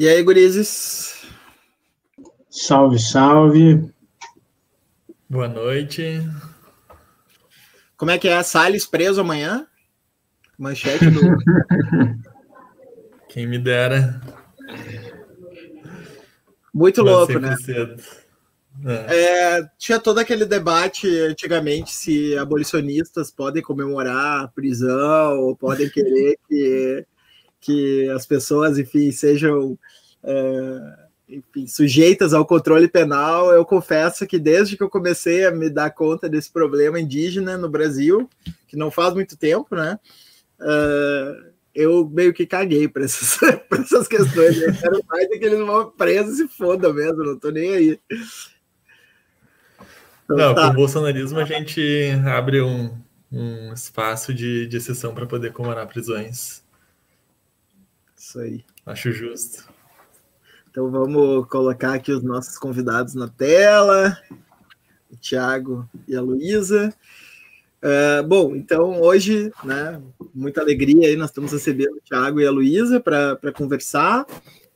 E aí, gurizes? Salve, salve. Boa noite. Como é que é? Salles preso amanhã? Manchete do. Quem me dera. Muito louco, né? cedo. É. É, tinha todo aquele debate antigamente se abolicionistas podem comemorar a prisão ou podem querer que, que as pessoas, enfim, sejam é, enfim, sujeitas ao controle penal. Eu confesso que desde que eu comecei a me dar conta desse problema indígena no Brasil, que não faz muito tempo, né? é, eu meio que caguei para essas, essas questões. Eu quero mais é que eles vão presos e se fodam mesmo, não tô nem aí. Então, Não, tá. com o bolsonarismo a gente abre um, um espaço de, de exceção para poder comemorar prisões. Isso aí. Acho justo. Então vamos colocar aqui os nossos convidados na tela, o Thiago e a Luísa. É, bom, então hoje, né, muita alegria aí, nós estamos recebendo o Thiago e a Luísa para conversar.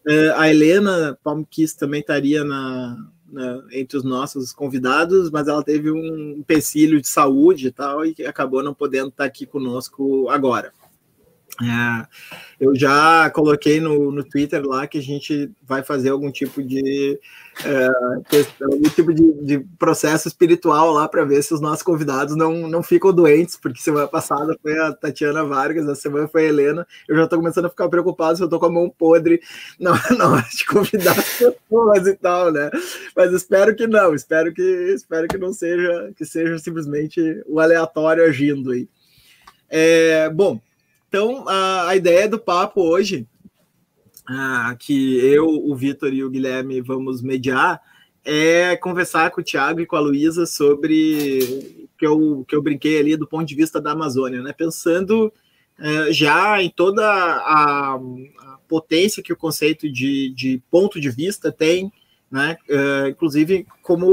É, a Helena Palmquist também estaria na, na- entre os nossos convidados, mas ela teve um empecilho de saúde e tal, e acabou não podendo estar aqui conosco agora. É, eu já coloquei no, no Twitter lá que a gente vai fazer algum tipo de é, algum tipo de, de processo espiritual lá para ver se os nossos convidados não, não ficam doentes, porque semana passada foi a Tatiana Vargas, a semana foi a Helena. Eu já estou começando a ficar preocupado se eu estou com a mão podre na, hora de convidar as pessoas e tal, né? Mas espero que não, espero que espero que não seja que seja simplesmente o aleatório agindo aí. É, bom, então, a, a ideia do papo hoje, ah, que eu, o Vitor e o Guilherme vamos mediar, é conversar com o Thiago e com a Luísa sobre que eu, que eu brinquei ali do ponto de vista da Amazônia, né? Pensando eh, já em toda a, a potência que o conceito de, de ponto de vista tem, né? Eh, inclusive como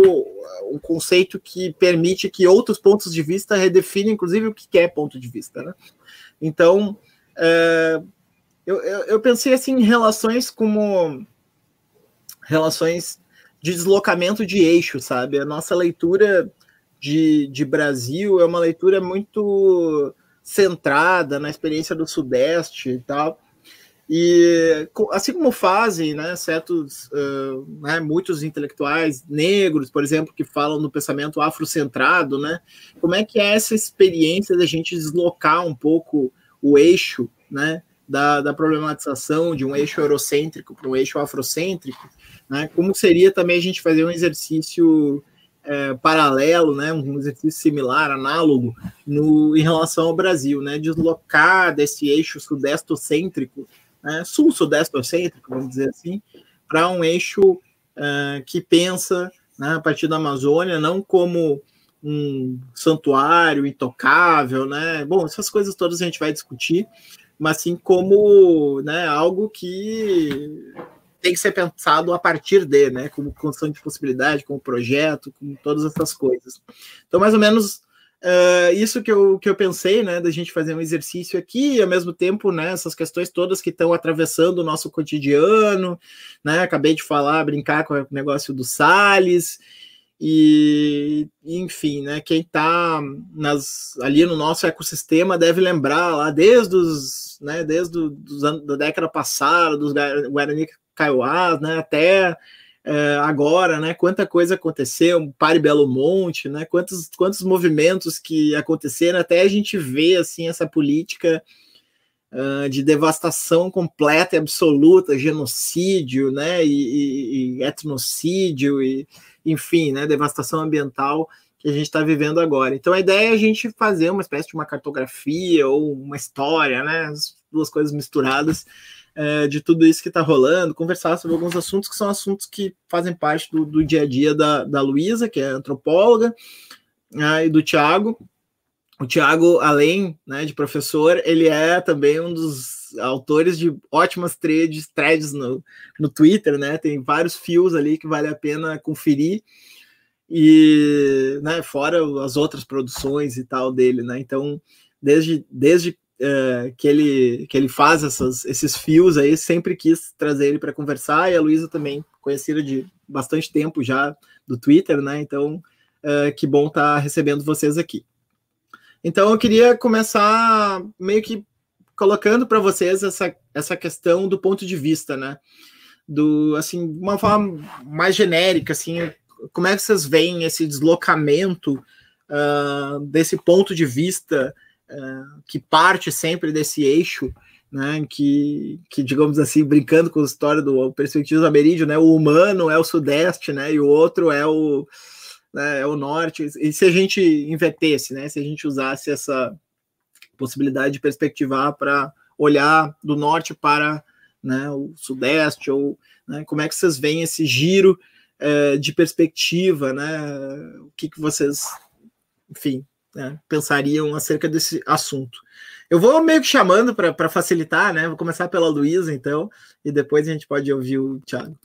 um conceito que permite que outros pontos de vista redefinem, inclusive, o que é ponto de vista, né? Então, é, eu, eu, pensei assim em relações como relações de deslocamento de eixo, sabe? A nossa leitura de, de Brasil é uma leitura muito centrada na experiência do Sudeste e tal. E assim como fazem né, certos, uh, né, muitos intelectuais negros, por exemplo, que falam no pensamento afrocentrado, né, como é que é essa experiência da gente deslocar um pouco o eixo né, da, da problematização de um eixo eurocêntrico para um eixo afrocêntrico? Né, como seria também a gente fazer um exercício é, paralelo, né, um exercício similar, análogo, no, em relação ao Brasil, né, deslocar desse eixo sudestocêntrico né, sul-sudeste-cêntrico, vamos dizer assim, para um eixo uh, que pensa né, a partir da Amazônia não como um santuário intocável, né? Bom, essas coisas todas a gente vai discutir, mas sim como né, algo que tem que ser pensado a partir de, né? Como construção de possibilidade, como projeto, com todas essas coisas. Então, mais ou menos Uh, isso que eu, que eu pensei, né, da gente fazer um exercício aqui, e ao mesmo tempo, né, essas questões todas que estão atravessando o nosso cotidiano, né, acabei de falar, brincar com o negócio do Salles, e, enfim, né, quem está ali no nosso ecossistema deve lembrar lá desde os, né, desde os anos, da década passada, dos Guarani Kaiowás, né, até é, agora, né? Quanta coisa aconteceu, Pare Belo Monte, né? Quantos, quantos movimentos que aconteceram até a gente ver assim essa política uh, de devastação completa e absoluta, genocídio, né? E, e, e etnocídio e enfim, né? Devastação ambiental que a gente está vivendo agora. Então a ideia é a gente fazer uma espécie de uma cartografia ou uma história, né? As duas coisas misturadas é, de tudo isso que está rolando, conversar sobre alguns assuntos que são assuntos que fazem parte do, do dia a dia da, da Luísa, que é antropóloga, né, e do Tiago. O Tiago, além né, de professor, ele é também um dos autores de ótimas threads, threads no, no Twitter, né? Tem vários fios ali que vale a pena conferir. E né, fora as outras produções e tal dele, né? Então, desde, desde uh, que ele que ele faz essas, esses fios aí, sempre quis trazer ele para conversar, e a Luísa também conhecida de bastante tempo já do Twitter, né? Então, uh, que bom estar tá recebendo vocês aqui. Então, eu queria começar meio que colocando para vocês essa, essa questão do ponto de vista, né? Do assim, uma forma mais genérica, assim, como é que vocês veem esse deslocamento uh, desse ponto de vista uh, que parte sempre desse eixo, né? Que, que, digamos assim, brincando com a história do perspectiva do Merídio, né? O humano é o sudeste, né? E o outro é o, né, é o norte. E se a gente invertesse, né? Se a gente usasse essa possibilidade de perspectivar para olhar do norte para né, o sudeste, ou né, como é que vocês veem esse giro é, de perspectiva, né? O que, que vocês, enfim, né, pensariam acerca desse assunto. Eu vou meio que chamando para facilitar, né? Vou começar pela Luísa, então, e depois a gente pode ouvir o Thiago.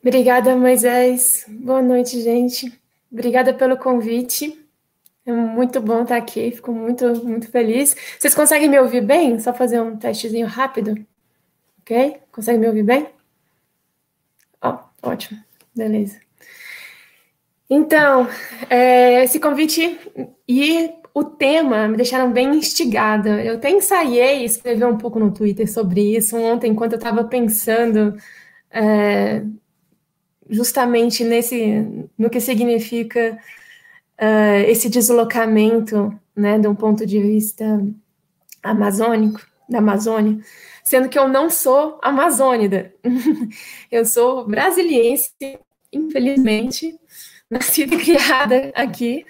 Obrigada, Moisés. Boa noite, gente. Obrigada pelo convite. É muito bom estar aqui, fico muito, muito feliz. Vocês conseguem me ouvir bem? Só fazer um testezinho rápido. Ok? Conseguem me ouvir bem? Ó, ótimo. Beleza. Então, é, esse convite e o tema me deixaram bem instigada. Eu até ensaiei escrever um pouco no Twitter sobre isso ontem, enquanto eu estava pensando é, justamente nesse no que significa uh, esse deslocamento, né, de um ponto de vista amazônico, da Amazônia, sendo que eu não sou amazônida, eu sou brasiliense, infelizmente, nascida e criada aqui,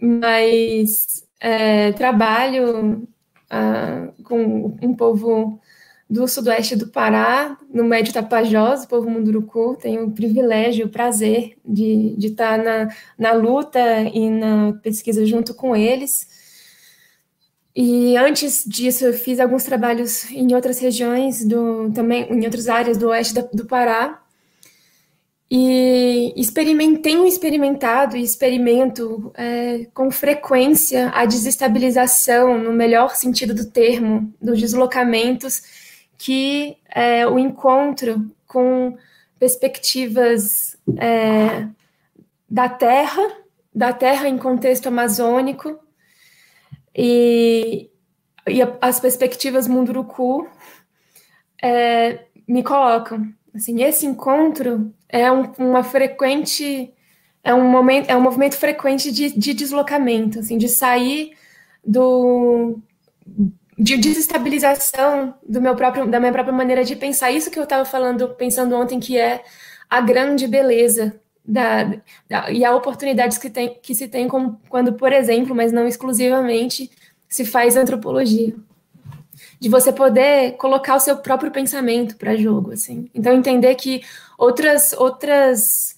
mas é, trabalho uh, com um povo do sudoeste do Pará, no Médio Tapajós, o povo Munduruku, tenho o privilégio, o prazer de, de estar na, na luta e na pesquisa junto com eles. E antes disso, eu fiz alguns trabalhos em outras regiões, do, também em outras áreas do oeste do Pará. E experimentei, experimentado e experimento é, com frequência a desestabilização, no melhor sentido do termo, dos deslocamentos que é, o encontro com perspectivas é, da Terra, da Terra em contexto amazônico, e, e as perspectivas Munduruku é, me colocam. Assim, esse encontro é um, uma frequente, é um momento, é um movimento frequente de, de deslocamento, assim, de sair do de desestabilização do meu próprio, da minha própria maneira de pensar. Isso que eu estava falando, pensando ontem, que é a grande beleza da, da, e a oportunidades que, tem, que se tem quando, por exemplo, mas não exclusivamente, se faz antropologia. De você poder colocar o seu próprio pensamento para jogo, assim. Então, entender que outras, outras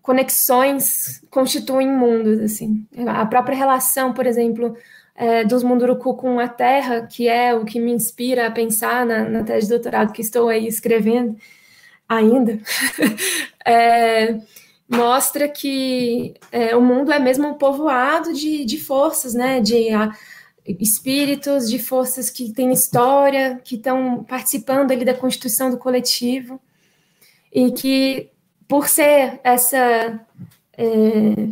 conexões constituem mundos, assim. A própria relação, por exemplo, é, dos Munduruku com a terra, que é o que me inspira a pensar na, na tese de doutorado que estou aí escrevendo ainda, é, mostra que é, o mundo é mesmo um povoado de, de forças, né, de a, espíritos, de forças que têm história, que estão participando ali da constituição do coletivo, e que, por ser essa... É,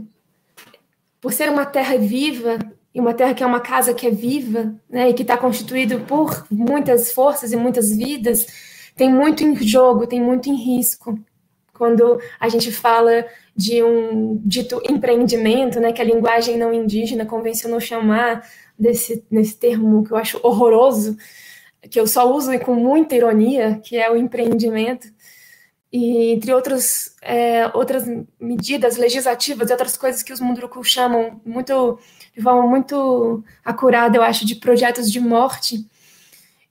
por ser uma terra viva, e uma terra que é uma casa que é viva, né, e que está constituído por muitas forças e muitas vidas, tem muito em jogo, tem muito em risco. Quando a gente fala de um dito empreendimento, né, que a linguagem não indígena convencionou chamar desse, desse termo que eu acho horroroso, que eu só uso com muita ironia, que é o empreendimento, e entre outros, é, outras medidas legislativas e outras coisas que os Munduruku chamam muito de forma muito acurada, eu acho, de projetos de morte.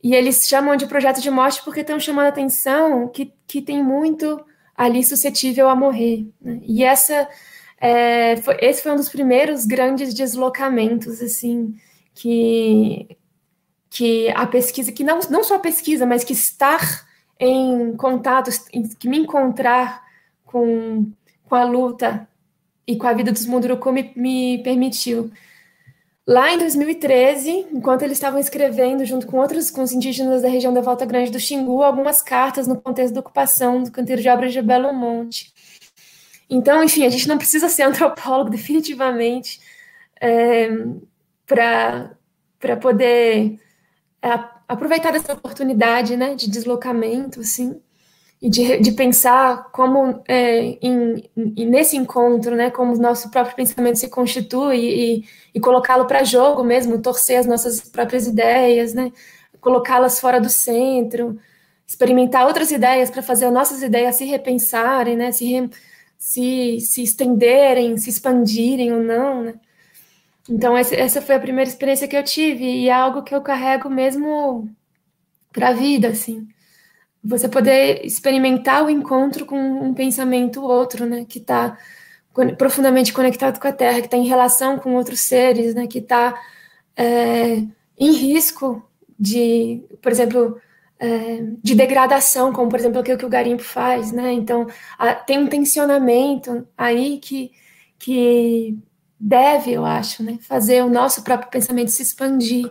E eles chamam de projetos de morte porque estão chamando a atenção que, que tem muito ali suscetível a morrer. Né? E essa, é, foi, esse foi um dos primeiros grandes deslocamentos, assim, que, que a pesquisa, que não, não só a pesquisa, mas que estar em contato, que me encontrar com, com a luta e com a vida dos Munduruku me, me permitiu. Lá em 2013, enquanto eles estavam escrevendo, junto com outros com os indígenas da região da Volta Grande do Xingu, algumas cartas no contexto da ocupação do canteiro de obras de Belo Monte. Então, enfim, a gente não precisa ser antropólogo definitivamente é, para poder é, aproveitar essa oportunidade né, de deslocamento, assim, e de, de pensar como, é, em, em, nesse encontro, né, como o nosso próprio pensamento se constitui e, e colocá-lo para jogo mesmo, torcer as nossas próprias ideias, né, colocá-las fora do centro, experimentar outras ideias para fazer as nossas ideias se repensarem, né, se, re, se, se estenderem, se expandirem ou não, né. Então, essa foi a primeira experiência que eu tive e é algo que eu carrego mesmo para a vida, assim você poder experimentar o encontro com um pensamento outro, né, que está profundamente conectado com a Terra, que está em relação com outros seres, né, que está é, em risco de, por exemplo, é, de degradação, como por exemplo aquilo que o garimpo faz, né? Então a, tem um tensionamento aí que que deve, eu acho, né, fazer o nosso próprio pensamento se expandir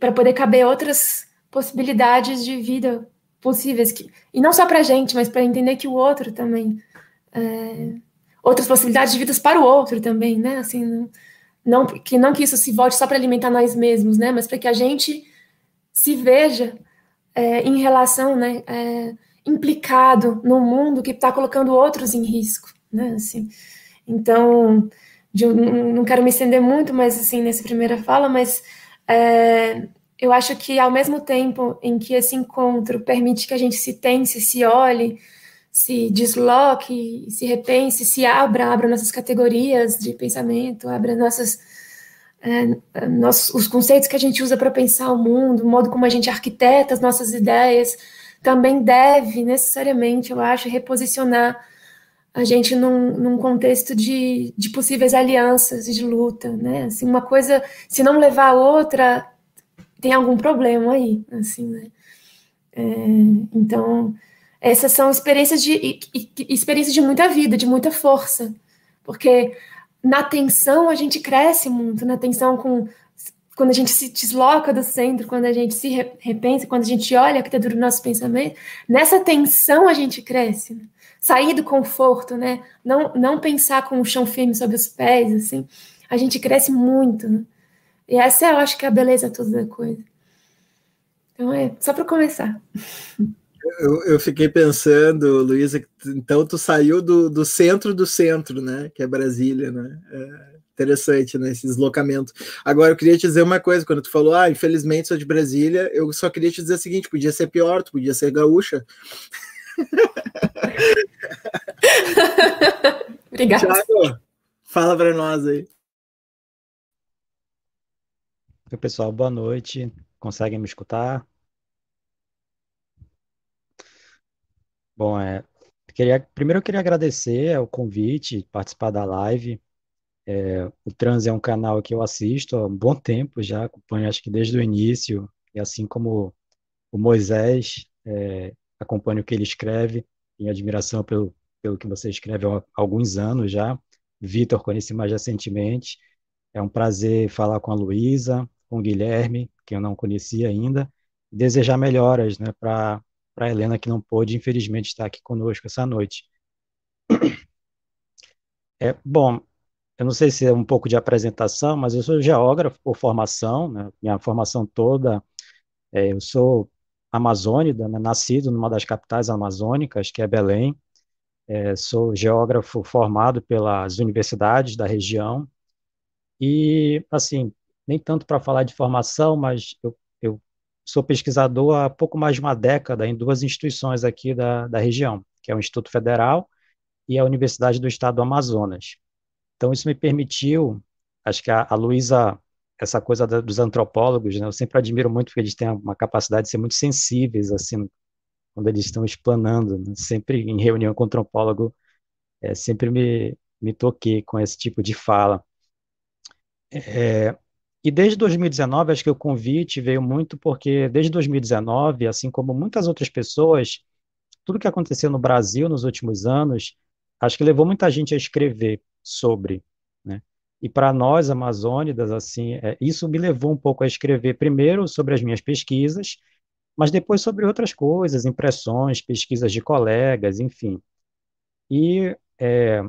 para poder caber outras possibilidades de vida possíveis que e não só para gente, mas para entender que o outro também é, outras possibilidades de vidas para o outro também, né? Assim, não, não que não que isso se volte só para alimentar nós mesmos, né? Mas para que a gente se veja é, em relação, né? É, implicado no mundo que está colocando outros em risco, né? Assim, então, de, não quero me estender muito, mas assim nessa primeira fala, mas é, eu acho que ao mesmo tempo em que esse encontro permite que a gente se tense, se olhe, se desloque, se repense, se abra, abra nossas categorias de pensamento, abra nossas é, nossos, os conceitos que a gente usa para pensar o mundo, o modo como a gente arquiteta as nossas ideias, também deve necessariamente, eu acho, reposicionar a gente num, num contexto de, de possíveis alianças de luta, né? Assim, uma coisa, se não levar a outra, tem algum problema aí, assim, né? É, então, essas são experiências de, experiências de muita vida, de muita força, porque na tensão a gente cresce muito, na tensão com quando a gente se desloca do centro, quando a gente se repensa, quando a gente olha a arquitetura do nosso pensamento, nessa tensão a gente cresce. Né? Sair do conforto, né? Não, não pensar com o chão firme sobre os pés, assim. A gente cresce muito, né? E essa eu acho que é a beleza toda da coisa. Então é só para começar. Eu, eu, fiquei pensando, Luísa, então tu saiu do, do centro do centro, né? Que é Brasília, né? É interessante, né? Esse deslocamento. Agora, eu queria te dizer uma coisa, quando tu falou, ah, infelizmente sou de Brasília, eu só queria te dizer o seguinte: podia ser pior, tu podia ser gaúcha. Obrigada. Thiago, fala para nós aí. Oi, pessoal, boa noite. Conseguem me escutar? Bom, é, queria, primeiro eu queria agradecer o convite, participar da live. É, o Trans é um canal que eu assisto há um bom tempo já, acompanho acho que desde o início, e assim como o Moisés, é, acompanho o que ele escreve, em admiração pelo, pelo que você escreve há alguns anos já. Vitor conheci mais recentemente. É um prazer falar com a Luísa, com o Guilherme, que eu não conhecia ainda, desejar melhoras né, para a Helena, que não pôde, infelizmente, estar aqui conosco essa noite. É, bom, eu não sei se é um pouco de apresentação, mas eu sou geógrafo por formação, né, minha formação toda, é, eu sou amazônida, né, nascido numa das capitais amazônicas, que é Belém, é, sou geógrafo formado pelas universidades da região, e, assim, nem tanto para falar de formação, mas eu, eu sou pesquisador há pouco mais de uma década em duas instituições aqui da, da região, que é o Instituto Federal e a Universidade do Estado do Amazonas. Então, isso me permitiu, acho que a, a Luísa, essa coisa da, dos antropólogos, né, eu sempre admiro muito porque eles têm uma capacidade de ser muito sensíveis, assim, quando eles estão explanando, né, sempre em reunião com antropólogo, é, sempre me, me toquei com esse tipo de fala. É, e desde 2019, acho que o convite veio muito porque, desde 2019, assim como muitas outras pessoas, tudo que aconteceu no Brasil nos últimos anos, acho que levou muita gente a escrever sobre? E para nós, amazônidas, assim, é, isso me levou um pouco a escrever primeiro sobre as minhas pesquisas, mas depois sobre outras coisas, impressões, pesquisas de colegas, enfim. E é,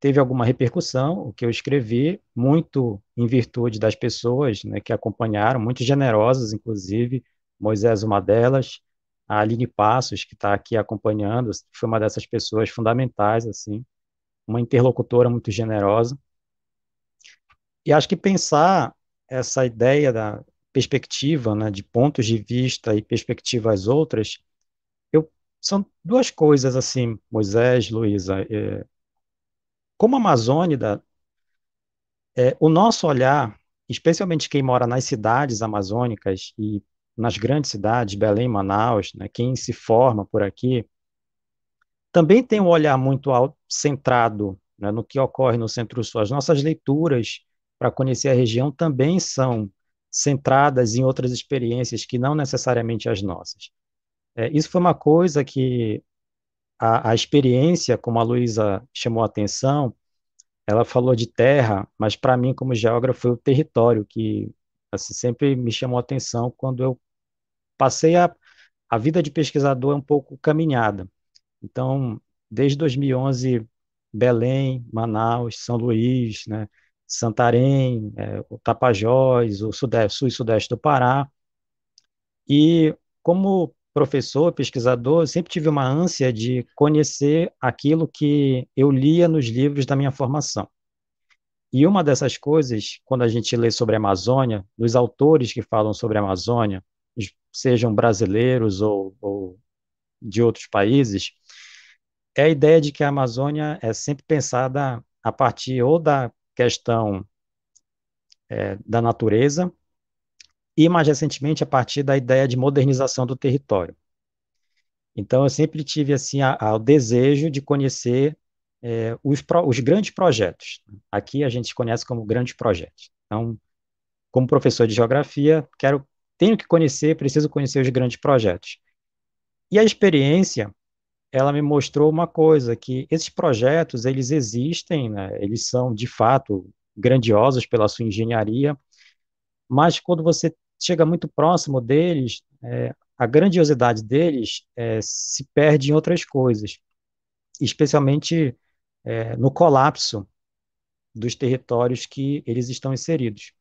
teve alguma repercussão, o que eu escrevi, muito em virtude das pessoas né, que acompanharam, muito generosas, inclusive, Moisés, uma delas, a Aline Passos, que está aqui acompanhando, foi uma dessas pessoas fundamentais, assim, uma interlocutora muito generosa. E acho que pensar essa ideia da perspectiva, né, de pontos de vista e perspectivas outras, eu, são duas coisas, assim, Moisés, Luísa, é, como amazônida, é, o nosso olhar, especialmente quem mora nas cidades amazônicas e nas grandes cidades, Belém, Manaus, né, quem se forma por aqui, também tem um olhar muito centrado né, no que ocorre no Centro-Sul. As nossas leituras para conhecer a região também são centradas em outras experiências que não necessariamente as nossas. É, isso foi uma coisa que a, a experiência, como a Luísa chamou a atenção, ela falou de terra, mas para mim, como geógrafo, foi o território que assim, sempre me chamou a atenção quando eu passei a, a vida de pesquisador um pouco caminhada. Então, desde 2011, Belém, Manaus, São Luís, né, Santarém, é, o Tapajós, o sudeste, sul e sudeste do Pará. E como professor, pesquisador, sempre tive uma ânsia de conhecer aquilo que eu lia nos livros da minha formação. E uma dessas coisas, quando a gente lê sobre a Amazônia, dos autores que falam sobre a Amazônia, sejam brasileiros ou, ou de outros países, é a ideia de que a Amazônia é sempre pensada a partir ou da questão é, da natureza, e mais recentemente a partir da ideia de modernização do território. Então eu sempre tive assim a, a, o desejo de conhecer é, os, pro, os grandes projetos. Aqui a gente conhece como grandes projetos. Então, como professor de geografia, quero tenho que conhecer, preciso conhecer os grandes projetos. E a experiência, ela me mostrou uma coisa, que esses projetos, eles existem, né, eles são, de fato, grandiosos pela sua engenharia, mas quando você chega muito próximo deles, é, a grandiosidade deles é, se perde em outras coisas, especialmente é, no colapso dos territórios que eles estão inseridos.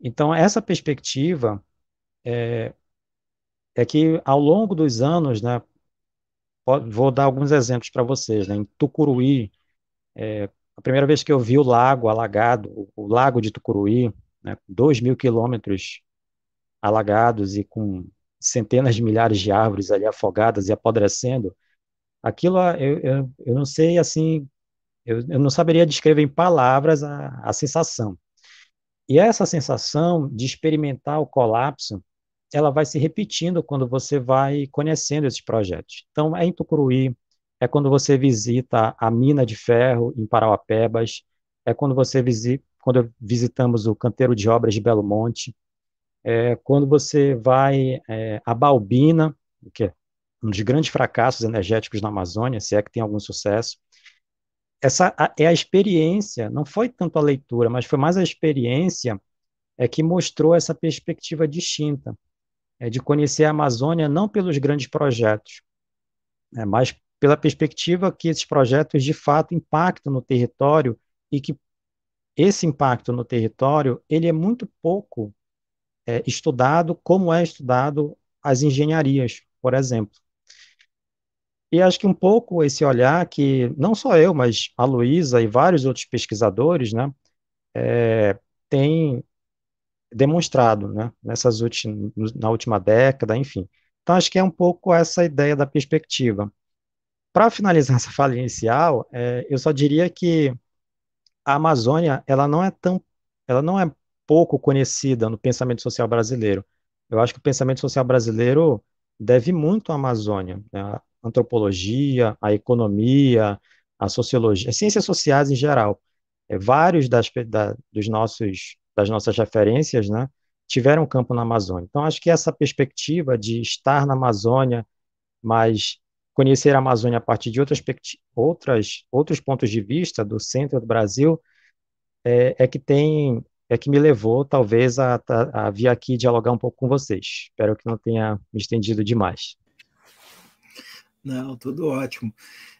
Então, essa perspectiva é, é que, ao longo dos anos, né, vou dar alguns exemplos para vocês. Né, em Tucuruí, é, a primeira vez que eu vi o lago alagado, o, lago de Tucuruí, né, 2 mil quilômetros alagados e com centenas de milhares de árvores ali afogadas e apodrecendo, aquilo eu, eu, eu não sei assim, eu, eu não saberia descrever em palavras a, a sensação. E essa sensação de experimentar o colapso, ela vai se repetindo quando você vai conhecendo esses projetos. Então, é em Tucuruí, é quando você visita a mina de ferro em Parauapebas, é quando você visita quando visitamos o canteiro de obras de Belo Monte, é, quando você vai é, a Balbina, que é um dos grandes fracassos energéticos na Amazônia, se é que tem algum sucesso, essa é a experiência, não foi tanto a leitura, mas foi mais a experiência é que mostrou essa perspectiva distinta, é de conhecer a Amazônia não pelos grandes projetos, é, mas pela perspectiva que esses projetos de fato impactam no território e que esse impacto no território ele é muito pouco é, estudado, como é estudado as engenharias, por exemplo. E acho que um pouco esse olhar que não só eu, mas a Luísa e vários outros pesquisadores, né, é, têm demonstrado, né, nessas últimas, na última década, enfim. Então acho que é um pouco essa ideia da perspectiva. Para finalizar essa fala inicial, é, eu só diria que a Amazônia, ela não é tão, ela não é pouco conhecida no pensamento social brasileiro. Eu acho que o pensamento social brasileiro deve muito à Amazônia, né? a antropologia, a economia, a sociologia, as ciências sociais em geral. É, vários das, da, dos nossos, das nossas referências, né, tiveram campo na Amazônia. Então, acho que essa perspectiva de estar na Amazônia, mas conhecer a Amazônia a partir de outras, outras, outros pontos de vista do centro do Brasil é, é que tem é que me levou talvez a, a, a vir aqui dialogar um pouco com vocês. Espero que não tenha me estendido demais. Não, tudo ótimo.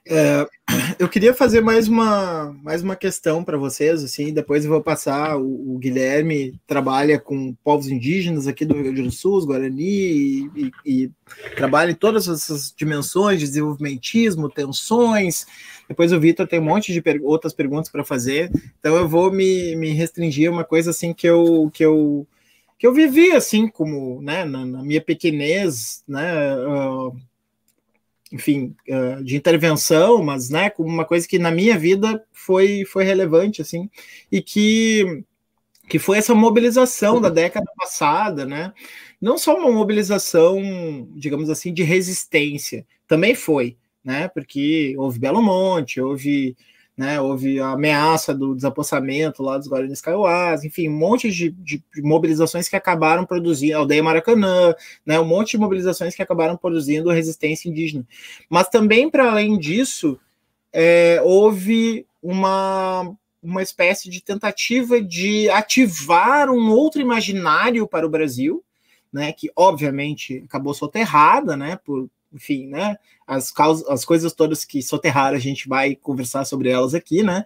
É, eu queria fazer mais uma, mais uma questão para vocês, assim, depois eu vou passar. O, o, Guilherme trabalha com povos indígenas aqui do Rio Grande do Sul, os Guarani, e, e, trabalha em todas essas dimensões de desenvolvimentismo, tensões. Depois o Vitor tem um monte de per outras perguntas para fazer, então eu vou me, me restringir a uma coisa assim que eu, que eu que eu vivi assim como né na, na minha pequenez né uh, enfim, uh, de intervenção, mas, né, como uma coisa que na minha vida foi, foi relevante, assim, e que, que foi essa mobilização da década passada, né, não só uma mobilização, digamos assim, de resistência, também foi, né, porque houve Belo Monte, houve né? Houve a ameaça do desapossamento lá dos Guaranis Kaiowás, enfim, um monte de, de, mobilizações que acabaram produzindo, aldeia Maracanã, né? Um monte de mobilizações que acabaram produzindo resistência indígena. Mas também, para além disso, é, houve uma, uma espécie de tentativa de ativar um outro imaginário para o Brasil, né, que obviamente acabou soterrada, né, por, enfim, né? As, causas, as coisas todas que soterraram, a gente vai conversar sobre elas aqui, né?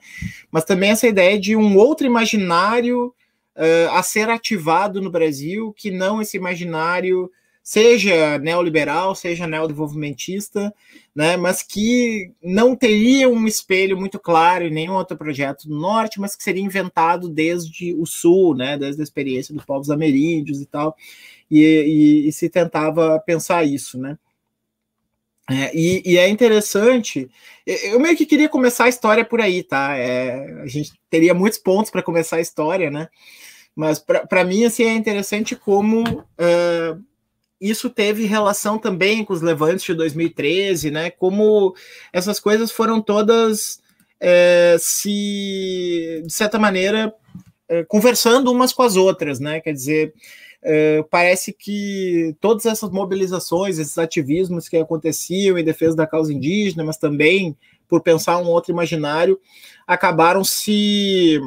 Mas também essa ideia de um outro imaginário uh, a ser ativado no Brasil, que não esse imaginário seja neoliberal, seja neodesenvolvimentista, né, mas que não teria um espelho muito claro em nenhum outro projeto do Norte, mas que seria inventado desde o Sul, né, desde a experiência dos povos ameríndios e tal, e, e, e se tentava pensar isso, né. É, e, e, é interessante, eu meio que queria começar a história por aí, tá? É, a gente teria muitos pontos para começar a história, né? Mas para mim, assim, é interessante como uh, isso teve relação também com os levantes de 2013, né? Como essas coisas foram todas é, se, de certa maneira, conversando umas com as outras, né? Quer dizer, é, parece que todas essas mobilizações, esses ativismos que aconteciam em defesa da causa indígena, mas também por pensar um outro imaginário, acabaram se,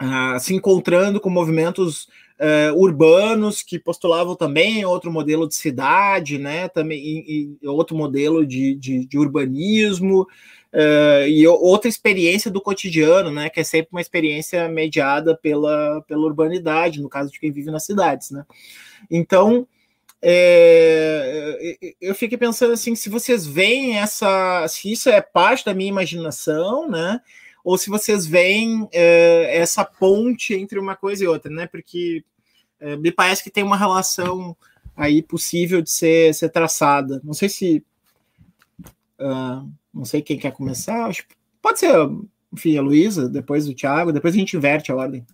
uh, se encontrando com movimentos uh, urbanos que postulavam também outro modelo de cidade, né, também e, e outro modelo de, de, de urbanismo, Uh, e outra experiência do cotidiano, né, que é sempre uma experiência mediada pela, pela urbanidade, no caso de quem vive nas cidades, né. Então, é, eu fiquei pensando assim, se vocês veem essa, se isso é parte da minha imaginação, né, ou se vocês veem é, essa ponte entre uma coisa e outra, né, porque é, me parece que tem uma relação aí possível de ser, ser traçada. Não sei se uh, não sei quem quer começar. Acho, pode ser, enfim, a Luísa, depois o Thiago, depois a gente inverte a ordem.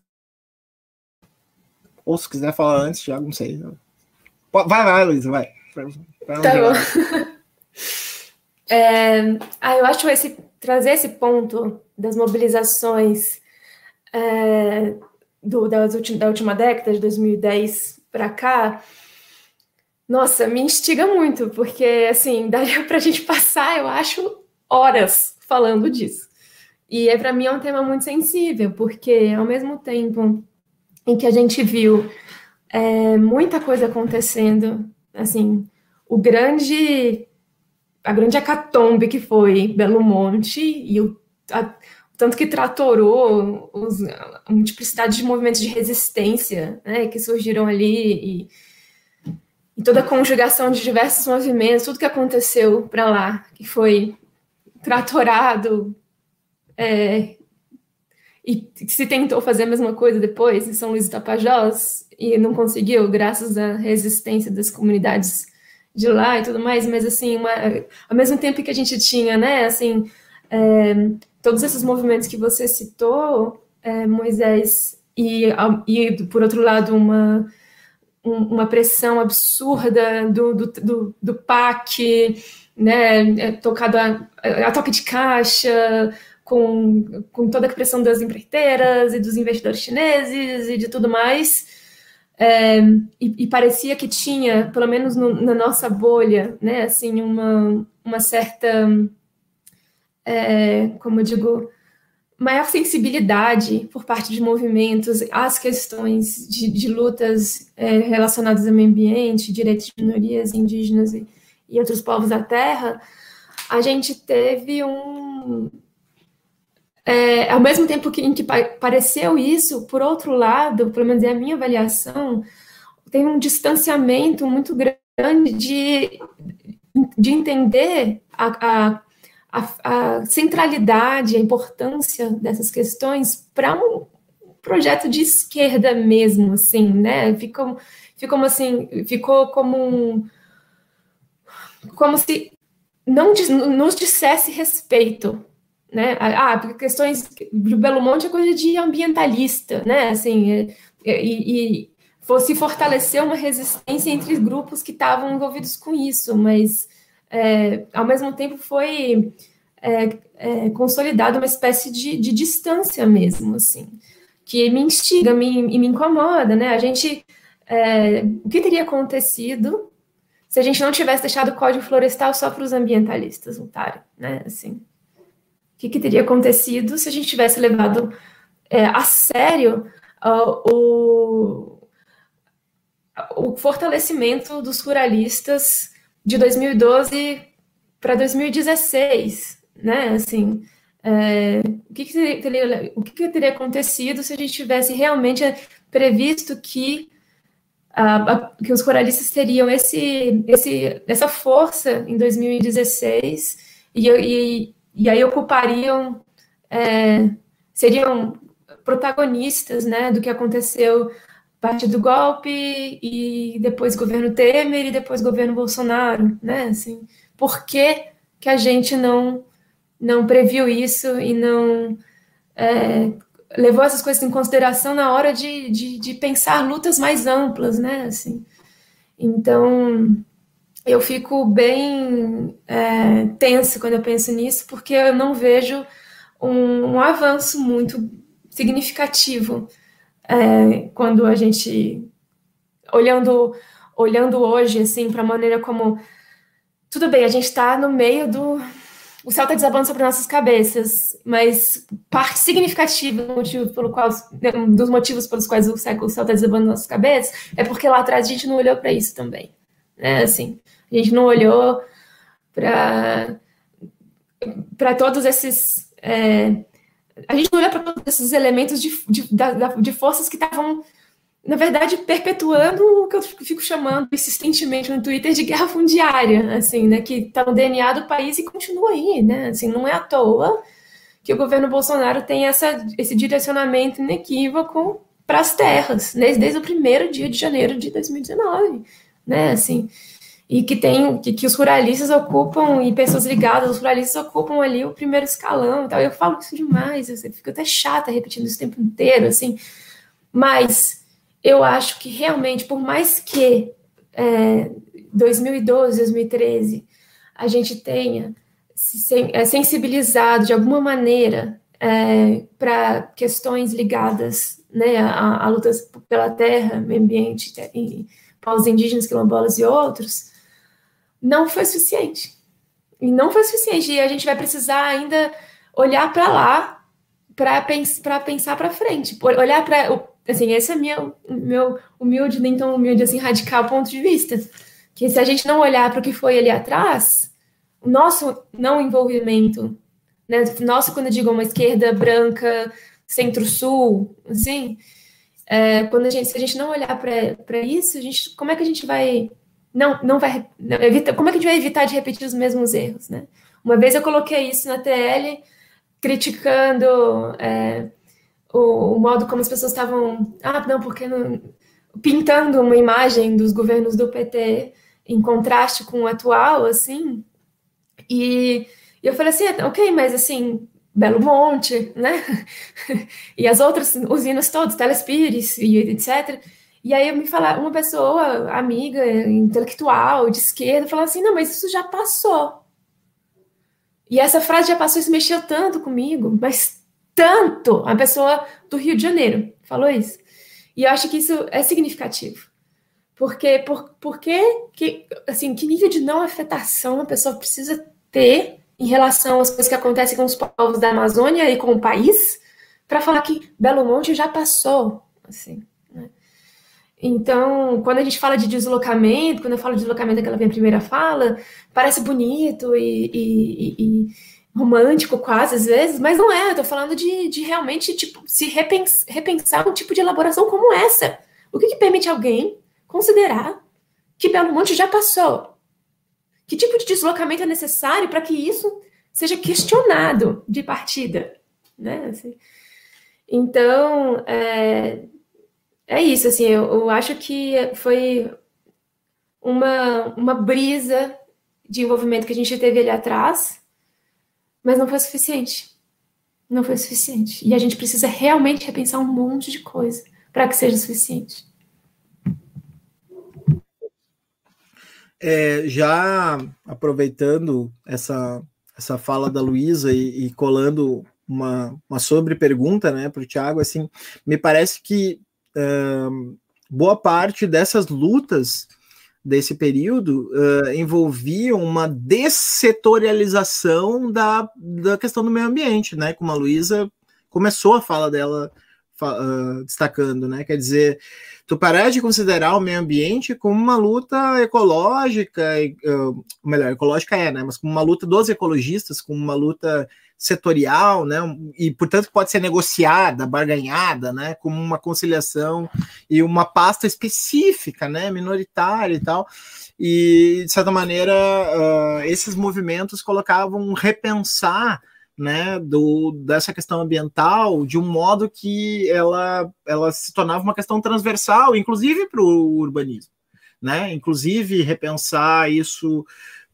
Ou se quiser falar antes, Thiago, não sei. Vai, vai, Luísa, vai. tá bom. é, ah, eu acho esse trazer esse ponto das mobilizações é, do, da, da última década, de 2010 para cá, nossa, me instiga muito, porque assim, daria para a gente passar, eu acho, horas falando disso. E é para mim é um tema muito sensível, porque ao mesmo tempo em que a gente viu é, muita coisa acontecendo, assim, o grande a grande acatombe que foi Belo Monte e o a, tanto que tratorou os, a multiplicidade de movimentos de resistência né, que surgiram ali e, e toda a conjugação de diversos movimentos, tudo que aconteceu para lá, que foi tratorado, é, e se tentou fazer a mesma coisa depois em São Luís do Tapajós e não conseguiu, graças à resistência das comunidades de lá e tudo mais, mas assim, uma, ao mesmo tempo que a gente tinha, né, assim, é, todos esses movimentos que você citou, é, Moisés, e, e por outro lado, uma, uma pressão absurda do, do, do, do PAC, né, é tocado a, a toque de caixa, com, com toda a pressão das empreiteiras e dos investidores chineses e de tudo mais. é, e, e, parecia que tinha, pelo menos no, na nossa bolha, né, assim, uma, uma certa, é, como eu digo, maior sensibilidade por parte de movimentos às questões de, de lutas é, relacionadas ao meio ambiente, direitos de minorias indígenas e, e outros povos da terra, a gente teve um, é, ao mesmo tempo que, em que pareceu isso, por outro lado, pelo menos é a minha avaliação, tem um distanciamento muito grande de, de entender a, a, a, a centralidade, a importância dessas questões para um projeto de esquerda mesmo, assim, né? Ficou, ficou assim, ficou como um, como se não nos dissesse respeito né? Ah, porque questões de Belo Monte é coisa de ambientalista, né? Assim, é, é, e, e fortalecer uma resistência entre grupos que estavam envolvidos com isso, mas é, ao mesmo tempo foi é, é, consolidada uma espécie de, de, distância mesmo, assim, que me instiga me, e me incomoda, né? A gente, é, o que teria acontecido se a gente não tivesse deixado o Código Florestal só para os ambientalistas lutarem, né? Assim, o que, que, teria acontecido se a gente tivesse levado é, a sério uh, o, o fortalecimento dos ruralistas de 2012 para 2016, né? Assim, é, o, que, que, teria, o que, que, teria acontecido se a gente tivesse realmente previsto que, que os ruralistas teriam esse, esse, essa força em 2016 e, e, e aí ocupariam, é, seriam protagonistas né, do que aconteceu a partir do golpe e depois governo Temer e depois governo Bolsonaro, né? Assim, por que, que a gente não não previu isso e não é, levou essas coisas em consideração na hora de, de, de, pensar lutas mais amplas, né? Assim, então eu fico bem é, tenso quando eu penso nisso, porque eu não vejo um, um avanço muito significativo é, quando a gente olhando olhando hoje assim para a maneira como tudo bem a gente está no meio do o céu está desabando sobre nossas cabeças, mas parte significativa do motivo pelo qual, dos motivos pelos quais o céu está desabando nossas cabeças é porque lá atrás a gente não olhou para isso também, né? Assim, a gente não olhou para todos esses é, a gente não olhou para todos esses elementos de, de, de forças que estavam na verdade perpetuando o que eu fico chamando insistentemente no Twitter de guerra fundiária, assim, né, que está no DNA do país e continua aí, né, assim, não é à toa que o governo Bolsonaro tem essa, esse direcionamento inequívoco para as terras, desde, desde o primeiro dia de janeiro de 2019, né, assim, e que tem que, que, os ruralistas ocupam e pessoas ligadas aos ruralistas ocupam ali o primeiro escalão e tal. Eu falo isso demais, eu fico até chata repetindo isso o tempo inteiro, assim. Mas eu acho que realmente, por mais que é, 2012, 2013 a gente tenha se é, sensibilizado de alguma maneira é, para questões ligadas né, a, a lutas pela terra, meio ambiente, e povos indígenas, quilombolas e outros, não foi suficiente. E não foi suficiente. E a gente vai precisar ainda olhar para lá para pens pensar para frente. Olhar para. Assim, esse é meu, meu humilde, nem tão humilde assim, radical ponto de vista. Que se a gente não olhar para o que foi ali atrás, o nosso não envolvimento, né? Nosso, quando eu digo uma esquerda branca, centro-sul, assim, é, quando a gente, se a gente não olhar para isso, a gente, como é que a gente vai não, não vai. Não, evita, como é que a gente vai evitar de repetir os mesmos erros, né? Uma vez eu coloquei isso na TL, criticando é, o, o, modo como as pessoas estavam. Ah, não, porque não. Pintando uma imagem dos governos do PT em contraste com o atual, assim. E, e eu falei assim: ok, mas assim, Belo Monte, né? e as outras usinas todas, Telespires e etc. E aí me falar uma pessoa, amiga, intelectual, de esquerda, falou assim: não, mas isso já passou. E essa frase já passou, isso mexeu tanto comigo, mas tanto. A pessoa do Rio de Janeiro falou isso. E eu acho que isso é significativo. Porque, por, porque que, assim, que nível de não afetação a pessoa precisa ter em relação às coisas que acontecem com os povos da Amazônia e com o país, para falar que Belo Monte já passou, assim, né? Então, quando a gente fala de deslocamento, quando eu falo de deslocamento, aquela minha primeira fala, parece bonito e, e, e, romântico quase às vezes, mas não é. Eu tô falando de, de realmente tipo, se repens, repensar um tipo de elaboração como essa. O que, que permite alguém considerar que Belo Monte já passou? Que tipo de deslocamento é necessário para que isso seja questionado de partida? Né? Assim, então, é, é isso. Assim, eu, eu acho que foi uma, uma brisa de envolvimento que a gente teve ali atrás, mas não foi suficiente. Não foi suficiente. E a gente precisa realmente repensar um monte de coisa para que seja suficiente. É, já aproveitando essa, essa fala da Luísa e, e, colando uma, uma sobre-pergunta né, para o Tiago, assim, me parece que uh, boa parte dessas lutas desse período uh, envolviam uma dessetorialização da, da questão do meio ambiente, né? Como a Luísa começou a fala dela uh, destacando, né? Quer dizer, tu parar de considerar o meio ambiente como uma luta ecológica, uh, melhor, ecológica é, né? Mas como uma luta dos ecologistas, como uma luta setorial, né? E portanto pode ser negociada, barganhada, né? Como uma conciliação e uma pasta específica, né? Minoritária e tal. E de certa maneira uh, esses movimentos colocavam repensar né, do, dessa questão ambiental de um modo que ela, ela se tornava uma questão transversal, inclusive para o urbanismo, né? Inclusive repensar isso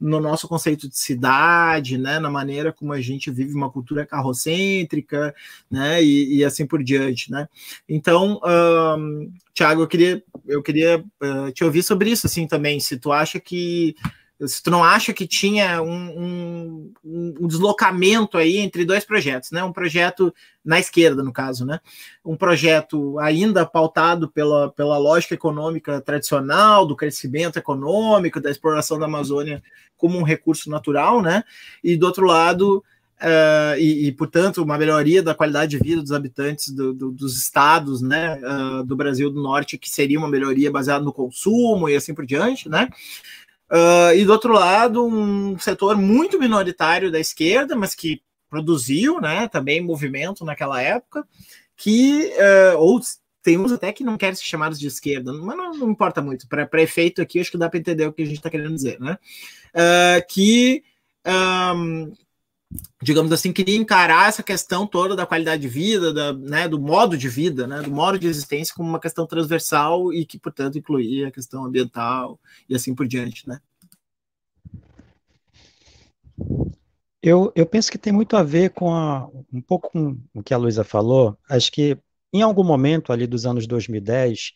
no nosso conceito de cidade, né, na maneira como a gente vive uma cultura carrocêntrica, né, e, e assim por diante, né. Então, um, Tiago, eu queria, eu queria uh, te ouvir sobre isso, assim, também, se tu acha que se tu não acha que tinha um, um, um, deslocamento aí entre dois projetos, né? Um projeto na esquerda, no caso, né? Um projeto ainda pautado pela, pela lógica econômica tradicional, do crescimento econômico, da exploração da Amazônia como um recurso natural, né? E do outro lado, Uh, e, e, portanto, uma melhoria da qualidade de vida dos habitantes do, do, dos estados né, uh, do Brasil do Norte, que seria uma melhoria baseada no consumo e assim por diante, né? Uh, e do outro lado, um setor muito minoritário da esquerda, mas que produziu né, também movimento naquela época, que, uh, ou tem uns até que não querem ser chamados de esquerda, mas não, não importa muito. Para efeito aqui, acho que dá para entender o que a gente está querendo dizer, né? Uh, que um, digamos assim, queria encarar essa questão toda da qualidade de vida, da, né, do modo de vida, né, do modo de existência como uma questão transversal e que, portanto, incluía a questão ambiental e assim por diante, né? Eu, eu penso que tem muito a ver com a, um pouco com o que a Luísa falou. Acho que em algum momento ali dos anos 2010,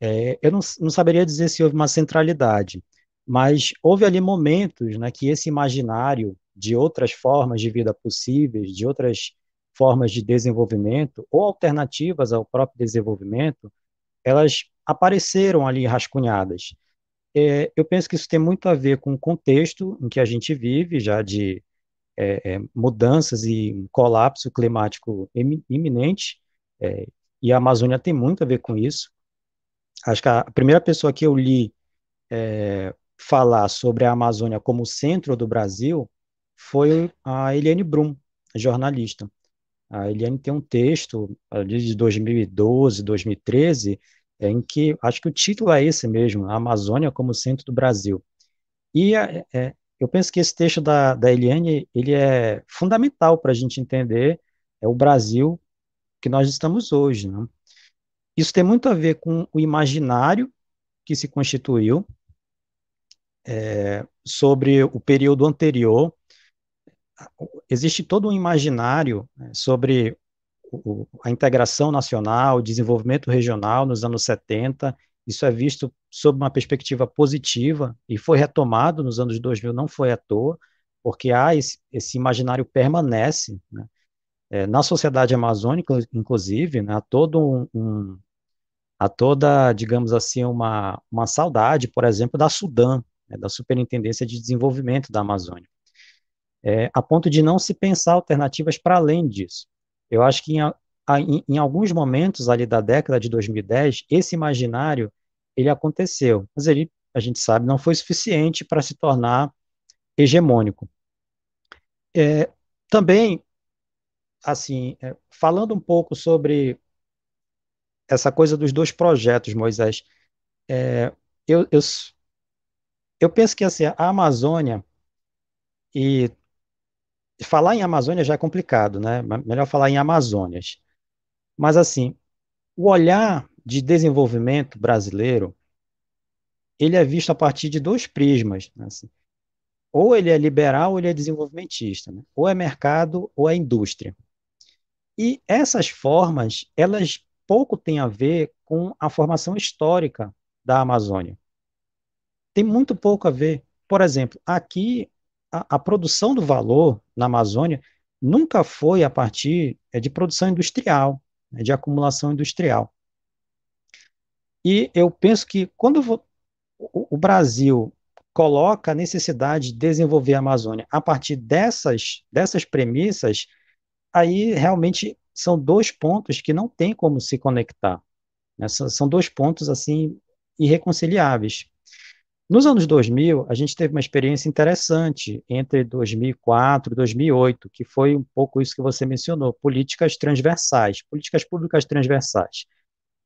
é, eu não, não saberia dizer se houve uma centralidade, mas houve ali momentos né, que esse imaginário de outras formas de vida possíveis, de outras formas de desenvolvimento ou alternativas ao próprio desenvolvimento, elas apareceram ali rascunhadas. É, eu penso que isso tem muito a ver com o contexto em que a gente vive, já de é, é, mudanças e colapso climático iminente, é, e a Amazônia tem muito a ver com isso. Acho que a primeira pessoa que eu li é, falar sobre a Amazônia como centro do Brasil foi a Eliane Brum, jornalista. A Eliane tem um texto de 2012, 2013, em que acho que o título é esse mesmo, a Amazônia como centro do Brasil. E é, é, eu penso que esse texto da, da Eliane ele é fundamental para a gente entender é o Brasil que nós estamos hoje. Né? Isso tem muito a ver com o imaginário que se constituiu é, sobre o período anterior existe todo um imaginário né, sobre o, a integração nacional, o desenvolvimento regional nos anos 70, isso é visto sob uma perspectiva positiva e foi retomado nos anos 2000, não foi à toa, porque há esse, esse imaginário permanece, né? é, na sociedade amazônica, inclusive, né, há todo um, um, toda, digamos assim, uma, uma saudade, por exemplo, da Sudã, né, da Superintendência de Desenvolvimento da Amazônia, é, a ponto de não se pensar alternativas para além disso. Eu acho que em, em, em, alguns momentos ali da década de 2010, esse imaginário ele aconteceu, mas ele, a gente sabe, não foi suficiente para se tornar hegemônico. É, também, assim, é, falando um pouco sobre essa coisa dos dois projetos, Moisés, é, eu, eu, eu penso que assim, a Amazônia e falar em Amazônia já é complicado, né? Melhor falar em Amazônias. Mas assim, o olhar de desenvolvimento brasileiro, ele é visto a partir de dois prismas, né? assim, ou ele é liberal ou ele é desenvolvimentista, né? ou é mercado ou é indústria. E essas formas, elas pouco têm a ver com a formação histórica da Amazônia. Tem muito pouco a ver. Por exemplo, aqui a, a produção do valor na Amazônia nunca foi a partir é, de produção industrial, né, de acumulação industrial. E eu penso que quando o, Brasil coloca a necessidade de desenvolver a Amazônia a partir dessas, dessas premissas, aí realmente são dois pontos que não tem como se conectar. Né? São dois pontos, assim, irreconciliáveis. Nos anos 2000, a gente teve uma experiência interessante entre 2004 e 2008, que foi um pouco isso que você mencionou, políticas transversais, políticas públicas transversais.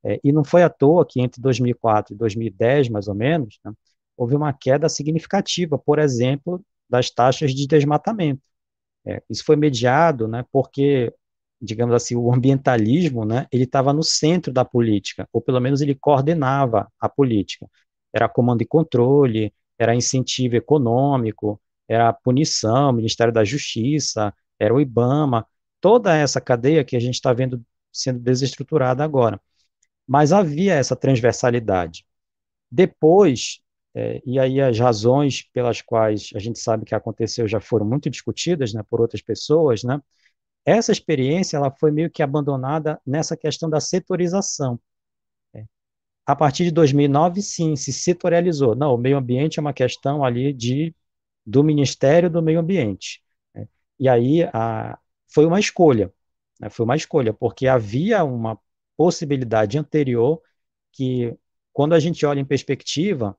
É, e não foi à toa que entre 2004 e 2010, mais ou menos, né, houve uma queda significativa, por exemplo, das taxas de desmatamento. É, isso foi mediado, né, porque, digamos assim, o ambientalismo, né, ele estava no centro da política, ou pelo menos ele coordenava a política. Era comando e controle, era incentivo econômico, era punição, Ministério da Justiça, era o IBAMA, toda essa cadeia que a gente está vendo sendo desestruturada agora. Mas havia essa transversalidade. Depois, é, e aí as razões pelas quais a gente sabe que aconteceu já foram muito discutidas né, por outras pessoas, né? Essa experiência ela foi meio que abandonada nessa questão da setorização. A partir de 2009, sim, se setorializou. Não, o meio ambiente é uma questão ali de do Ministério do Meio Ambiente. Né? E aí a, foi uma escolha, né? foi uma escolha, porque havia uma possibilidade anterior que, quando a gente olha em perspectiva,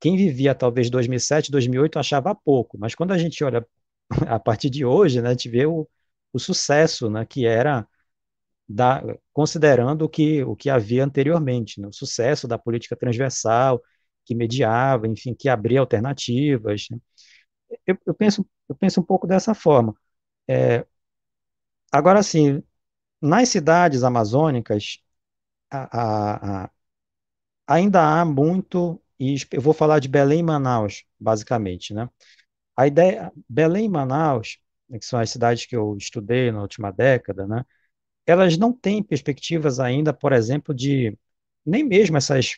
quem vivia talvez 2007, 2008 achava pouco, mas quando a gente olha a partir de hoje, né, a gente vê o, o sucesso, né, que era da, considerando o que, o que havia anteriormente, né, o sucesso da política transversal, que mediava, enfim, que abria alternativas. Né. Eu, eu, penso, eu penso um pouco dessa forma. É, agora, sim, nas cidades amazônicas, a, a, a, ainda há muito e eu vou falar de Belém e Manaus, basicamente, né? A ideia, Belém e Manaus, né, que são as cidades que eu estudei na última década, né? Elas não têm perspectivas ainda, por exemplo, de nem mesmo essas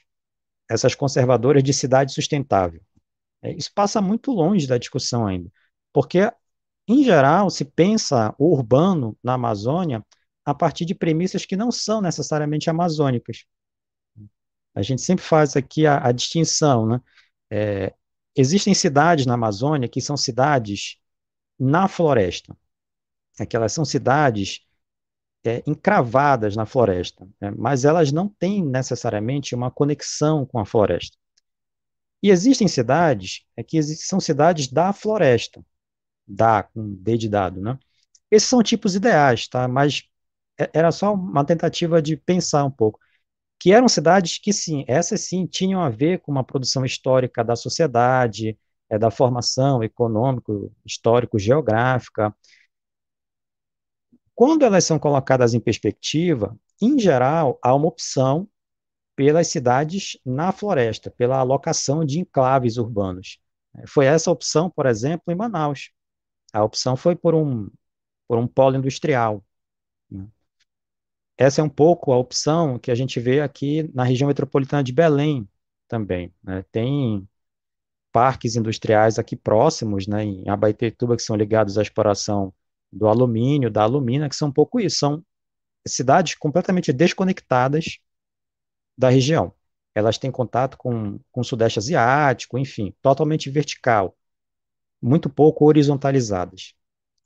essas conservadoras de cidade sustentável. É, isso passa muito longe da discussão ainda, porque em geral se pensa o urbano na Amazônia a partir de premissas que não são necessariamente amazônicas. A gente sempre faz aqui a, a distinção, né? É, existem cidades na Amazônia que são cidades na floresta. Aquelas são cidades é, encravadas na floresta, né? mas elas não têm necessariamente uma conexão com a floresta. E existem cidades é, que são cidades da floresta, da, com D de dado, né? Esses são tipos ideais, tá? Mas é, era só uma tentativa de pensar um pouco que eram cidades que, sim, essas sim tinham a ver com uma produção histórica da sociedade, é, da formação econômico, histórico, geográfica. Quando elas são colocadas em perspectiva, em geral, há uma opção pelas cidades na floresta, pela alocação de enclaves urbanos. Foi essa opção, por exemplo, em Manaus. A opção foi por um, por um polo industrial. Né? Essa é um pouco a opção que a gente vê aqui na região metropolitana de Belém também. Né? Tem parques industriais aqui próximos, né, em Abaetetuba, que são ligados à exploração do alumínio, da alumina, que são um pouco isso, são cidades completamente desconectadas da região. Elas têm contato com, com o Sudeste Asiático, enfim, totalmente vertical, muito pouco horizontalizadas.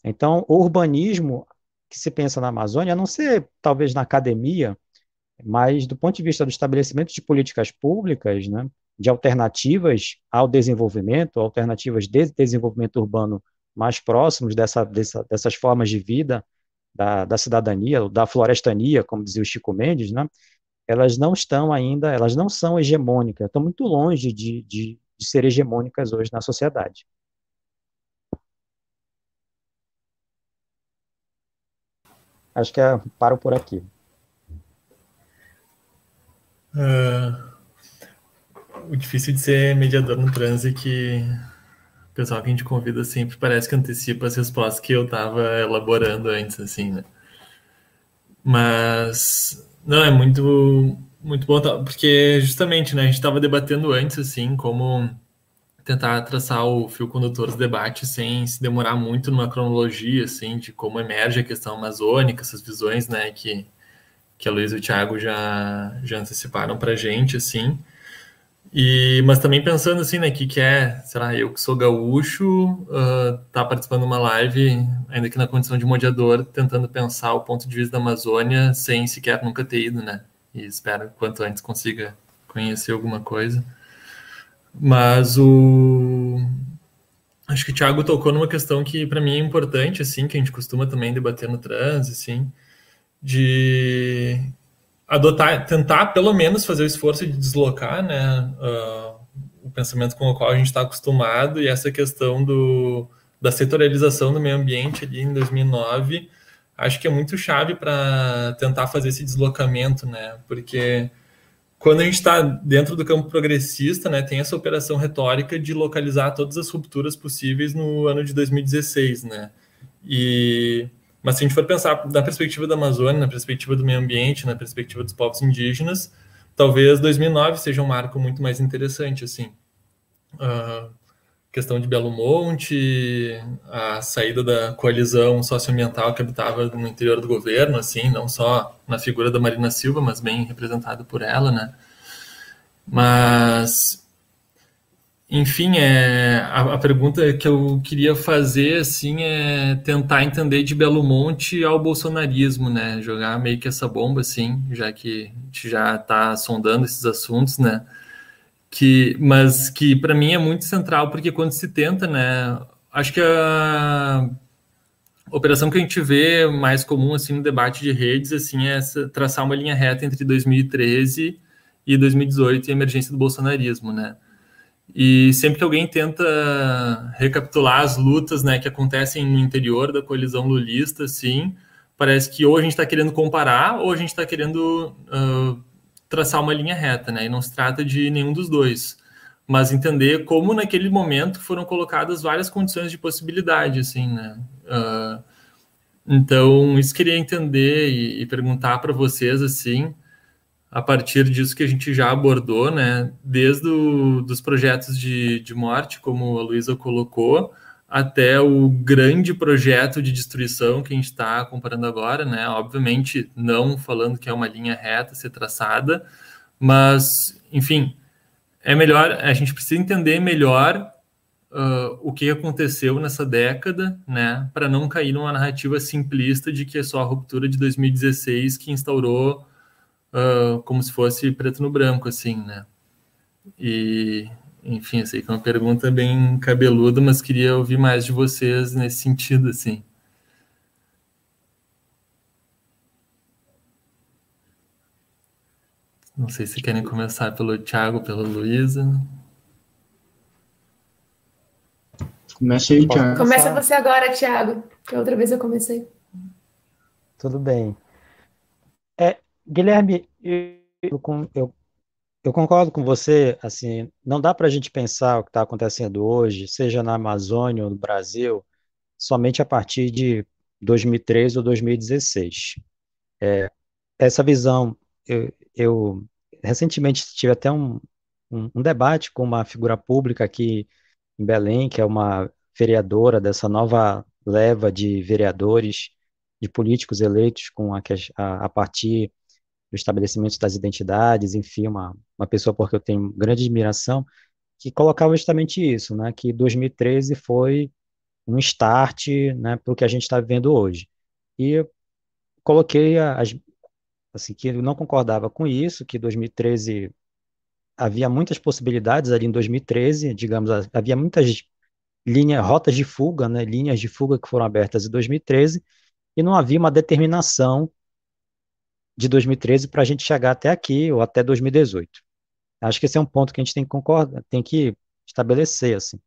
Então, o urbanismo que se pensa na Amazônia, a não ser talvez na academia, mas do ponto de vista do estabelecimento de políticas públicas, né, de alternativas ao desenvolvimento, alternativas de desenvolvimento urbano mais próximos dessa, dessa, dessas formas de vida da, da cidadania, da florestania, como dizia o Chico Mendes, né, elas não estão ainda, elas não são hegemônicas, estão muito longe de, de, de ser hegemônicas hoje na sociedade. Acho que é, paro por aqui. Uh, o difícil de ser mediador no transe que pessoal que a gente convida sempre parece que antecipa as respostas que eu estava elaborando antes, assim, né? Mas, não, é muito, muito bom, tá? porque justamente, né, a gente estava debatendo antes, assim, como tentar traçar o fio condutor do debate sem se demorar muito numa cronologia, assim, de como emerge a questão amazônica, essas visões, né, que, que a Luiz e o Thiago já, já anteciparam para a gente, assim. E, mas também pensando assim, né, que, que é, sei lá, eu que sou gaúcho, uh, tá participando de uma live, ainda que na condição de mediador, tentando pensar o ponto de vista da Amazônia sem sequer nunca ter ido, né? E espero quanto antes consiga conhecer alguma coisa. Mas o acho que o Thiago tocou numa questão que para mim é importante, assim, que a gente costuma também debater no trans, assim, de adotar, tentar pelo menos fazer o esforço de deslocar, né, uh, o pensamento com o qual a gente está acostumado e essa questão do, da setorialização do meio ambiente ali em 2009, acho que é muito chave para tentar fazer esse deslocamento, né, porque quando a gente está dentro do campo progressista, né, tem essa operação retórica de localizar todas as rupturas possíveis no ano de 2016, né? E mas se a gente for pensar na perspectiva da Amazônia, na perspectiva do meio ambiente, na perspectiva dos povos indígenas, talvez 2009 seja um marco muito mais interessante, assim. Uh, questão de Belo Monte, a saída da coalizão socioambiental que habitava no interior do governo, assim, não só na figura da Marina Silva, mas bem representada por ela, né? Mas, enfim, é, a, a, pergunta que eu queria fazer, assim, é tentar entender de Belo Monte ao bolsonarismo, né? Jogar meio que essa bomba, assim, já que a gente já está sondando esses assuntos, né? que mas que para mim é muito central porque quando se tenta né acho que a operação que a gente vê mais comum assim no debate de redes assim é traçar uma linha reta entre 2013 e 2018 e a emergência do bolsonarismo né e sempre que alguém tenta recapitular as lutas né que acontecem no interior da coalizão lulista assim parece que ou a gente está querendo comparar ou a gente está querendo uh, traçar uma linha reta, né? E não se trata de nenhum dos dois, mas entender como naquele momento foram colocadas várias condições de possibilidade, assim, né? Uh, então, isso queria entender e, e perguntar para vocês, assim, a partir disso que a gente já abordou, né? Desde o, dos projetos de, de morte, como a Luísa colocou, até o grande projeto de destruição que a gente está comparando agora, né? Obviamente, não falando que é uma linha reta ser traçada, mas, enfim, é melhor, a gente precisa entender melhor uh, o que aconteceu nessa década, né? Para não cair numa narrativa simplista de que é só a ruptura de 2016 que instaurou uh, como se fosse preto no branco, assim, né? E enfim, eu sei que é uma pergunta bem cabeluda, mas queria ouvir mais de vocês nesse sentido, assim. Não sei se querem começar pelo Thiago, pela Luísa. Começa aí, Thiago. Começa você agora, Thiago, que outra vez eu comecei. Tudo bem. É, Guilherme, eu, eu eu concordo com você, assim, não dá para a gente pensar o que está acontecendo hoje, seja na Amazônia ou no Brasil, somente a partir de 2013 ou 2016. É, essa visão, eu, eu, recentemente tive até um, um, um, debate com uma figura pública aqui em Belém, que é uma vereadora dessa nova leva de vereadores, de políticos eleitos com a, a, a partir do estabelecimento das identidades, enfim, uma, uma pessoa porque eu tenho grande admiração, que colocava justamente isso, né, que 2013 foi um start né, para o que a gente está vivendo hoje. E coloquei as, assim, que eu não concordava com isso, que 2013 havia muitas possibilidades ali em 2013, digamos, havia muitas linhas, rotas de fuga, né, linhas de fuga que foram abertas em 2013, e não havia uma determinação de 2013 para a gente chegar até aqui ou até 2018. Acho que esse é um ponto que a gente tem que concordar, tem que estabelecer assim.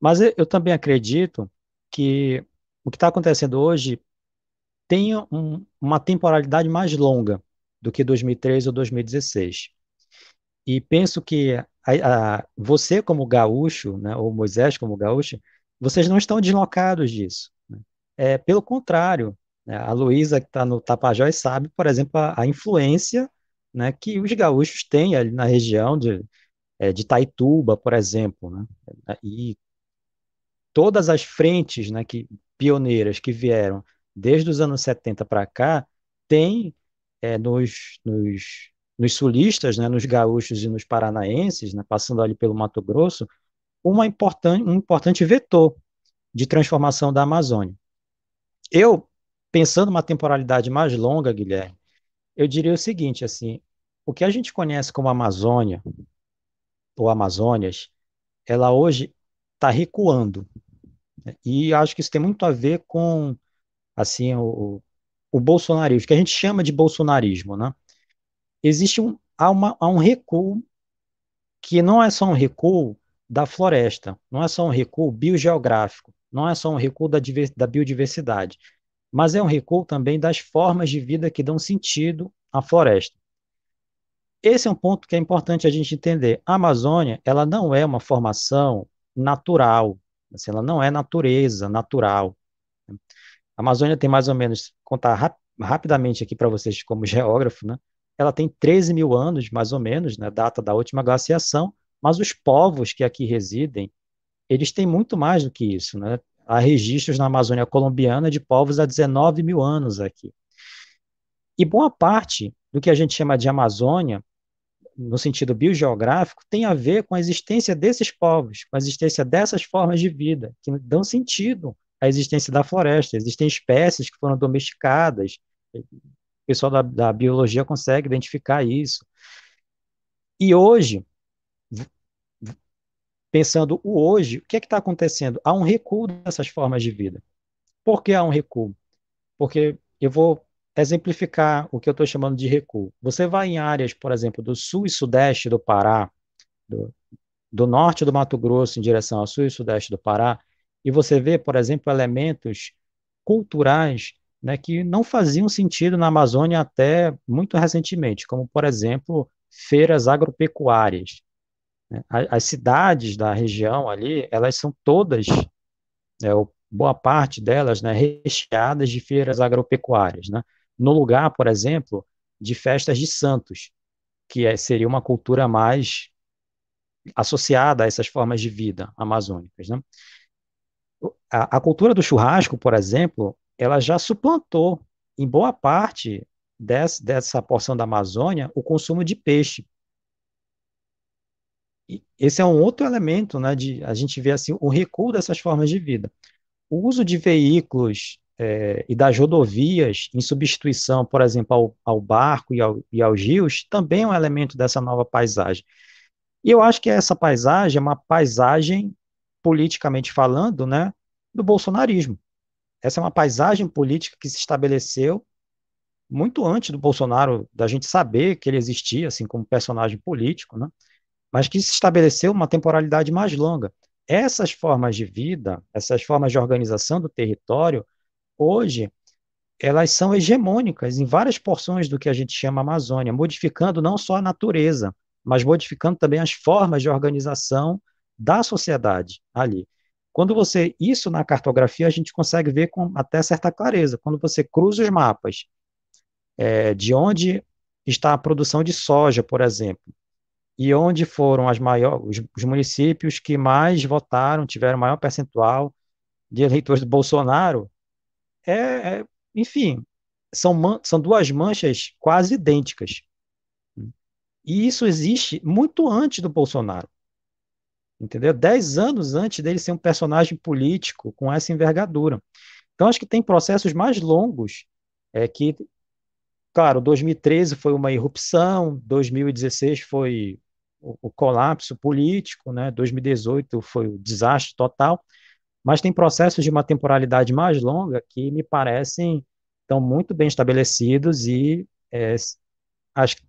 Mas eu também acredito que o que está acontecendo hoje tem um, uma temporalidade mais longa do que 2013 ou 2016. E penso que a, a, você, como gaúcho, né, ou Moisés, como gaúcho, vocês não estão deslocados disso. Né? É, pelo contrário, a Luísa, que está no Tapajós, sabe, por exemplo, a, a, influência né, que os gaúchos têm ali na região de, é, de Taituba, por exemplo. Né? E todas as frentes né, que, pioneiras que vieram desde os anos 70 para cá, tem é, nos, nos, nos, sulistas, né, nos gaúchos e nos paranaenses, né, passando ali pelo Mato Grosso, uma importante, um importante vetor de transformação da Amazônia. Eu, pensando uma temporalidade mais longa, Guilherme, eu diria o seguinte, assim, o que a gente conhece como Amazônia, ou Amazônias, ela hoje está recuando. Né? E acho que isso tem muito a ver com assim o, o bolsonarismo, que a gente chama de bolsonarismo, né? Existe um há, uma, há um recuo que não é só um recuo da floresta, não é só um recuo biogeográfico, não é só um recuo da, da biodiversidade, mas é um recuo também das formas de vida que dão sentido à floresta. Esse é um ponto que é importante a gente entender. A Amazônia, ela não é uma formação natural, assim, ela não é natureza natural. A Amazônia tem mais ou menos, contar rap rapidamente aqui para vocês como geógrafo, né? Ela tem 13 mil anos, mais ou menos, né? Data da última glaciação, mas os povos que aqui residem, eles têm muito mais do que isso, né? Há registros na Amazônia colombiana de povos há 19 mil anos aqui. E boa parte do que a gente chama de Amazônia, no sentido biogeográfico, tem a ver com a existência desses povos, com a existência dessas formas de vida, que dão sentido a existência da floresta. Existem espécies que foram domesticadas, o pessoal da, da biologia consegue identificar isso. E hoje, pensando o hoje, o que é que está acontecendo? Há um recuo dessas formas de vida. Por que há um recuo? Porque eu vou exemplificar o que eu estou chamando de recuo. Você vai em áreas, por exemplo, do sul e sudeste do Pará, do, do norte do Mato Grosso em direção ao sul e sudeste do Pará, e você vê, por exemplo, elementos culturais né, que não faziam sentido na Amazônia até muito recentemente, como, por exemplo, feiras agropecuárias. Né. As cidades da região ali, elas são todas, né, boa parte delas, né, recheadas de feiras agropecuárias, né, no lugar, por exemplo, de festas de santos, que é, seria uma cultura mais associada a essas formas de vida amazônicas. Né? a, a cultura do churrasco, por exemplo, ela já suplantou, em boa parte dessa, dessa porção da Amazônia, o consumo de peixe. Esse é um outro elemento, né, de a gente ver assim, o recuo dessas formas de vida. O uso de veículos é, e das rodovias em substituição, por exemplo, ao, ao barco e, ao, e aos rios, também é um elemento dessa nova paisagem. E eu acho que essa paisagem é uma paisagem, politicamente falando, né, do bolsonarismo. Essa é uma paisagem política que se estabeleceu muito antes do Bolsonaro, da gente saber que ele existia, assim, como personagem político, né? Mas que se estabeleceu uma temporalidade mais longa. Essas formas de vida, essas formas de organização do território, hoje, elas são hegemônicas em várias porções do que a gente chama Amazônia, modificando não só a natureza, mas modificando também as formas de organização da sociedade ali. Quando você, isso na cartografia, a gente consegue ver com até certa clareza. Quando você cruza os mapas é, de onde está a produção de soja, por exemplo, e onde foram as maiores, os, os municípios que mais votaram, tiveram maior percentual de eleitores do Bolsonaro, é, é enfim, são, são duas manchas quase idênticas. E isso existe muito antes do Bolsonaro. Entendeu? Dez anos antes dele ser um personagem político com essa envergadura. Então, acho que tem processos mais longos é, que, claro, 2013 foi uma irrupção, 2016 foi o, o colapso político, né? 2018 foi o desastre total, mas tem processos de uma temporalidade mais longa que me parecem estão muito bem estabelecidos e é, acho que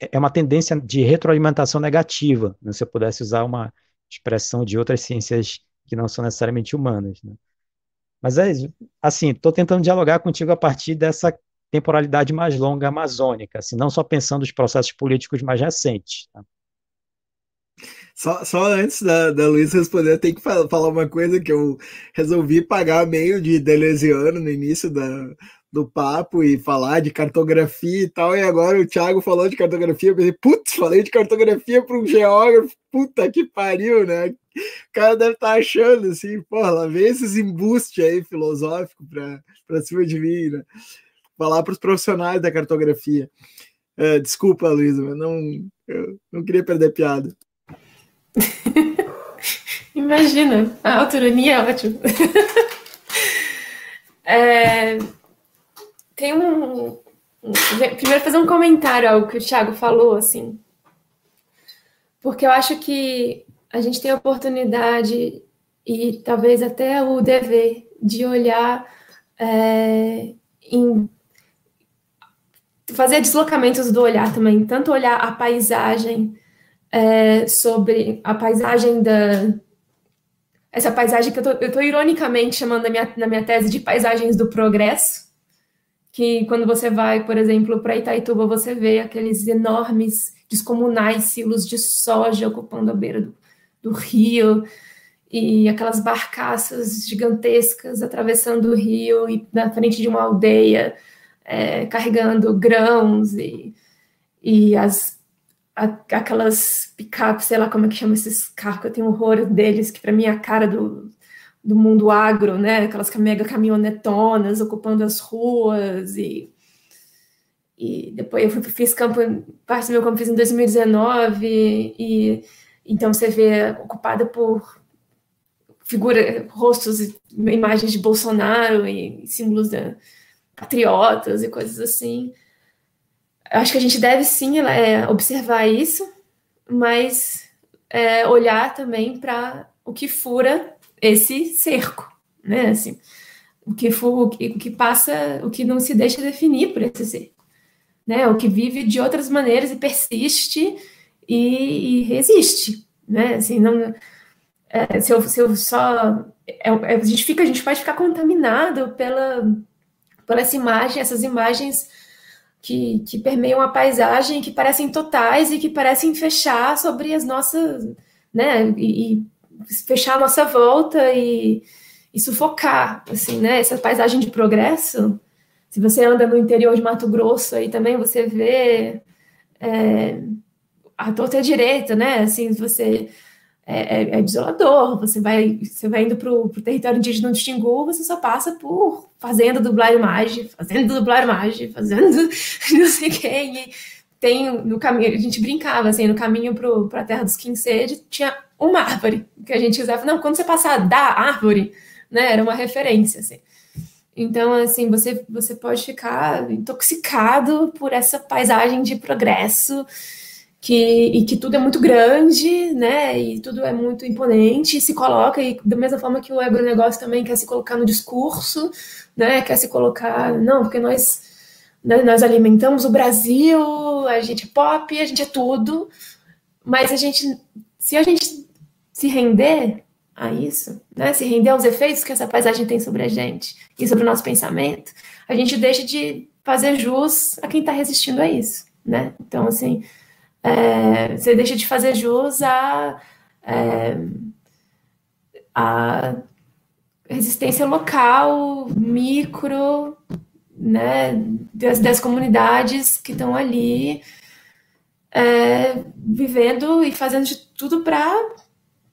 é uma tendência de retroalimentação negativa, né, se eu pudesse usar uma expressão de outras ciências que não são necessariamente humanas. Né? Mas é assim, estou tentando dialogar contigo a partir dessa temporalidade mais longa amazônica, assim, não só pensando os processos políticos mais recentes. Tá? Só, só antes da, da Luiz responder, eu tenho que falar uma coisa que eu resolvi pagar meio de deleuziano no início da, do papo e falar de cartografia e tal, e agora o Thiago falou de cartografia, eu pensei, putz, falei de cartografia para um geógrafo, puta que pariu, né? O cara deve estar tá achando assim, porra, lá vem esses embustes aí filosóficos para cima de mim, né? Falar para os profissionais da cartografia. É, desculpa, Luísa, mas não, eu não queria perder piada. Imagina, a autonomia é ótimo. é, tem um, Primeiro, fazer um comentário ao que o Thiago falou, assim. Porque eu acho que a gente tem a oportunidade e talvez até o dever de olhar é, em fazer deslocamentos do olhar também, tanto olhar a paisagem é, sobre a paisagem da. Essa paisagem que eu estou ironicamente chamando na minha, na minha tese de paisagens do progresso, que quando você vai, por exemplo, para Itaituba, você vê aqueles enormes, descomunais silos de soja ocupando a beira do, do rio, e aquelas barcaças gigantescas atravessando o rio e na frente de uma aldeia, é, carregando grãos e, e as aquelas picapes, sei lá como é que chama esses carros, que eu tenho horror deles, que para mim é a cara do, do mundo agro, né? Aquelas mega caminhonetonas ocupando as ruas e e depois eu fui, fiz campo, parte do meu campo fiz em 2019 e então você vê ocupada por figura, rostos imagens de Bolsonaro e símbolos de patriotas e coisas assim acho que a gente deve sim é, observar isso, mas é, olhar também para o que fura esse cerco, né? Assim, o que, for, o que, passa, o que não se deixa definir por esse cerco, né? O que vive de outras maneiras e persiste e, e resiste, né? Assim, não, é, se, eu, se eu só é, é, a gente fica, a gente pode ficar contaminado pela por essa imagem, essas imagens que, que permeiam a paisagem, que parecem totais e que parecem fechar sobre as nossas, né, e, e fechar a nossa volta e, e, sufocar, assim, né, essa paisagem de progresso. Se você anda no interior de Mato Grosso aí também você vê é, a torta direita, né, assim, você é, é, é, desolador. Você vai, você vai indo para o território indígena do Xingu, você só passa por fazenda dublar imagem, fazenda dublar imagem, fazendo não sei quem. tem no caminho, a gente brincava assim, no caminho para a terra dos Quincede, tinha uma árvore que a gente usava. Não, quando você passar da árvore, né, era uma referência assim. Então, assim, você, você pode ficar intoxicado por essa paisagem de progresso que, e que tudo é muito grande, né? E tudo é muito imponente, se coloca, e da mesma forma que o agronegócio também quer se colocar no discurso, né? Quer se colocar, não, porque nós, né, nós alimentamos o Brasil, a gente é pop, a gente é tudo, mas a gente, se a gente se render a isso, né? Se render aos efeitos que essa paisagem tem sobre a gente e sobre o nosso pensamento, a gente deixa de fazer jus a quem está resistindo a isso, né? Então, assim, é, você deixa de fazer jus à, é, à resistência local, micro, né, das, das comunidades que estão ali é, vivendo e fazendo de tudo para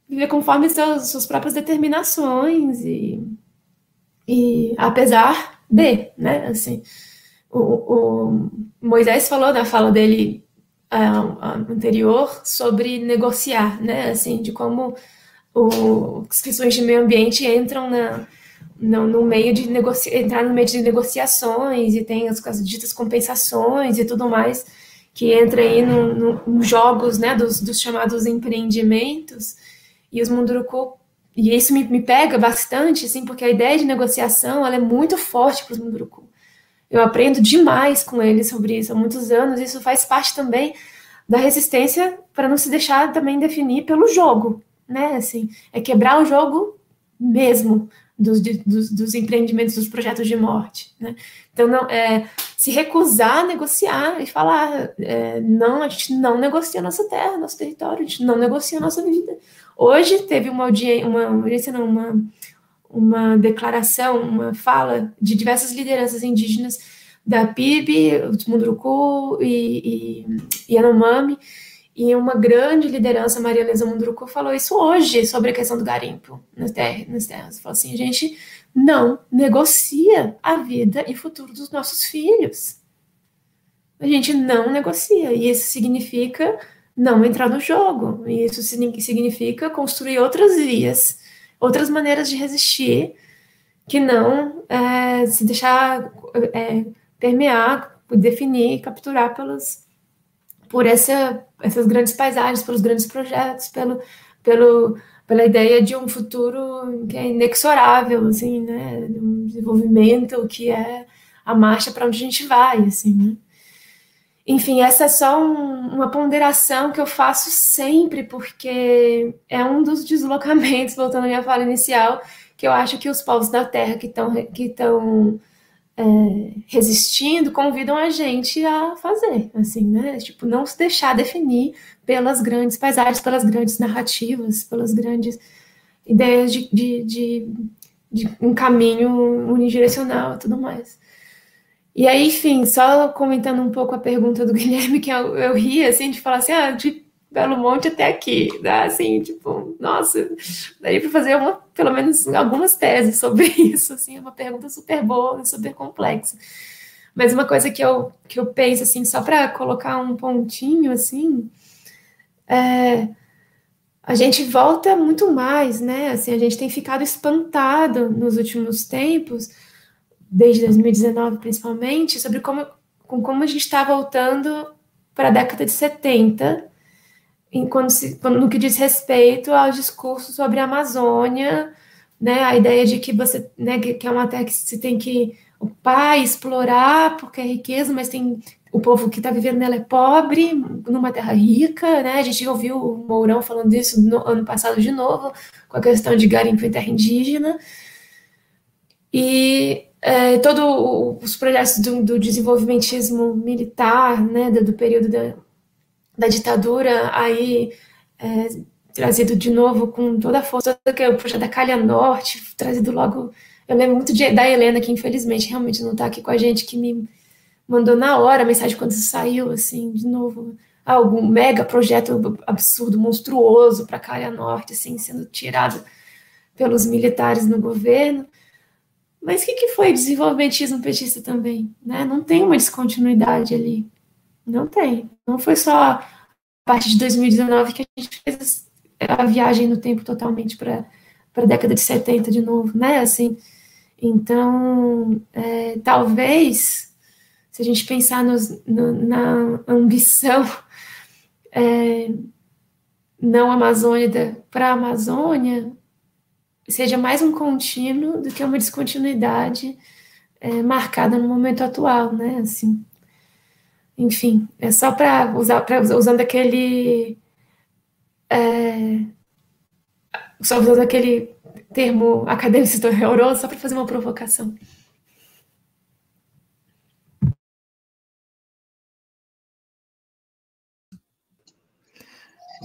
viver conforme seus, suas próprias determinações e, e apesar de, né, assim, o, o Moisés falou na fala dele uh, anterior sobre negociar, né? Assim, de como o, as questões de meio ambiente entram na, no, no meio de entrar no meio de negociações e tem as, as ditas compensações e tudo mais que entra aí nos no, no jogos, né, dos, dos, chamados empreendimentos e os Munduruku e isso me, me pega bastante, assim, porque a ideia de negociação ela é muito forte para os Munduruku. Eu aprendo demais com eles sobre isso há muitos anos. Isso faz parte também da resistência para não se deixar também definir pelo jogo, né? Assim, é quebrar o jogo mesmo dos, dos, dos empreendimentos, dos projetos de morte, né? Então, não, é, se recusar a negociar e falar, é, não, a gente não negocia nossa terra, nosso território, a gente não negocia nossa vida. Hoje teve uma audiência, uma audiência não, uma uma declaração, uma fala de diversas lideranças indígenas da PIB, Munduruku e, e Yanomami, e uma grande liderança, Maria Lesa Munduruku, falou isso hoje sobre a questão do garimpo nas terras. Nas terras. Falou assim, gente não negocia a vida e futuro dos nossos filhos. A gente não negocia, e isso significa não entrar no jogo, e isso significa construir outras vias outras maneiras de resistir que não é, se deixar é, permear, definir, capturar pelos, por essa, essas grandes paisagens, pelos grandes projetos, pelo, pelo, pela ideia de um futuro que é inexorável, assim, né, um desenvolvimento que é a marcha para onde a gente vai, assim, né? Enfim, essa é só um, uma ponderação que eu faço sempre, porque é um dos deslocamentos, voltando à minha fala inicial, que eu acho que os povos da Terra que estão que estão é, resistindo convidam a gente a fazer, assim, né? Tipo, não se deixar definir pelas grandes paisagens, pelas grandes narrativas, pelas grandes ideias de, de, de, de um caminho unidirecional e tudo mais. E aí, enfim, só comentando um pouco a pergunta do Guilherme, que eu, eu ri, assim, de falar assim, ah, de Belo Monte até aqui, né? assim, tipo, nossa, daí para fazer uma, pelo menos algumas teses sobre isso, assim, é uma pergunta super boa, super complexa. Mas uma coisa que eu, que eu penso, assim, só para colocar um pontinho, assim, é, a gente volta muito mais, né, assim, a gente tem ficado espantado nos últimos tempos desde 2019 principalmente, sobre como, com como a gente está voltando para a década de 70, em, quando se, quando, no que diz respeito ao discurso sobre a Amazônia, né, a ideia de que você, né, que, que é uma terra que se tem que ocupar, explorar, porque é riqueza, mas tem o povo que está vivendo nela é pobre, numa terra rica, né? A gente ouviu o Mourão falando isso no ano passado de novo, com a questão de garimpo em terra indígena. E é, todos os projetos do, do, desenvolvimentismo militar, né, do, do período da, da, ditadura, aí é, trazido de novo com toda a força, que é o projeto da Calha Norte, trazido logo. Eu lembro muito de, da Helena, que infelizmente realmente não está aqui com a gente, que me mandou na hora a mensagem quando saiu, assim, de novo, algum mega projeto absurdo, monstruoso para Calha Norte, assim, sendo tirado pelos militares no governo. Mas o que, que foi desenvolvimentismo petista também? Né? Não tem uma descontinuidade ali. Não tem. Não foi só a partir de 2019 que a gente fez a viagem no tempo totalmente para a década de 70 de novo, né? Assim, então, é, talvez, se a gente pensar nos, no, na ambição é, não amazônica para a Amazônia, seja mais um contínuo do que uma descontinuidade é, marcada no momento atual, né? Assim, enfim, é só para usar, pra, usando aquele, é, só usando aquele termo acadêmico horroroso, só para fazer uma provocação.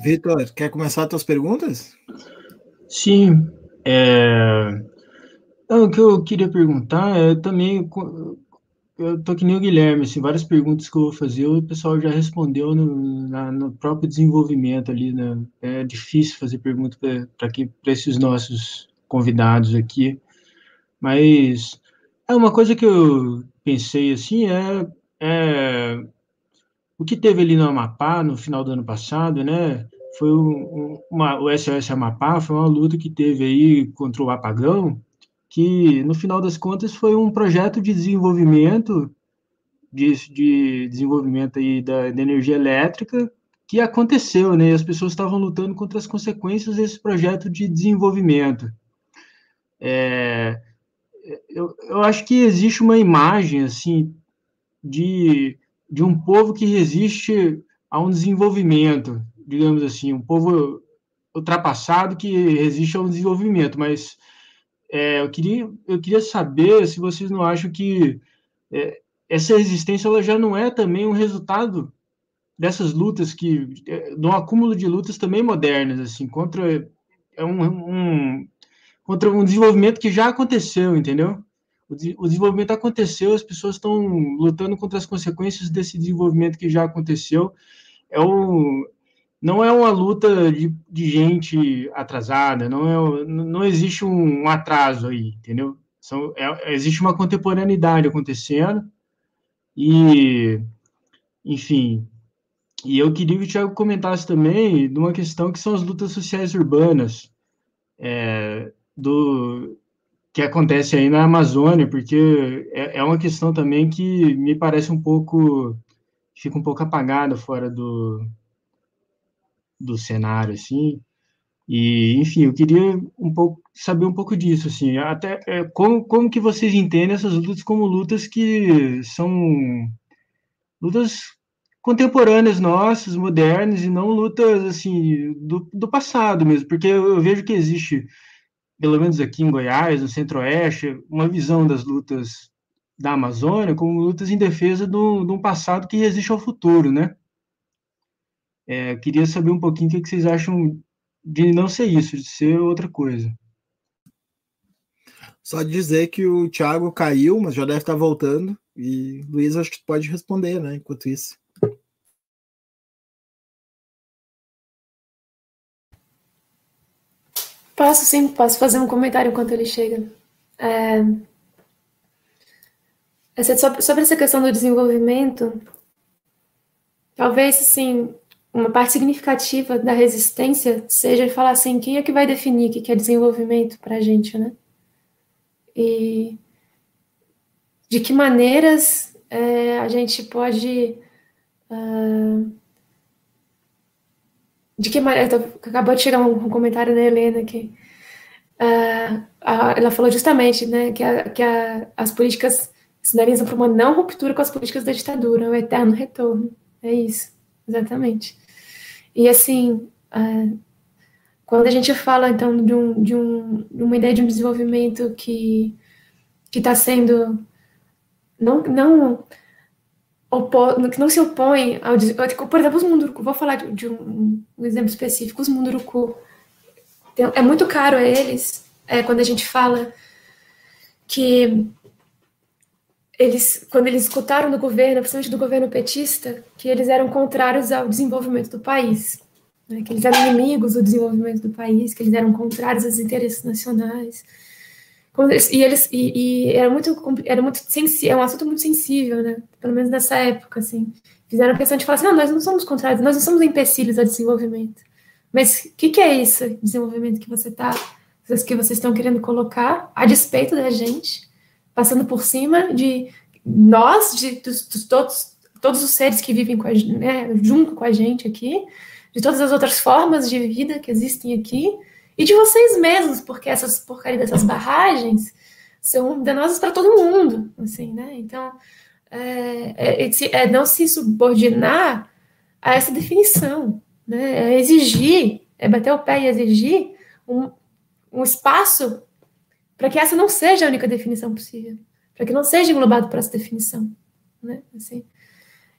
Vitor, quer começar as tuas perguntas? Sim, é, o que eu queria perguntar é também, eu tô que nem o Guilherme, assim, várias perguntas que eu vou fazer, o pessoal já respondeu no, na, no próprio desenvolvimento ali, né? É difícil fazer pergunta para esses nossos convidados aqui, mas é uma coisa que eu pensei assim é, é, o que teve ali no Amapá no final do ano passado, né? Foi um, uma, o SOS Amapá foi uma luta que teve aí contra o apagão, que no final das contas foi um projeto de desenvolvimento de, de desenvolvimento aí da, da energia elétrica que aconteceu, né? As pessoas estavam lutando contra as consequências desse projeto de desenvolvimento. É, eu, eu acho que existe uma imagem assim de, de um povo que resiste a um desenvolvimento, digamos assim, um povo ultrapassado que resiste a um desenvolvimento, mas é, eu, queria, eu queria saber se vocês não acham que é, essa resistência ela já não é também um resultado dessas lutas que de um acúmulo de lutas também modernas assim contra é um, um contra um desenvolvimento que já aconteceu entendeu? O, o desenvolvimento aconteceu as pessoas estão lutando contra as consequências desse desenvolvimento que já aconteceu. É um não é uma luta de, de gente atrasada não é não existe um, atraso aí entendeu? São, é, existe uma contemporaneidade acontecendo e, enfim, e eu queria que o Thiago comentasse também de uma questão que são as lutas sociais urbanas, é, do que acontece aí na Amazônia, porque é, é, uma questão também que me parece um pouco fica um pouco apagada fora do do cenário assim. E, enfim, eu queria um pouco saber um pouco disso, assim, até é, como, como que vocês entendem essas lutas como lutas que são lutas contemporâneas nossas, modernas, e não lutas, assim, do, do passado mesmo, porque eu, eu vejo que existe, pelo menos aqui em Goiás, no Centro-Oeste, uma visão das lutas da Amazônia como lutas em defesa de um passado que resiste ao futuro, né? É, queria saber um pouquinho o que, que vocês acham de não ser isso, de ser outra coisa. Só dizer que o Thiago caiu, mas já deve estar voltando. E Luiz, acho que pode responder, né? Enquanto isso. Posso sim, posso fazer um comentário enquanto ele chega. É... Sobre essa questão do desenvolvimento, talvez, sim, uma parte significativa da resistência seja falar assim, quem é que vai definir o que é desenvolvimento para a gente, né? E de que maneiras é, a gente pode... Uh, de que maneira... Acabou de chegar um, um comentário da Helena aqui. Uh, a, ela falou justamente né, que, a, que a, as políticas sinalizam para uma não ruptura com as políticas da ditadura, o eterno retorno. É isso, exatamente. E assim, uh, quando a gente fala então de, um, de, um, de uma ideia de um desenvolvimento que que está sendo não não opo, que não se opõe ao por exemplo os munduruku vou falar de, de um, um, exemplo específico os munduruku é muito caro a eles é, quando a gente fala que eles, quando eles escutaram do governo, principalmente do governo petista, que eles eram contrários ao desenvolvimento do país, né, que eles eram inimigos do desenvolvimento do país, que eles eram contrários aos interesses nacionais. E eles e, e era muito era muito sensível, é um assunto muito sensível, né? Pelo menos nessa época, assim. Fizeram questão de falar assim: não, nós não somos contrários, nós não somos empecilhos ao desenvolvimento. Mas o que, que, é isso, desenvolvimento que você tá, que vocês estão querendo colocar a despeito da gente? Passando por cima de nós, de, dos, dos todos, todos os seres que vivem com a, né, junto com a gente aqui, de todas as outras formas de vida que existem aqui, e de vocês mesmos, porque essas porcaria dessas barragens são danosas para todo mundo, assim, né? Então, é, é, é, não se subordinar a essa definição, né? É exigir, é bater o pé e exigir um, um espaço para que essa não seja a única definição possível, para que não seja englobado por essa definição, né? Assim.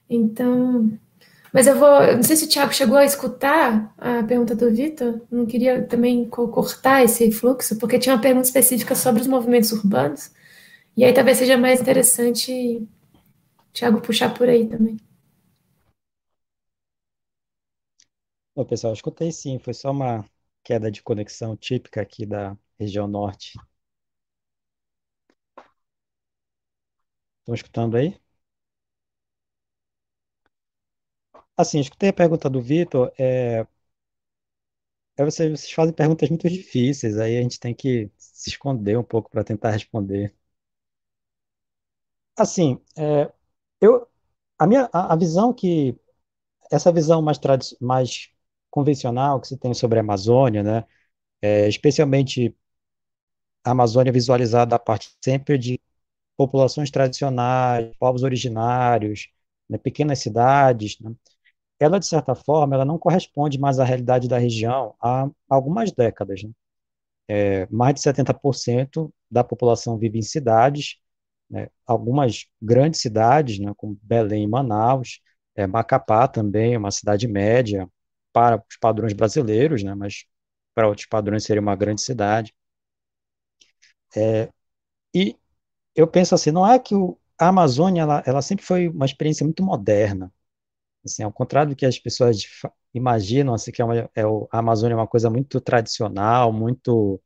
Então, mas eu vou, não sei se o Thiago chegou a escutar a pergunta do Vitor, não queria também cortar esse fluxo, porque tinha uma pergunta específica sobre os movimentos urbanos, e aí talvez seja mais interessante Thiago puxar por aí também. Ô, pessoal, escutei sim, foi só uma queda de conexão típica aqui da região norte Estão escutando aí? Assim, escutei a pergunta do Vitor. É, é vocês, vocês fazem perguntas muito difíceis, aí a gente tem que se esconder um pouco para tentar responder. Assim, é, eu, a minha a, a visão que essa visão mais, mais convencional que se tem sobre a Amazônia, né, é, especialmente a Amazônia visualizada a partir sempre de populações tradicionais, povos originários, né, pequenas cidades, né, ela, de certa forma, ela não corresponde mais à realidade da região há algumas décadas. Né? É, mais de 70% da população vive em cidades, né? algumas grandes cidades, né, como Belém e Manaus, é, Macapá também, uma cidade média para os padrões brasileiros, né, mas para outros padrões seria uma grande cidade. É, e eu penso assim, não é que o, a Amazônia ela, ela sempre foi uma experiência muito moderna, assim, ao contrário do que as pessoas imaginam, assim, que é, uma, é o, a Amazônia é uma coisa muito tradicional, muito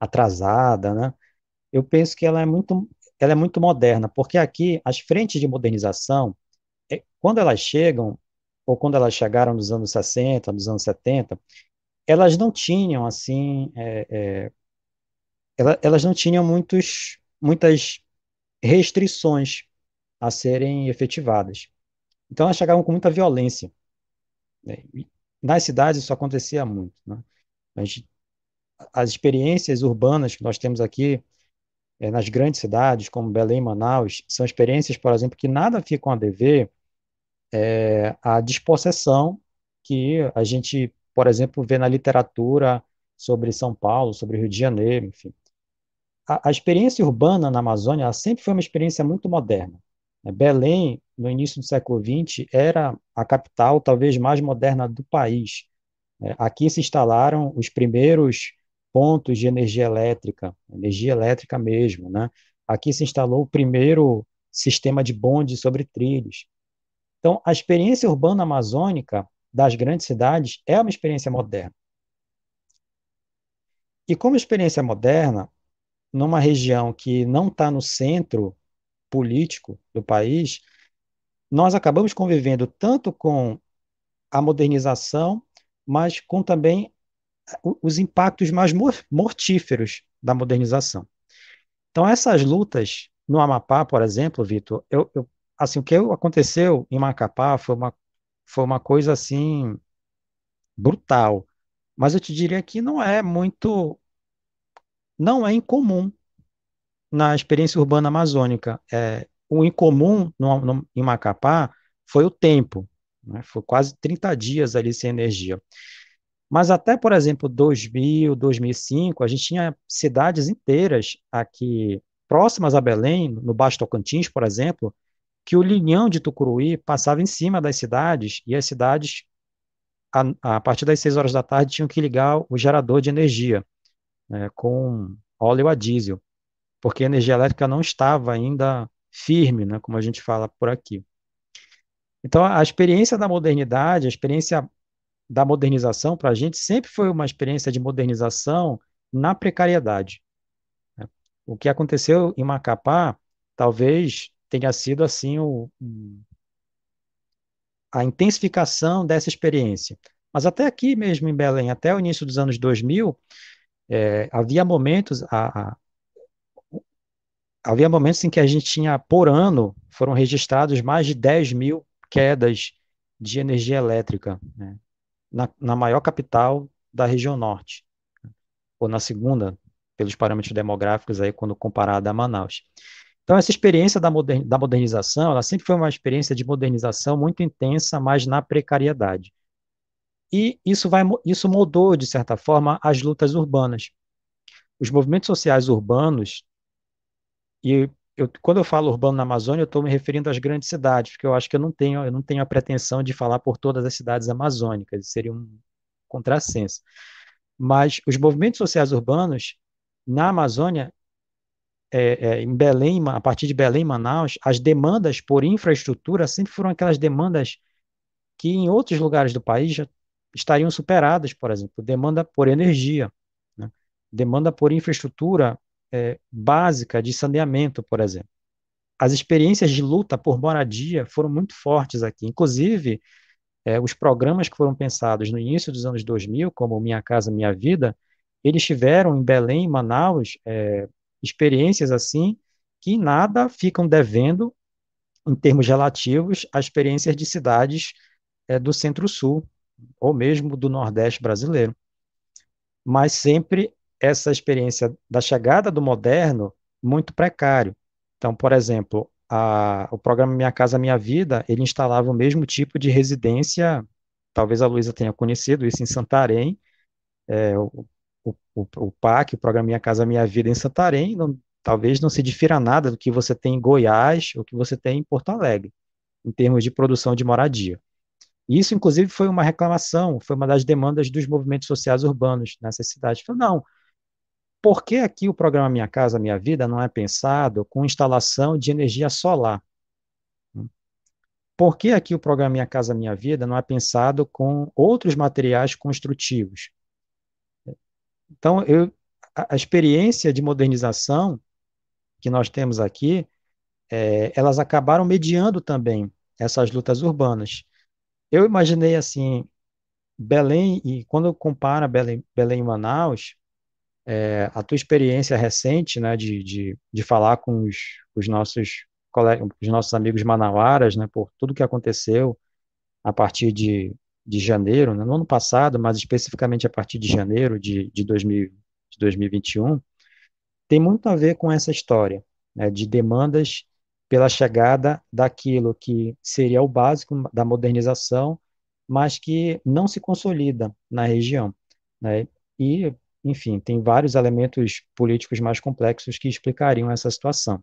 atrasada, né? Eu penso que ela é muito, ela é muito moderna, porque aqui as frentes de modernização, é, quando elas chegam, ou quando elas chegaram nos anos 60, nos anos 70, elas não tinham, assim, é, é, elas não tinham muitos, muitas restrições a serem efetivadas. Então elas chegavam com muita violência. Né? nas cidades isso acontecia muito. Né? As experiências urbanas que nós temos aqui é, nas grandes cidades, como Belém e Manaus, são experiências, por exemplo, que nada ficam a dever é, à dispossessão que a gente, por exemplo, vê na literatura sobre São Paulo, sobre Rio de Janeiro, enfim. A, a experiência urbana na Amazônia sempre foi uma experiência muito moderna. Né? Belém, no início do século XX, era a capital talvez mais moderna do país. É, aqui se instalaram os primeiros pontos de energia elétrica, energia elétrica mesmo, né? Aqui se instalou o primeiro sistema de bonde sobre trilhos. Então, a experiência urbana amazônica das grandes cidades é uma experiência moderna. E como experiência moderna, numa região que não está no centro político do país, nós acabamos convivendo tanto com a modernização, mas com também os impactos mais mortíferos da modernização. Então, essas lutas no Amapá, por exemplo, Vitor, eu, eu, assim, o que aconteceu em Macapá foi uma, foi uma coisa assim brutal, mas eu te diria que não é muito, não é incomum na experiência urbana amazônica. É, o incomum no, no, em Macapá foi o tempo, né? foi quase 30 dias ali sem energia. Mas até, por exemplo, 2000, 2005, a gente tinha cidades inteiras aqui próximas a Belém, no Baixo Tocantins, por exemplo, que o linhão de Tucuruí passava em cima das cidades e as cidades, a, a partir das 6 horas da tarde, tinham que ligar o gerador de energia né, com óleo a diesel porque a energia elétrica não estava ainda firme, né, como a gente fala por aqui. Então, a experiência da modernidade, a experiência da modernização para a gente sempre foi uma experiência de modernização na precariedade. Né. O que aconteceu em Macapá talvez tenha sido assim o, a intensificação dessa experiência. Mas até aqui mesmo em Belém, até o início dos anos 2000, é, havia momentos, a, a, havia momentos em que a gente tinha, por ano, foram registrados mais de 10 mil quedas de energia elétrica, né, na, na maior capital da região norte, ou na segunda, pelos parâmetros demográficos, aí, quando comparada a Manaus. Então, essa experiência da, modern, da modernização, ela sempre foi uma experiência de modernização muito intensa, mas na precariedade. E isso, vai, isso mudou, de certa forma, as lutas urbanas. Os movimentos sociais urbanos e eu, quando eu falo urbano na Amazônia, eu estou me referindo às grandes cidades, porque eu acho que eu não tenho, eu não tenho a pretensão de falar por todas as cidades amazônicas, seria um contrassenso. Mas os movimentos sociais urbanos na Amazônia, é, é, em Belém, a partir de Belém, Manaus, as demandas por infraestrutura sempre foram aquelas demandas que em outros lugares do país já estariam superadas, por exemplo, demanda por energia, né? demanda por infraestrutura é, básica de saneamento, por exemplo. as experiências de luta por moradia foram muito fortes aqui. Inclusive, é, os programas que foram pensados no início dos anos 2000, como Minha Casa Minha Vida, eles tiveram em Belém e Manaus é, experiências assim que nada ficam devendo em termos relativos a experiências de cidades é, do Centro-Sul ou mesmo do Nordeste brasileiro. Mas sempre essa experiência da chegada do moderno muito precário. Então, por exemplo, a, o programa Minha Casa Minha Vida, ele instalava o mesmo tipo de residência, talvez a Luísa tenha conhecido isso em Santarém, é, o, o, o, PAC, o programa Minha Casa Minha Vida em Santarém, não, talvez não se difira nada do que você tem em Goiás ou que você tem em Porto Alegre, em termos de produção de moradia. Isso, inclusive, foi uma reclamação, foi uma das demandas dos movimentos sociais urbanos nessas cidades. Falou, não, por que aqui o programa Minha Casa Minha Vida não é pensado com instalação de energia solar? Por que aqui o programa Minha Casa Minha Vida não é pensado com outros materiais construtivos? Então, eu, a, a experiência de modernização que nós temos aqui, é, elas acabaram mediando também essas lutas urbanas. Eu imaginei assim, Belém, e quando eu comparo Belém, Belém e Manaus, é, a tua experiência recente, né, de, de, de falar com os, os nossos colegas, os nossos amigos manauaras, né, por tudo que aconteceu a partir de, de janeiro, né, no ano passado, mas especificamente a partir de janeiro de, de, 2000, de 2021, tem muito a ver com essa história né, de demandas pela chegada daquilo que seria o básico da modernização, mas que não se consolida na região. Né? E enfim, tem vários elementos políticos mais complexos que explicariam essa situação.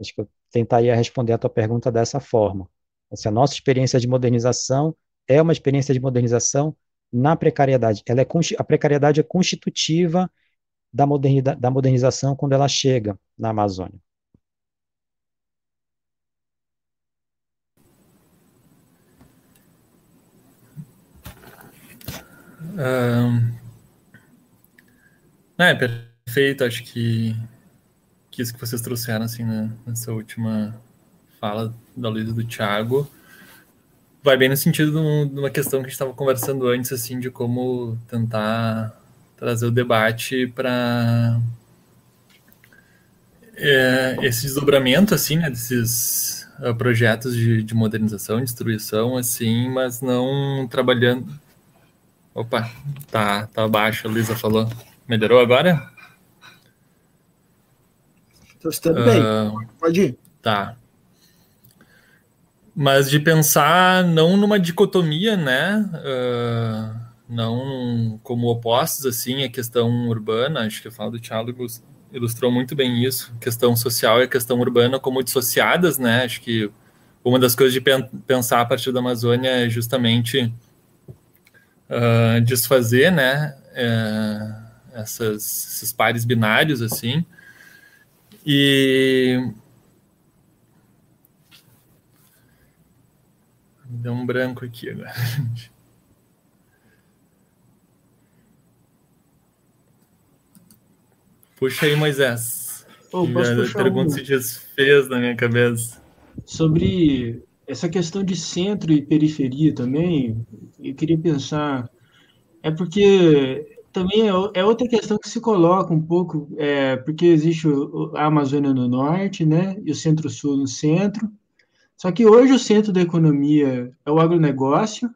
Acho que eu tentaria responder a tua pergunta dessa forma. Se a nossa experiência de modernização é uma experiência de modernização na precariedade. Ela é, a precariedade é constitutiva da, modernização quando ela chega na Amazônia. Um, é, perfeito. Acho que, que isso que vocês trouxeram assim, né, nessa última fala da Luísa do Thiago vai bem no sentido de uma questão que a gente estava conversando antes, assim, de como tentar trazer o debate para é, esse desdobramento, assim, né, desses uh, projetos de, de modernização, destruição, assim, mas não trabalhando. Opa, tá, tá baixo, a Luísa falou. Melhorou agora? Estou estando uh, bem. Ah, Pode ir. Tá. Mas de pensar não numa dicotomia, né? Uh, não como opostos, assim, a questão urbana, acho que a fala do Thiago ilustrou muito bem isso, questão social e a questão urbana como dissociadas, né? Acho que uma das coisas de pensar a partir da Amazônia é justamente uh, desfazer, né? Uh, essas, esses pares binários, assim. E. Deu um branco aqui agora. Puxa aí, Moisés. Oh, a pergunta se desfez na minha cabeça. Sobre essa questão de centro e periferia também, eu queria pensar. É porque também é, é outra questão que se coloca um pouco, é, porque existe a Amazônia no norte, né, e o centro-sul no centro. Só que hoje o centro da economia é o agronegócio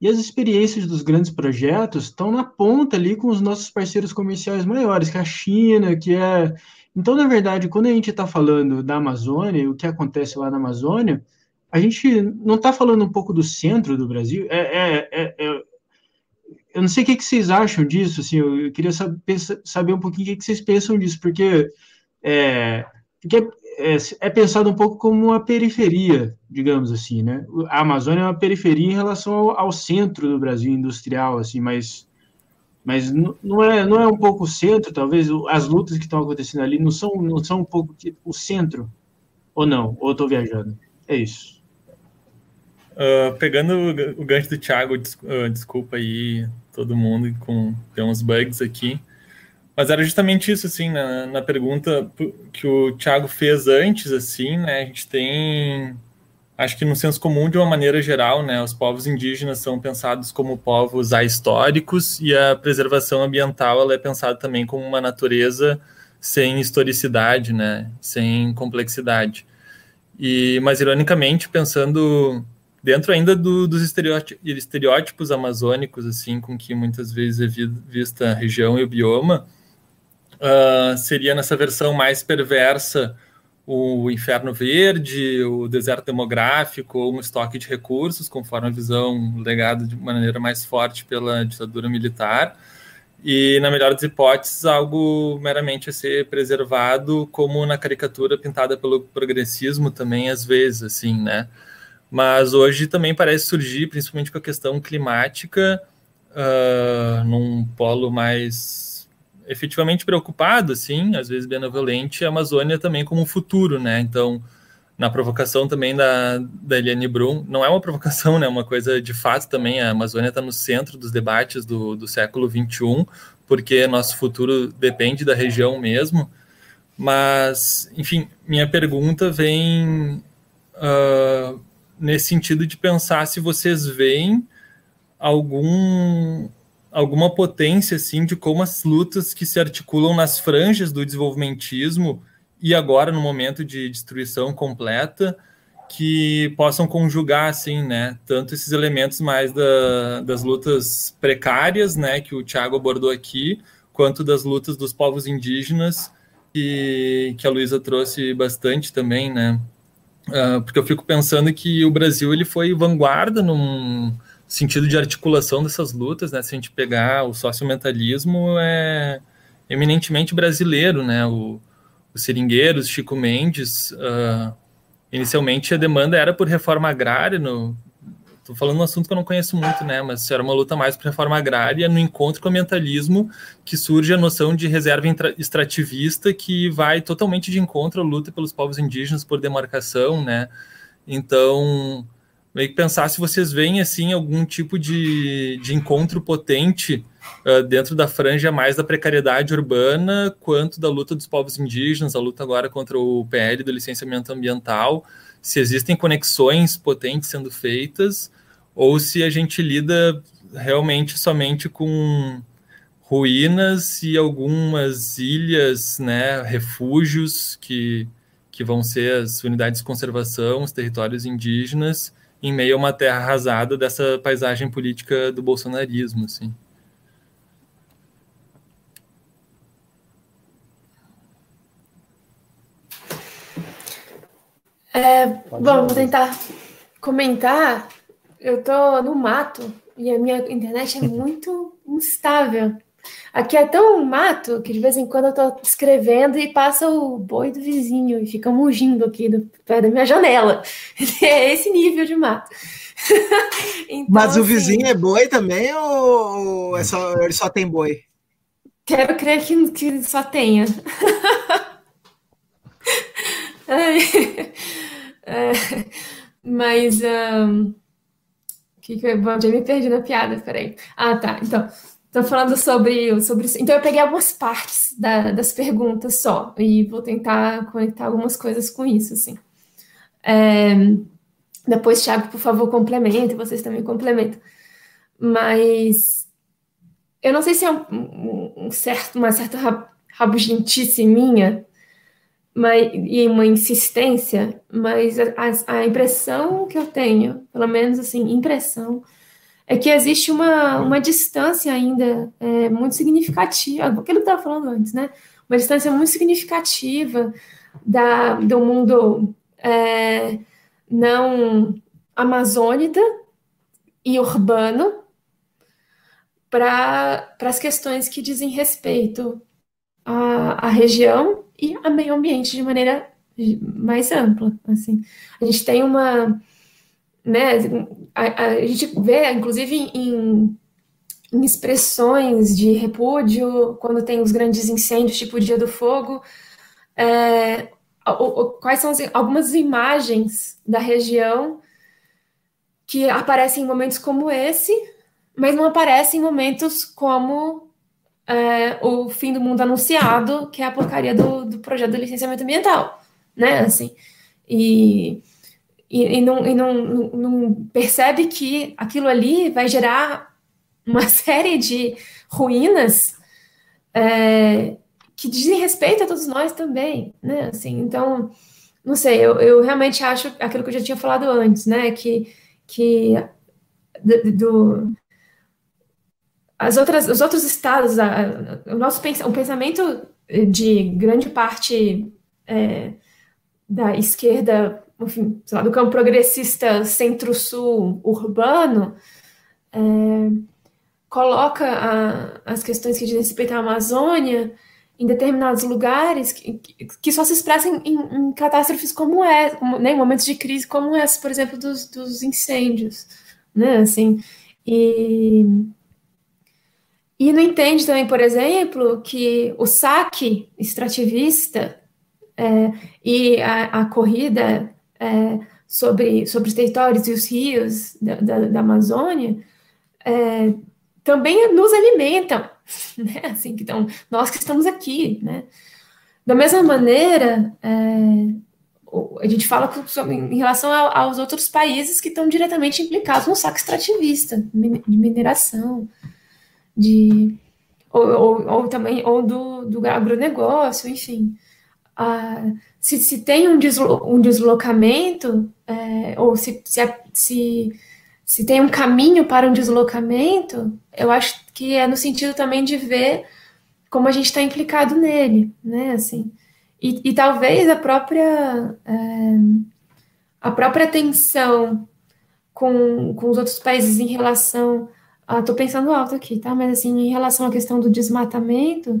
e as experiências dos grandes projetos estão na ponta ali com os nossos parceiros comerciais maiores, que é a China, que é. Então, na verdade, quando a gente está falando da Amazônia, o que acontece lá na Amazônia, a gente não está falando um pouco do centro do Brasil, é, é, é, é eu não sei o que, que vocês acham disso, assim, eu queria saber, saber um pouquinho o que, que vocês pensam disso, porque é, porque é, é, pensado um pouco como uma periferia, digamos assim, né? A Amazônia é uma periferia em relação ao, ao centro do Brasil industrial, assim, mas mas não é não é um pouco o centro, talvez as lutas que estão acontecendo ali não são não são um pouco o centro ou não? Ou estou viajando? É isso. Uh, pegando o, gancho do Thiago, des, uh, desculpa aí todo mundo, com tem uns bugs aqui, Mas era justamente isso, assim, na, na pergunta que o Thiago fez antes, assim, né? A gente tem, acho que no senso comum, de uma maneira geral, né? Os povos indígenas são pensados como povos ahistóricos e a preservação ambiental ela é pensada também como uma natureza sem historicidade, né? Sem complexidade. E, mas, ironicamente, pensando dentro ainda do, dos estereótipos amazônicos, assim, com que muitas vezes é vista a região e o bioma, uh, seria nessa versão mais perversa o inferno verde, o deserto demográfico, ou um estoque de recursos, conforme a visão legada de maneira mais forte pela ditadura militar, e, na melhor das hipóteses, algo meramente a ser preservado, como na caricatura pintada pelo progressismo também, às vezes, assim, né? Mas hoje também parece surgir, principalmente com a questão climática, uh, num polo mais efetivamente preocupado, assim, às vezes benevolente, a Amazônia também como futuro, né? Então, na provocação também da, da Eliane Brum, não é uma provocação, né? Uma coisa de fato também, a Amazônia está no centro dos debates do, do século XXI, porque nosso futuro depende da região mesmo. Mas, enfim, minha pergunta vem uh, nesse sentido de pensar se vocês veem algum alguma potência assim de como as lutas que se articulam nas franjas do desenvolvimentismo e agora no momento de destruição completa que possam conjugar assim, né, tanto esses elementos mais da, das lutas precárias, né, que o Tiago abordou aqui, quanto das lutas dos povos indígenas e que a Luísa trouxe bastante também, né, uh, porque eu fico pensando que o Brasil ele foi vanguarda num sentido de articulação dessas lutas, né? Se a gente pegar o sociomentalismo, é eminentemente brasileiro, né? O, o Seringueiros, Chico Mendes, uh, inicialmente a demanda era por reforma agrária, no, Estou falando um assunto que eu não conheço muito, né? Mas era uma luta mais por reforma agrária, no encontro com o ambientalismo, que surge a noção de reserva extrativista, que vai totalmente de encontro à luta pelos povos indígenas por demarcação, né? Então, meio que pensar se vocês veem assim algum tipo de, de encontro potente uh, dentro da franja mais da precariedade urbana quanto da luta dos povos indígenas, a luta agora contra o PL do licenciamento ambiental, se existem conexões potentes sendo feitas ou se a gente lida realmente somente com ruínas e algumas ilhas, né, refúgios que, que vão ser as unidades de conservação, os territórios indígenas, em meio a uma terra arrasada dessa paisagem política do bolsonarismo, assim. É, bom, vou tentar comentar. Eu tô no mato e a minha internet é muito instável. Aqui é tão mato que de vez em quando eu tô escrevendo e passa o boi do vizinho e fica mugindo aqui do pé da minha janela. É esse nível de mato. então, Mas o assim, vizinho é boi também ou é só, ele só tem boi? Quero crer que, que só tenha. mas. Um, que que eu, já me perdi na piada, peraí. Ah, tá. Então, Estou falando sobre, sobre. Então, eu peguei algumas partes da, das perguntas só, e vou tentar conectar algumas coisas com isso, assim. É, depois, Thiago, por favor, complemente, vocês também complementam. Mas eu não sei se é um, um certo, uma certa rabugentice minha mas, e uma insistência, mas a, a impressão que eu tenho, pelo menos assim, impressão, é que existe uma, uma distância ainda é, muito significativa, aquilo que eu estava falando antes, né? Uma distância muito significativa da, do mundo é, não amazônida e urbano para as questões que dizem respeito à, à região e ao meio ambiente de maneira mais ampla. Assim. A gente tem uma né, a, a gente vê, inclusive, em, em, expressões de repúdio, quando tem os grandes incêndios, tipo o Dia do Fogo, é, o, o, quais são as, algumas imagens da região que aparecem em momentos como esse, mas não aparecem em momentos como é, o fim do mundo anunciado, que é a porcaria do, do projeto de licenciamento ambiental, né? Assim, e, e, e, não, e não, não percebe que aquilo ali vai gerar uma série de ruínas é, que dizem respeito a todos nós também, né? Assim, então, não sei, eu, eu realmente acho aquilo que eu já tinha falado antes, né? Que, que do, do as outras, os outros estados, a, a, o nosso o pensamento de grande parte é, da esquerda, enfim, lá, do campo progressista centro-sul urbano, é, coloca a, as questões que dizem respeito à Amazônia em determinados lugares que, que só se expressam em, em catástrofes como essa, como, né, em momentos de crise como essa, por exemplo, dos, dos incêndios, né, assim, e, e não entende também, por exemplo, que o saque extrativista é, e a, a corrida é, sobre, sobre os territórios e os rios da, da, da Amazônia é, também nos alimentam, né? Assim, então, nós que estamos aqui, né? Da mesma maneira, é, a gente fala sobre, em relação aos outros países que estão diretamente implicados no saco extrativista, de mineração, de, ou, ou, ou também ou do, do agronegócio, enfim. Ah, se, se tem um, deslo, um deslocamento, é, ou se, se, se se tem um caminho para um deslocamento, eu acho que é no sentido também de ver como a gente está implicado nele, né? Assim, e, e talvez a própria é, a própria tensão com, com os outros países em relação estou pensando alto aqui, tá? Mas assim, em relação à questão do desmatamento,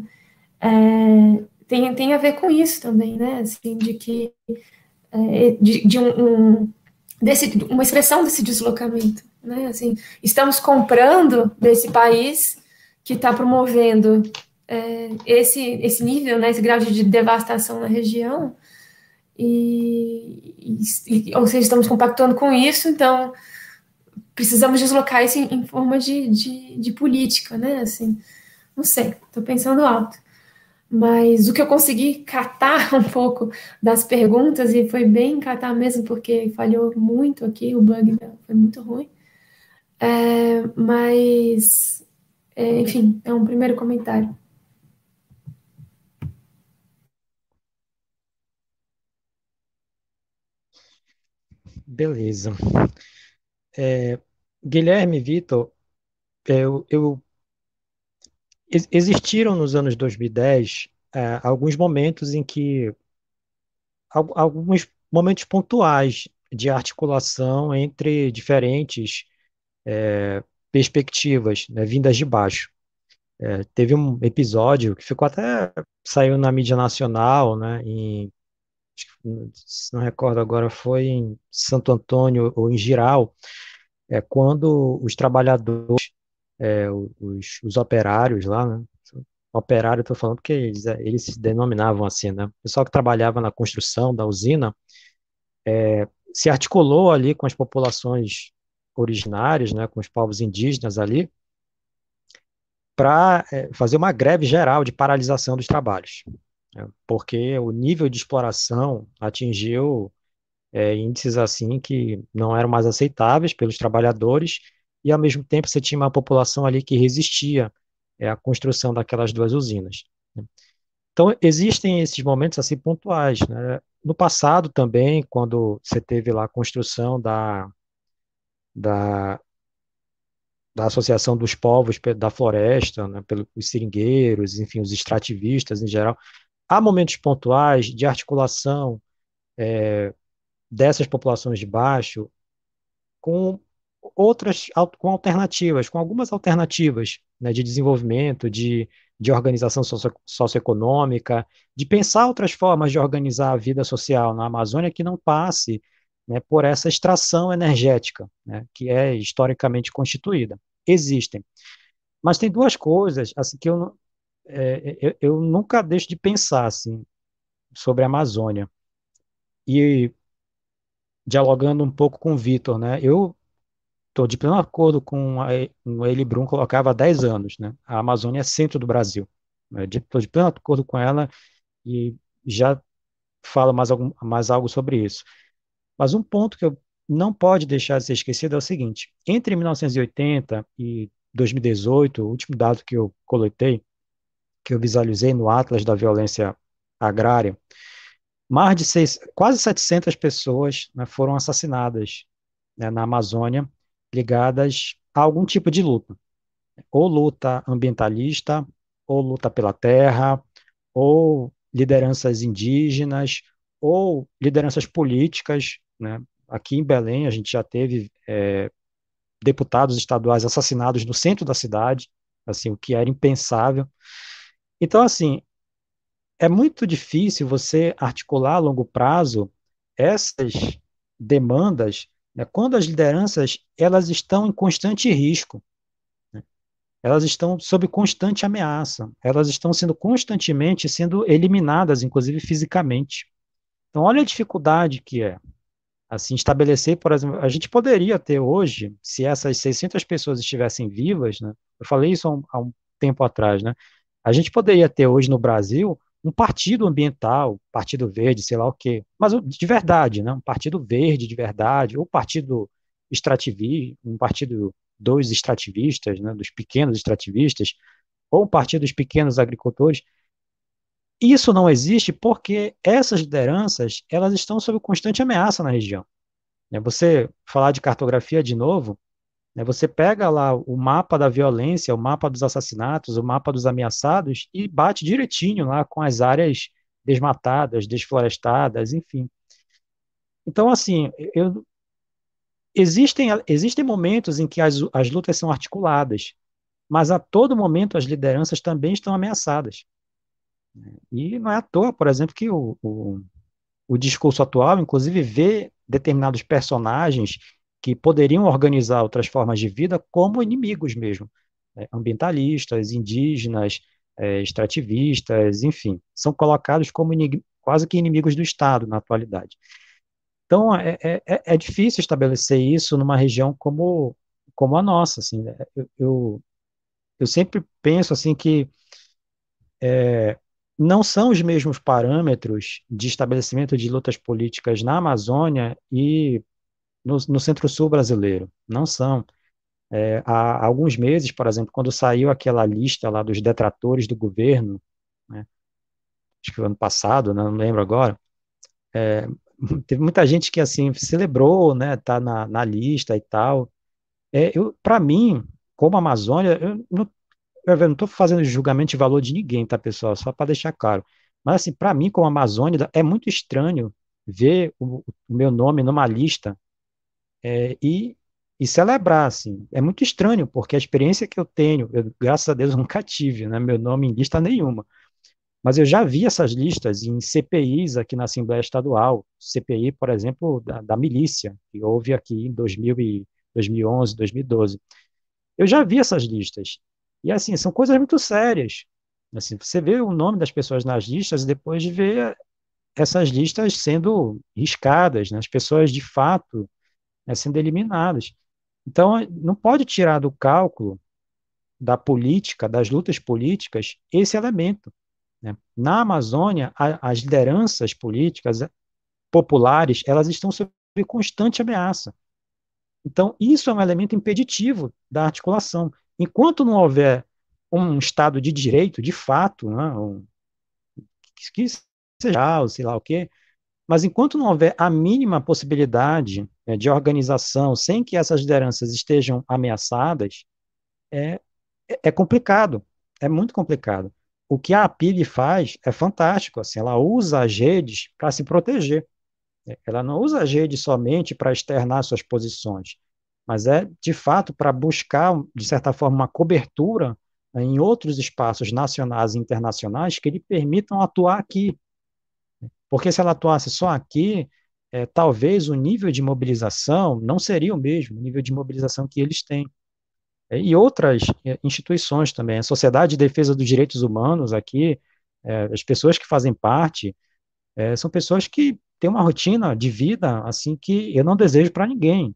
é, tem, tem a ver com isso também, né? Assim, de que é, de, de um, um desse, uma expressão desse deslocamento. Né? Assim, estamos comprando desse país que está promovendo é, esse, esse nível, né, esse grau de devastação na região, e, e, ou seja, estamos compactando com isso, então precisamos deslocar isso em, em forma de, de, de, política, né? Assim, não sei, estou pensando alto. Mas o que eu consegui catar um pouco das perguntas, e foi bem catar mesmo, porque falhou muito aqui, o bug foi muito ruim. É, mas, é, enfim, é um primeiro comentário. Beleza. É, Guilherme, Vitor, eu, eu existiram nos anos 2010 é, alguns momentos em que alguns momentos pontuais de articulação entre diferentes é, perspectivas né, vindas de baixo. É, teve um episódio que ficou até saiu na mídia nacional, né, em, se não recordo agora, foi em Santo Antônio ou em Giral, é, quando os trabalhadores é, os, os, operários lá, né? Operário, estou falando porque eles, eles se denominavam assim, né? O pessoal que trabalhava na construção da usina é, se articulou ali com as populações originárias, né, com os povos indígenas ali, para é, fazer uma greve geral de paralisação dos trabalhos, né? porque o nível de exploração atingiu é, índices assim que não eram mais aceitáveis pelos trabalhadores e ao mesmo tempo você tinha uma população ali que resistia é, à construção daquelas duas usinas. Né? Então, existem esses momentos assim pontuais. Né? No passado também, quando você teve lá a construção da, da, da Associação dos Povos da Floresta, né, pelos seringueiros, enfim, os extrativistas em geral, há momentos pontuais de articulação é, dessas populações de baixo com outras com alternativas, com algumas alternativas né, de desenvolvimento, de, de organização socio, socioeconômica, de pensar outras formas de organizar a vida social na Amazônia que não passe né, por essa extração energética, né, que é historicamente constituída. Existem. Mas tem duas coisas assim, que eu, é, eu, eu nunca deixo de pensar assim, sobre a Amazônia. E dialogando um pouco com o Vitor, né, eu estou de pleno acordo com o Eli Brum colocava há 10 anos, né? A Amazônia é centro do Brasil. Estou de pleno acordo com ela e já falo mais, algum, mais algo sobre isso. Mas um ponto que eu não pode deixar de ser esquecido é o seguinte: entre 1980 e 2018, o último dado que eu coletei, que eu visualizei no Atlas da Violência Agrária, mais de seis, quase 700 pessoas né, foram assassinadas né, na Amazônia ligadas a algum tipo de luta, ou luta ambientalista, ou luta pela terra, ou lideranças indígenas, ou lideranças políticas, né? Aqui em Belém a gente já teve é, deputados estaduais assassinados no centro da cidade, assim, o que era impensável. Então, assim, é muito difícil você articular a longo prazo essas demandas né, quando as lideranças elas estão em constante risco, né, elas estão sob constante ameaça, elas estão sendo constantemente sendo eliminadas, inclusive fisicamente. Então, olha a dificuldade que é. Assim, estabelecer, por exemplo, a gente poderia ter hoje, se essas 600 pessoas estivessem vivas, né, eu falei isso há um, há um tempo atrás, né, a gente poderia ter hoje no Brasil um partido ambiental, partido verde, sei lá o quê, mas de verdade, né? um partido verde de verdade, ou partido extrativista, um partido dos extrativistas, né? dos pequenos extrativistas, ou um partido dos pequenos agricultores. Isso não existe porque essas lideranças elas estão sob constante ameaça na região. Né? Você falar de cartografia de novo, você pega lá o mapa da violência, o mapa dos assassinatos, o mapa dos ameaçados e bate direitinho lá com as áreas desmatadas, desflorestadas, enfim. Então, assim, eu, existem, existem momentos em que as, as lutas são articuladas, mas a todo momento as lideranças também estão ameaçadas. E não é à toa, por exemplo, que o, o, o discurso atual, inclusive, vê determinados personagens que poderiam organizar outras formas de vida como inimigos mesmo, né? ambientalistas, indígenas, é, extrativistas, enfim, são colocados como quase que inimigos do Estado na atualidade. Então, é, é, é, é difícil estabelecer isso numa região como, como a nossa, assim, né? eu, eu, eu sempre penso, assim, que é, não são os mesmos parâmetros de estabelecimento de lutas políticas na Amazônia e no, no Centro-Sul brasileiro. Não são. É, há alguns meses, por exemplo, quando saiu aquela lista lá dos detratores do governo, né, acho que ano passado, né, não lembro agora, é, teve muita gente que assim celebrou, né, tá na, na lista e tal. É, para mim, como Amazônia, eu não, eu não estou fazendo julgamento de valor de ninguém, tá, pessoal? Só para deixar claro. Mas assim, para mim, como Amazônia, é muito estranho ver o, o meu nome numa lista é, e, e celebrar, assim. É muito estranho, porque a experiência que eu tenho, eu, graças a Deus, nunca tive, né, meu nome em lista nenhuma, mas eu já vi essas listas em CPIs aqui na Assembleia Estadual, CPI, por exemplo, da, da milícia, que houve aqui em 2000 e, 2011, 2012. Eu já vi essas listas. E, assim, são coisas muito sérias. Assim, você vê o nome das pessoas nas listas e depois de ver essas listas sendo riscadas, né? as pessoas de fato né, sendo eliminadas. Então, não pode tirar do cálculo da política, das lutas políticas, esse elemento. Né? Na Amazônia, a, as lideranças políticas eh, populares, elas estão sob constante ameaça. Então, isso é um elemento impeditivo da articulação. Enquanto não houver um Estado de direito, de fato, né, um, que seja, sei lá o quê, mas enquanto não houver a mínima possibilidade de organização sem que essas lideranças estejam ameaçadas, é, é complicado, é muito complicado. O que a APIG faz é fantástico, assim, ela usa as redes para se proteger. É, ela não usa as redes somente para externar suas posições, mas é, de fato, para buscar, de certa forma, uma cobertura né, em outros espaços nacionais e internacionais que lhe permitam atuar aqui. Porque se ela atuasse só aqui, é, talvez o nível de mobilização não seria o mesmo, o nível de mobilização que eles têm. É, e outras é, instituições também, a Sociedade de Defesa dos Direitos Humanos aqui, é, as pessoas que fazem parte, é, são pessoas que têm uma rotina de vida assim que eu não desejo para ninguém.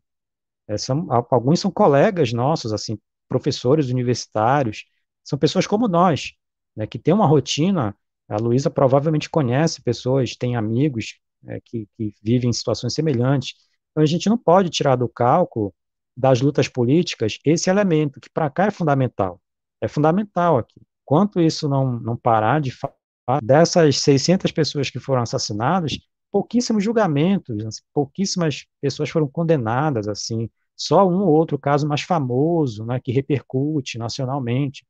São, alguns são colegas nossos, assim, professores universitários, são pessoas como nós, né, que tem uma rotina. A Luísa provavelmente conhece pessoas, tem amigos é, que, que vivem em situações semelhantes. Então, a gente não pode tirar do cálculo das lutas políticas esse elemento, que para cá é fundamental. É fundamental aqui. Quanto isso não, não parar de falar, dessas 600 pessoas que foram assassinadas, pouquíssimos julgamentos, assim, pouquíssimas pessoas foram condenadas, assim, só um ou outro caso mais famoso, né, que repercute nacionalmente.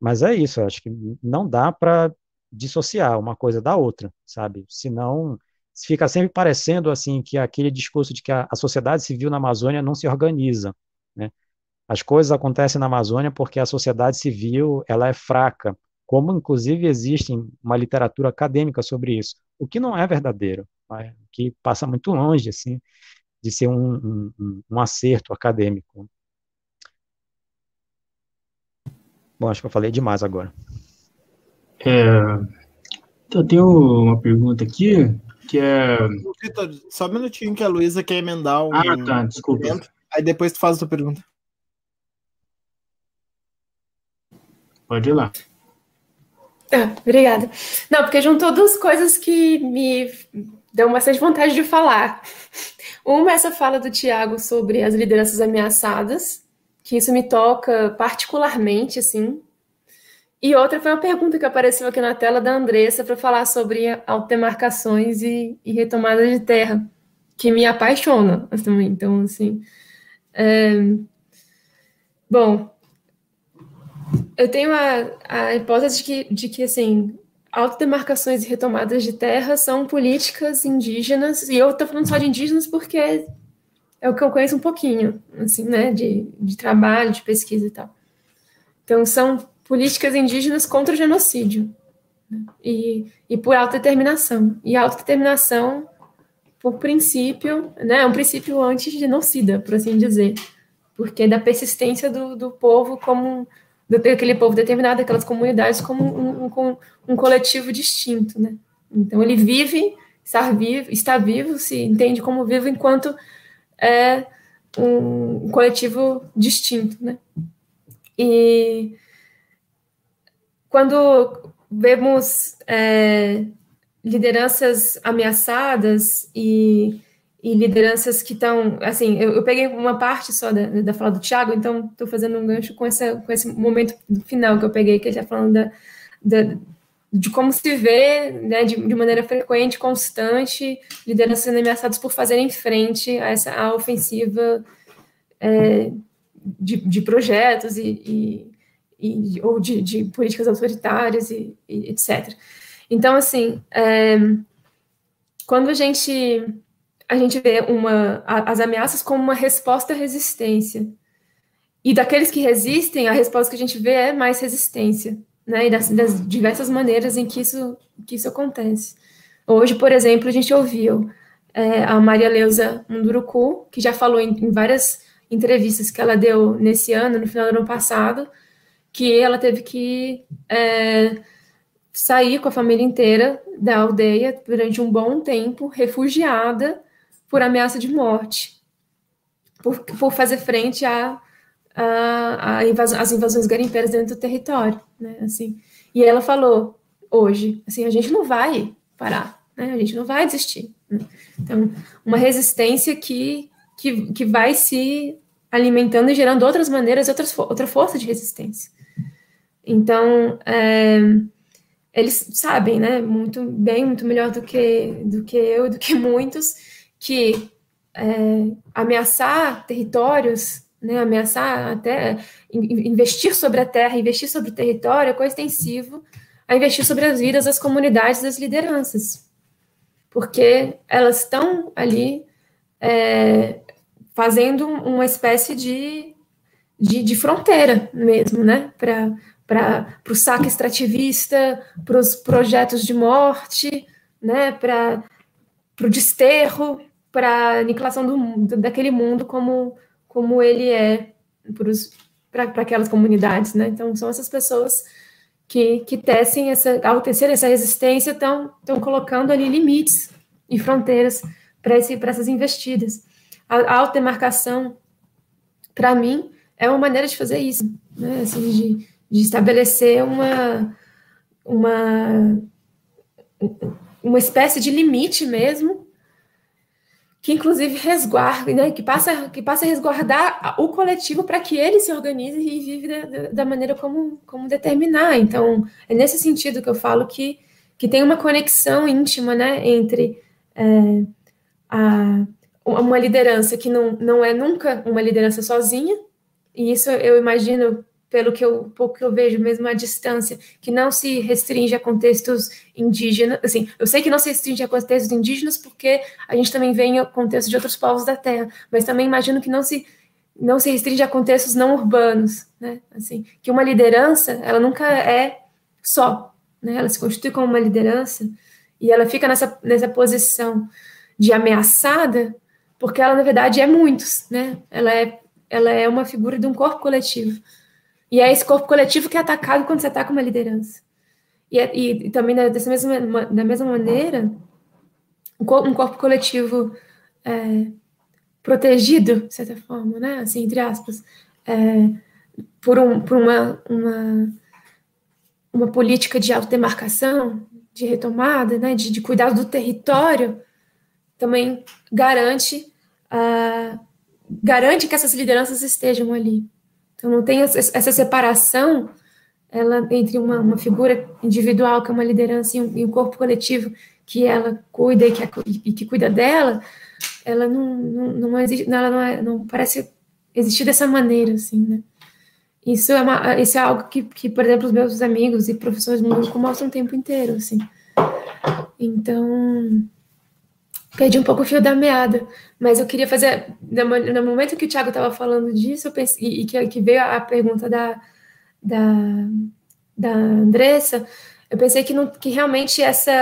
Mas é isso, acho que não dá para dissociar uma coisa da outra, sabe? Senão fica sempre parecendo assim que aquele discurso de que a, a sociedade civil na Amazônia não se organiza, né? As coisas acontecem na Amazônia porque a sociedade civil ela é fraca, como inclusive existe uma literatura acadêmica sobre isso, o que não é verdadeiro, né? que passa muito longe assim de ser um, um, um acerto acadêmico. Bom, acho que eu falei demais agora. É, eu tenho uma pergunta aqui, que é... Vitor, só um minutinho que a Luísa quer emendar um... Ah, tá, desculpa. Aí depois tu faz a tua pergunta. Pode ir lá. Ah, obrigada. Não, porque juntou duas coisas que me dão bastante vontade de falar. Uma é essa fala do Tiago sobre as lideranças ameaçadas, que isso me toca particularmente, assim. E outra foi uma pergunta que apareceu aqui na tela da Andressa para falar sobre autodemarcações e, e retomada de terra, que me apaixona também. Então, assim. É... Bom, eu tenho a, a hipótese de que, de que, assim, autodemarcações e retomadas de terra são políticas indígenas, e eu estou falando só de indígenas porque é o que eu conheço um pouquinho, assim, né, de, de trabalho, de pesquisa e tal. Então, são políticas indígenas contra o genocídio né, e, e por autodeterminação. E autodeterminação, por princípio, né, é um princípio anti-genocida, por assim dizer, porque é da persistência do, do povo como daquele povo determinado, daquelas comunidades, como um, um, um, coletivo distinto, né? Então ele vive, está vivo, está vivo, se entende como vivo enquanto é um coletivo distinto, né? E quando vemos é, lideranças ameaçadas e e lideranças que estão, assim, eu, eu, peguei uma parte só da, da fala do Thiago, então estou fazendo um gancho com, essa, com esse momento final que eu peguei, que ele está falando da, da, de como se vê, né, de, de maneira frequente, constante, lideranças ameaçadas por fazerem frente a essa a ofensiva é, de, de projetos e, e, e ou de, de, políticas autoritárias e, e etc. Então, assim, é, quando a gente a gente vê uma, as ameaças como uma resposta à resistência. E daqueles que resistem, a resposta que a gente vê é mais resistência, né? E das, das diversas maneiras em que isso, que isso acontece. Hoje, por exemplo, a gente ouviu é, a Maria Leusa Munduruku, que já falou em, em, várias entrevistas que ela deu nesse ano, no final do ano passado, que ela teve que é, sair com a família inteira da aldeia durante um bom tempo, refugiada, por ameaça de morte, por, por fazer frente a, a, a invasão, as invasões garimpeiras dentro do território, né, assim. E ela falou hoje, assim, a gente não vai parar, né, a gente não vai desistir. Então, uma resistência que, que, que vai se alimentando e gerando outras maneiras, outras, outra força de resistência. Então, é, eles sabem, né, muito bem, muito melhor do que, do que eu, do que muitos, que é, ameaçar territórios, né, ameaçar até investir sobre a terra, investir sobre o território é coextensivo a investir sobre as vidas das comunidades das lideranças, porque elas estão ali é, fazendo uma espécie de, de, de fronteira mesmo, né, para o saque extrativista, para os projetos de morte, né, para o desterro, para a aniquilação do, daquele mundo como, como ele é para aquelas comunidades, né? Então, são essas pessoas que, que tecem essa, ao tecer essa resistência, estão colocando ali limites e fronteiras para essas investidas. A, a autodemarcação, para mim, é uma maneira de fazer isso, né? Assim, de, de estabelecer uma, uma, uma espécie de limite mesmo, que inclusive resguarda, né, que, passa, que passa a resguardar o coletivo para que ele se organize e vive da, da, maneira como, como determinar. Então, é nesse sentido que eu falo que, que tem uma conexão íntima né, entre é, a, uma liderança que não, não é nunca uma liderança sozinha, e isso eu imagino pelo que eu pouco que eu vejo mesmo à distância, que não se restringe a contextos indígenas, assim, eu sei que não se restringe a contextos indígenas porque a gente também vem ao contexto de outros povos da Terra, mas também imagino que não se não se restringe a contextos não urbanos, né? Assim, que uma liderança, ela nunca é só, né? Ela se constitui como uma liderança e ela fica nessa nessa posição de ameaçada porque ela na verdade é muitos, né? Ela é ela é uma figura de um corpo coletivo. E é esse corpo coletivo que é atacado quando você ataca uma liderança. E, é, e, e também, dessa mesma, da mesma maneira, um corpo coletivo é, protegido, de certa forma, né? assim, entre aspas, é, por, um, por uma, uma, uma política de autodemarcação, de retomada, né? de, de cuidado do território, também garante, uh, garante que essas lideranças estejam ali. Então não tem essa separação ela entre uma, uma figura individual que é uma liderança e um, e um corpo coletivo que ela cuida e que, e que cuida dela, ela não, não, não existe, ela não, é, não parece existir dessa maneira, assim, né? Isso é, uma, isso é algo que, que, por exemplo, os meus amigos e professores no grupo mostram o tempo inteiro, assim. Então, perdi um pouco o fio da meada, mas eu queria fazer, no momento que o Thiago estava falando disso, eu pensei, e que, que, veio a pergunta da, da, da Andressa, eu pensei que, não, que realmente essa,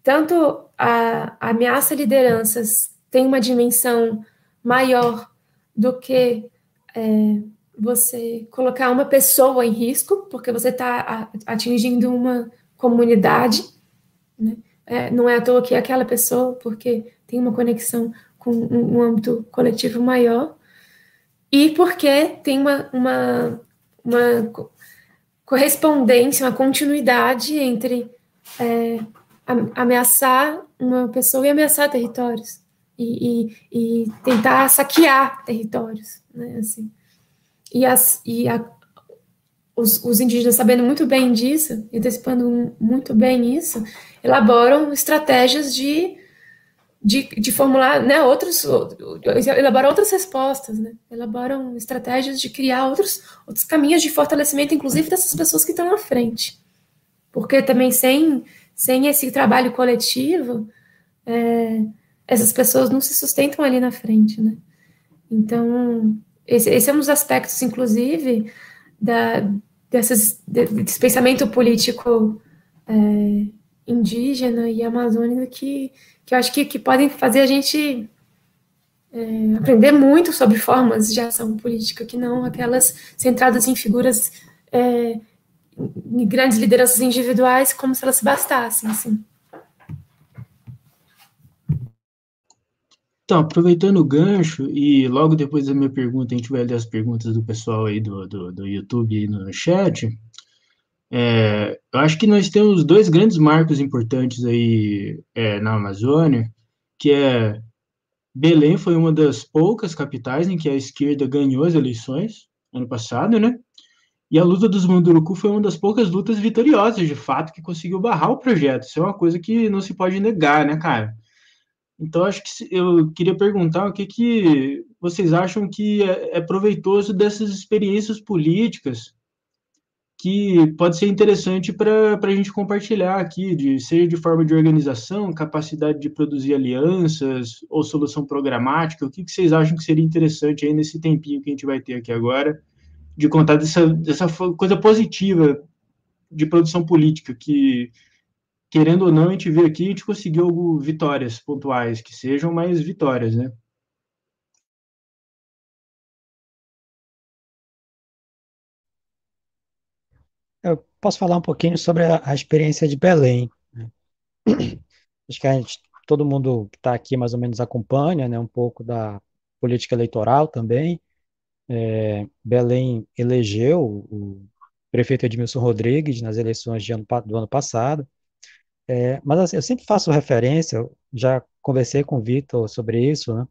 tanto a, a ameaça a lideranças tem uma dimensão maior do que é, você colocar uma pessoa em risco, porque você está atingindo uma comunidade, né? é, não é à toa que é aquela pessoa, porque tem uma conexão com um, âmbito coletivo maior, e porque tem uma, uma, uma correspondência, uma continuidade entre é, ameaçar uma pessoa e ameaçar territórios, e, e, e tentar saquear territórios, né, assim. E, as, e a, os, os indígenas sabendo muito bem disso, antecipando muito bem isso, elaboram estratégias de, de, de formular né, outros, elaboram outras respostas, né? elaboram estratégias de criar outros, outros caminhos de fortalecimento, inclusive dessas pessoas que estão à frente. Porque também sem, sem esse trabalho coletivo, é, essas pessoas não se sustentam ali na frente. Né? Então, esse, esse é um dos aspectos, inclusive, da, dessas, desse pensamento político é, indígena e amazônica que, que eu acho que, que podem fazer a gente é, aprender muito sobre formas de ação política, que não aquelas centradas em figuras, é, em grandes lideranças individuais, como se elas bastassem. Assim. Então, aproveitando o gancho, e logo depois da minha pergunta, a gente vai ler as perguntas do pessoal aí do, do, do YouTube e no chat. É, eu acho que nós temos dois grandes marcos importantes aí é, na Amazônia, que é Belém foi uma das poucas capitais em que a esquerda ganhou as eleições ano passado, né? E a luta dos Munduruku foi uma das poucas lutas vitoriosas, de fato, que conseguiu barrar o projeto. Isso é uma coisa que não se pode negar, né, cara? Então, acho que eu queria perguntar o que, que vocês acham que é, é proveitoso dessas experiências políticas que pode ser interessante para a gente compartilhar aqui, de seja de forma de organização, capacidade de produzir alianças ou solução programática, o que, que vocês acham que seria interessante aí nesse tempinho que a gente vai ter aqui agora, de contar dessa, dessa coisa positiva de produção política, que, querendo ou não, a gente vê aqui, a gente conseguiu vitórias pontuais, que sejam mais vitórias, né? Eu posso falar um pouquinho sobre a, a experiência de Belém. Né? Acho que a gente, todo mundo que está aqui mais ou menos acompanha né, um pouco da política eleitoral também. É, Belém elegeu o prefeito Edmilson Rodrigues nas eleições ano, do ano passado. É, mas assim, eu sempre faço referência, já conversei com o Vitor sobre isso, né?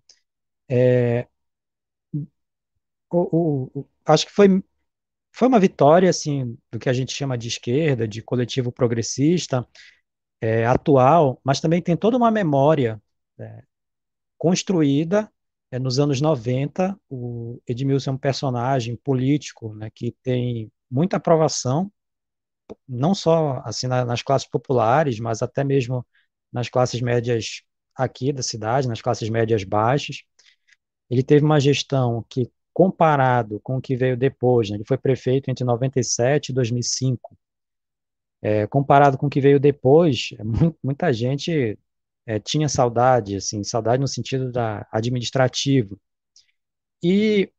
É, o, o, acho que foi, foi uma vitória assim, do que a gente chama de esquerda, de coletivo progressista, é, atual, mas também tem toda uma memória é, construída é, nos anos 90. O Edmilson é um personagem político né, que tem muita aprovação, não só assim na, nas classes populares, mas até mesmo nas classes médias aqui da cidade, nas classes médias baixas. Ele teve uma gestão que, comparado com o que veio depois, né, ele foi prefeito entre 97 e 2005, é, comparado com o que veio depois, é muita gente é, tinha saudade, assim, saudade no sentido da administrativo. E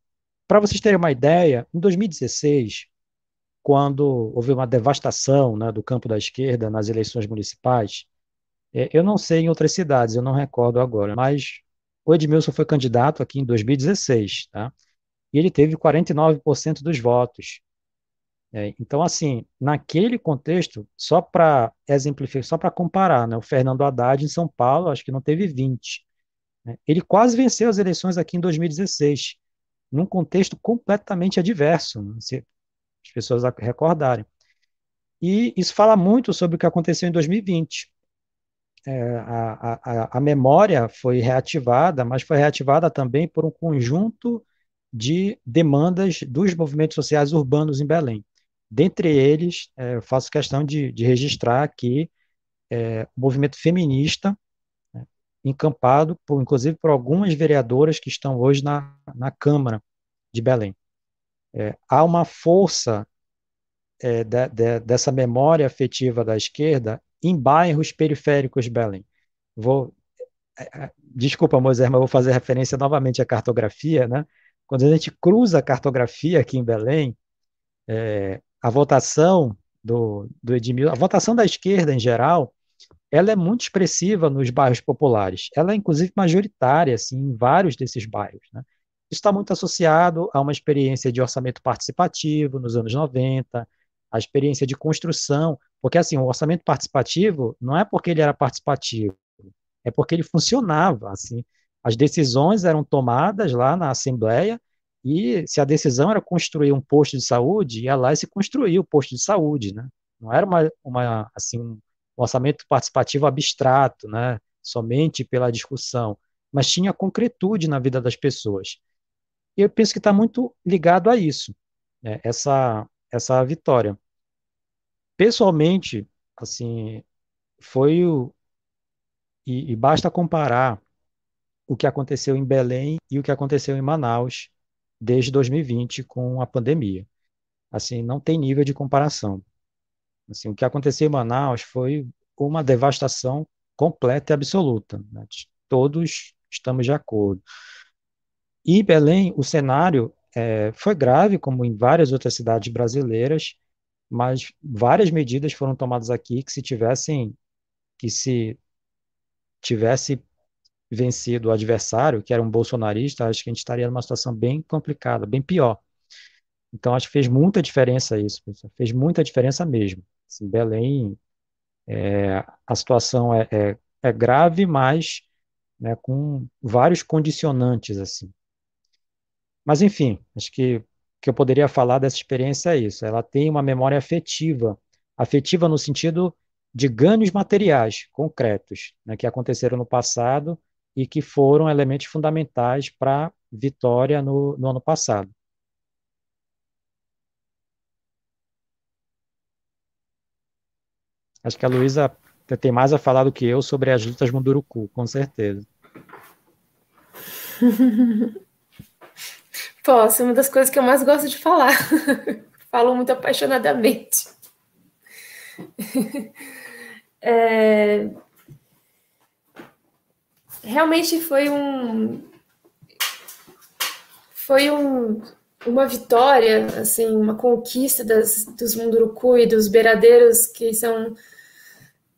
para vocês terem uma ideia, em 2016, quando houve uma devastação né, do campo da esquerda nas eleições municipais, é, eu não sei em outras cidades, eu não recordo agora, mas o Edmilson foi candidato aqui em 2016, tá? E ele teve 49% dos votos. É, então, assim, naquele contexto, só para exemplificar, só para comparar, né, o Fernando Haddad em São Paulo, acho que não teve 20. Né? Ele quase venceu as eleições aqui em 2016, num contexto completamente adverso, né, se as pessoas recordarem. E isso fala muito sobre o que aconteceu em 2020. É, a, a, a memória foi reativada, mas foi reativada também por um conjunto de demandas dos movimentos sociais urbanos em Belém. Dentre eles, é, eu faço questão de, de registrar aqui é, o movimento feminista, né, encampado, por, inclusive, por algumas vereadoras que estão hoje na, na Câmara de Belém. É, há uma força é, de, de, dessa memória afetiva da esquerda em bairros periféricos de Belém. Vou, é, é, desculpa, Moisés, mas vou fazer referência novamente à cartografia, né? Quando a gente cruza a cartografia aqui em Belém, é, a votação do, do Edmilson, a votação da esquerda em geral, ela é muito expressiva nos bairros populares. Ela é, inclusive, majoritária assim, em vários desses bairros. Né? Isso está muito associado a uma experiência de orçamento participativo nos anos 90, a experiência de construção, porque assim, o orçamento participativo não é porque ele era participativo, é porque ele funcionava, assim, as decisões eram tomadas lá na Assembleia e se a decisão era construir um posto de saúde, ia lá e se construía o posto de saúde, né? Não era uma, uma assim, um orçamento participativo abstrato, né? Somente pela discussão, mas tinha concretude na vida das pessoas. E eu penso que está muito ligado a isso, né? essa, essa vitória. Pessoalmente, assim, foi o. E, e basta comparar o que aconteceu em Belém e o que aconteceu em Manaus desde 2020 com a pandemia. Assim, não tem nível de comparação. Assim, o que aconteceu em Manaus foi uma devastação completa e absoluta. Né? Todos estamos de acordo. E Belém, o cenário é, foi grave, como em várias outras cidades brasileiras, mas várias medidas foram tomadas aqui que se tivessem, que se tivesse vencido o adversário, que era um bolsonarista, acho que a gente estaria numa situação bem complicada, bem pior. Então, acho que fez muita diferença isso, fez muita diferença mesmo. Assim, Belém, é, a situação é, é, é grave, mas né, com vários condicionantes, assim. Mas, enfim, acho que que eu poderia falar dessa experiência é isso. Ela tem uma memória afetiva, afetiva no sentido de ganhos materiais concretos, né, que aconteceram no passado e que foram elementos fundamentais para a vitória no, no ano passado. Acho que a Luísa tem mais a falar do que eu sobre as lutas Munduruku, com certeza. Posso, é uma das coisas que eu mais gosto de falar. Falo muito apaixonadamente. É, realmente foi um foi um, uma vitória, assim, uma conquista das, dos Munduruku e dos beiradeiros que são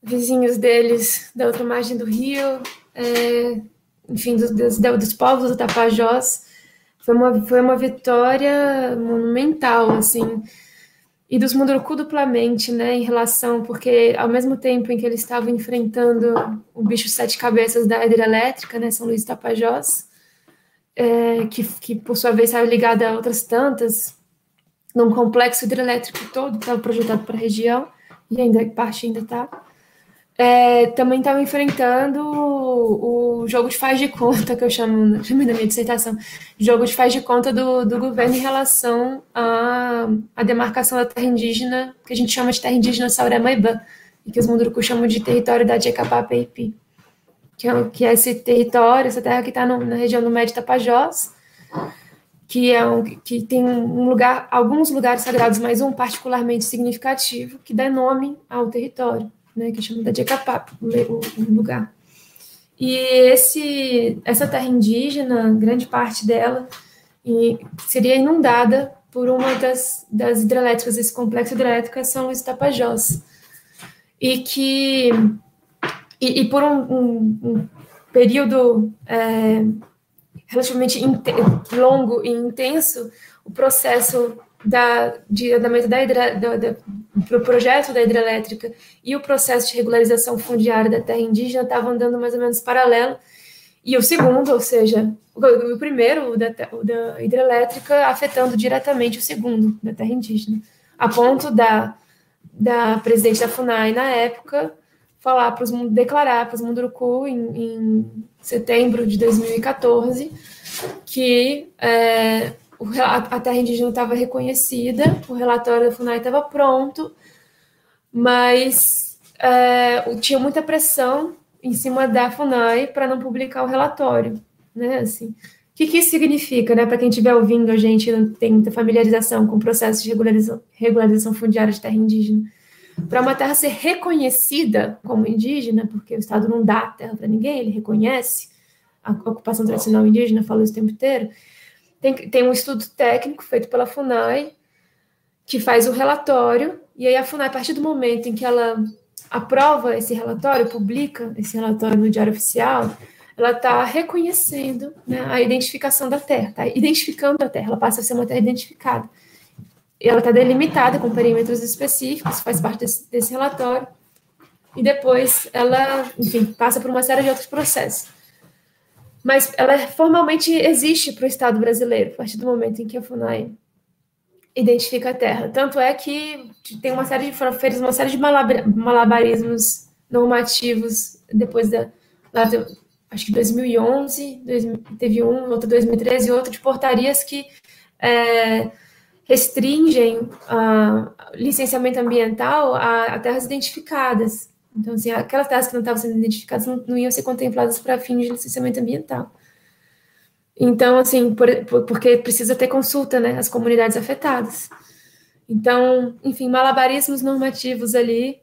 vizinhos deles da outra margem do rio, é, enfim, dos, dos, dos povos do Tapajós. Foi uma, foi uma vitória monumental, assim. E dos Munduruku duplamente, né, em relação, porque ao mesmo tempo em que eles estavam enfrentando o bicho sete cabeças da hidrelétrica, né, São Luís Tapajós, é, que, que por sua vez estava ligada a outras tantas, num complexo hidrelétrico todo que estava projetado para a região, e ainda parte ainda está, é, também estava enfrentando o, o, jogo de faz de conta, que eu chamo, chamei na minha dissertação, jogo de faz de conta do, do governo em relação à, à demarcação da terra indígena, que a gente chama de terra indígena Saurema-Ibã, e que os Munduruku chamam de território da Jecapá-Peipi, que, é, que é esse território, essa terra que está na região do Médio Tapajós, que é um, que tem um lugar, alguns lugares sagrados, mas um particularmente significativo, que dá nome ao território né, que chama da Jecapap, o, o lugar. E esse, essa terra indígena, grande parte dela, seria inundada por uma das, das hidrelétricas, desse complexo hidrelétrico é São Luís Tapajós. E que, e, e por um, um, um período é, relativamente longo e intenso, o processo da, de andamento da, hidra, do projeto da hidrelétrica e o processo de regularização fundiária da terra indígena estavam andando mais ou menos paralelo. E o segundo, ou seja, o, o primeiro, o da, o da hidrelétrica, afetando diretamente o segundo, da terra indígena, a ponto da, da presidente da FUNAI, na época, falar para os declarar para os Munduruku em, em setembro de 2014 que é, a terra indígena estava reconhecida, o relatório da FUNAI estava pronto, mas é, tinha muita pressão em cima da FUNAI para não publicar o relatório, né? Assim, o que, que isso significa, né? Para quem estiver ouvindo a gente não tem muita familiarização com o processo de regularização, regularização fundiária de terra indígena. Para uma terra ser reconhecida como indígena, porque o Estado não dá terra para ninguém, ele reconhece a ocupação tradicional indígena, fala isso o tempo inteiro tem, tem um estudo técnico feito pela FUNAI, que faz o relatório, e aí a FUNAI, a partir do momento em que ela aprova esse relatório, publica esse relatório no Diário Oficial, ela está reconhecendo né, a identificação da terra, está identificando a terra, ela passa a ser uma terra identificada. E ela está delimitada com perímetros específicos, faz parte desse, desse relatório, e depois ela, enfim, passa por uma série de outros processos mas ela formalmente existe para o Estado brasileiro, a partir do momento em que a FUNAI identifica a terra. Tanto é que tem uma série de fez uma série de malabarismos normativos depois da acho que 2011, teve um, outro 2013 e outro de portarias que é, restringem a licenciamento ambiental a, a terras identificadas. Então, assim, aquelas terras que não estavam sendo identificadas não, não iam ser contempladas para fins de licenciamento ambiental. Então, assim, por, por, porque precisa ter consulta, né, as comunidades afetadas. Então, enfim, malabarismos normativos ali,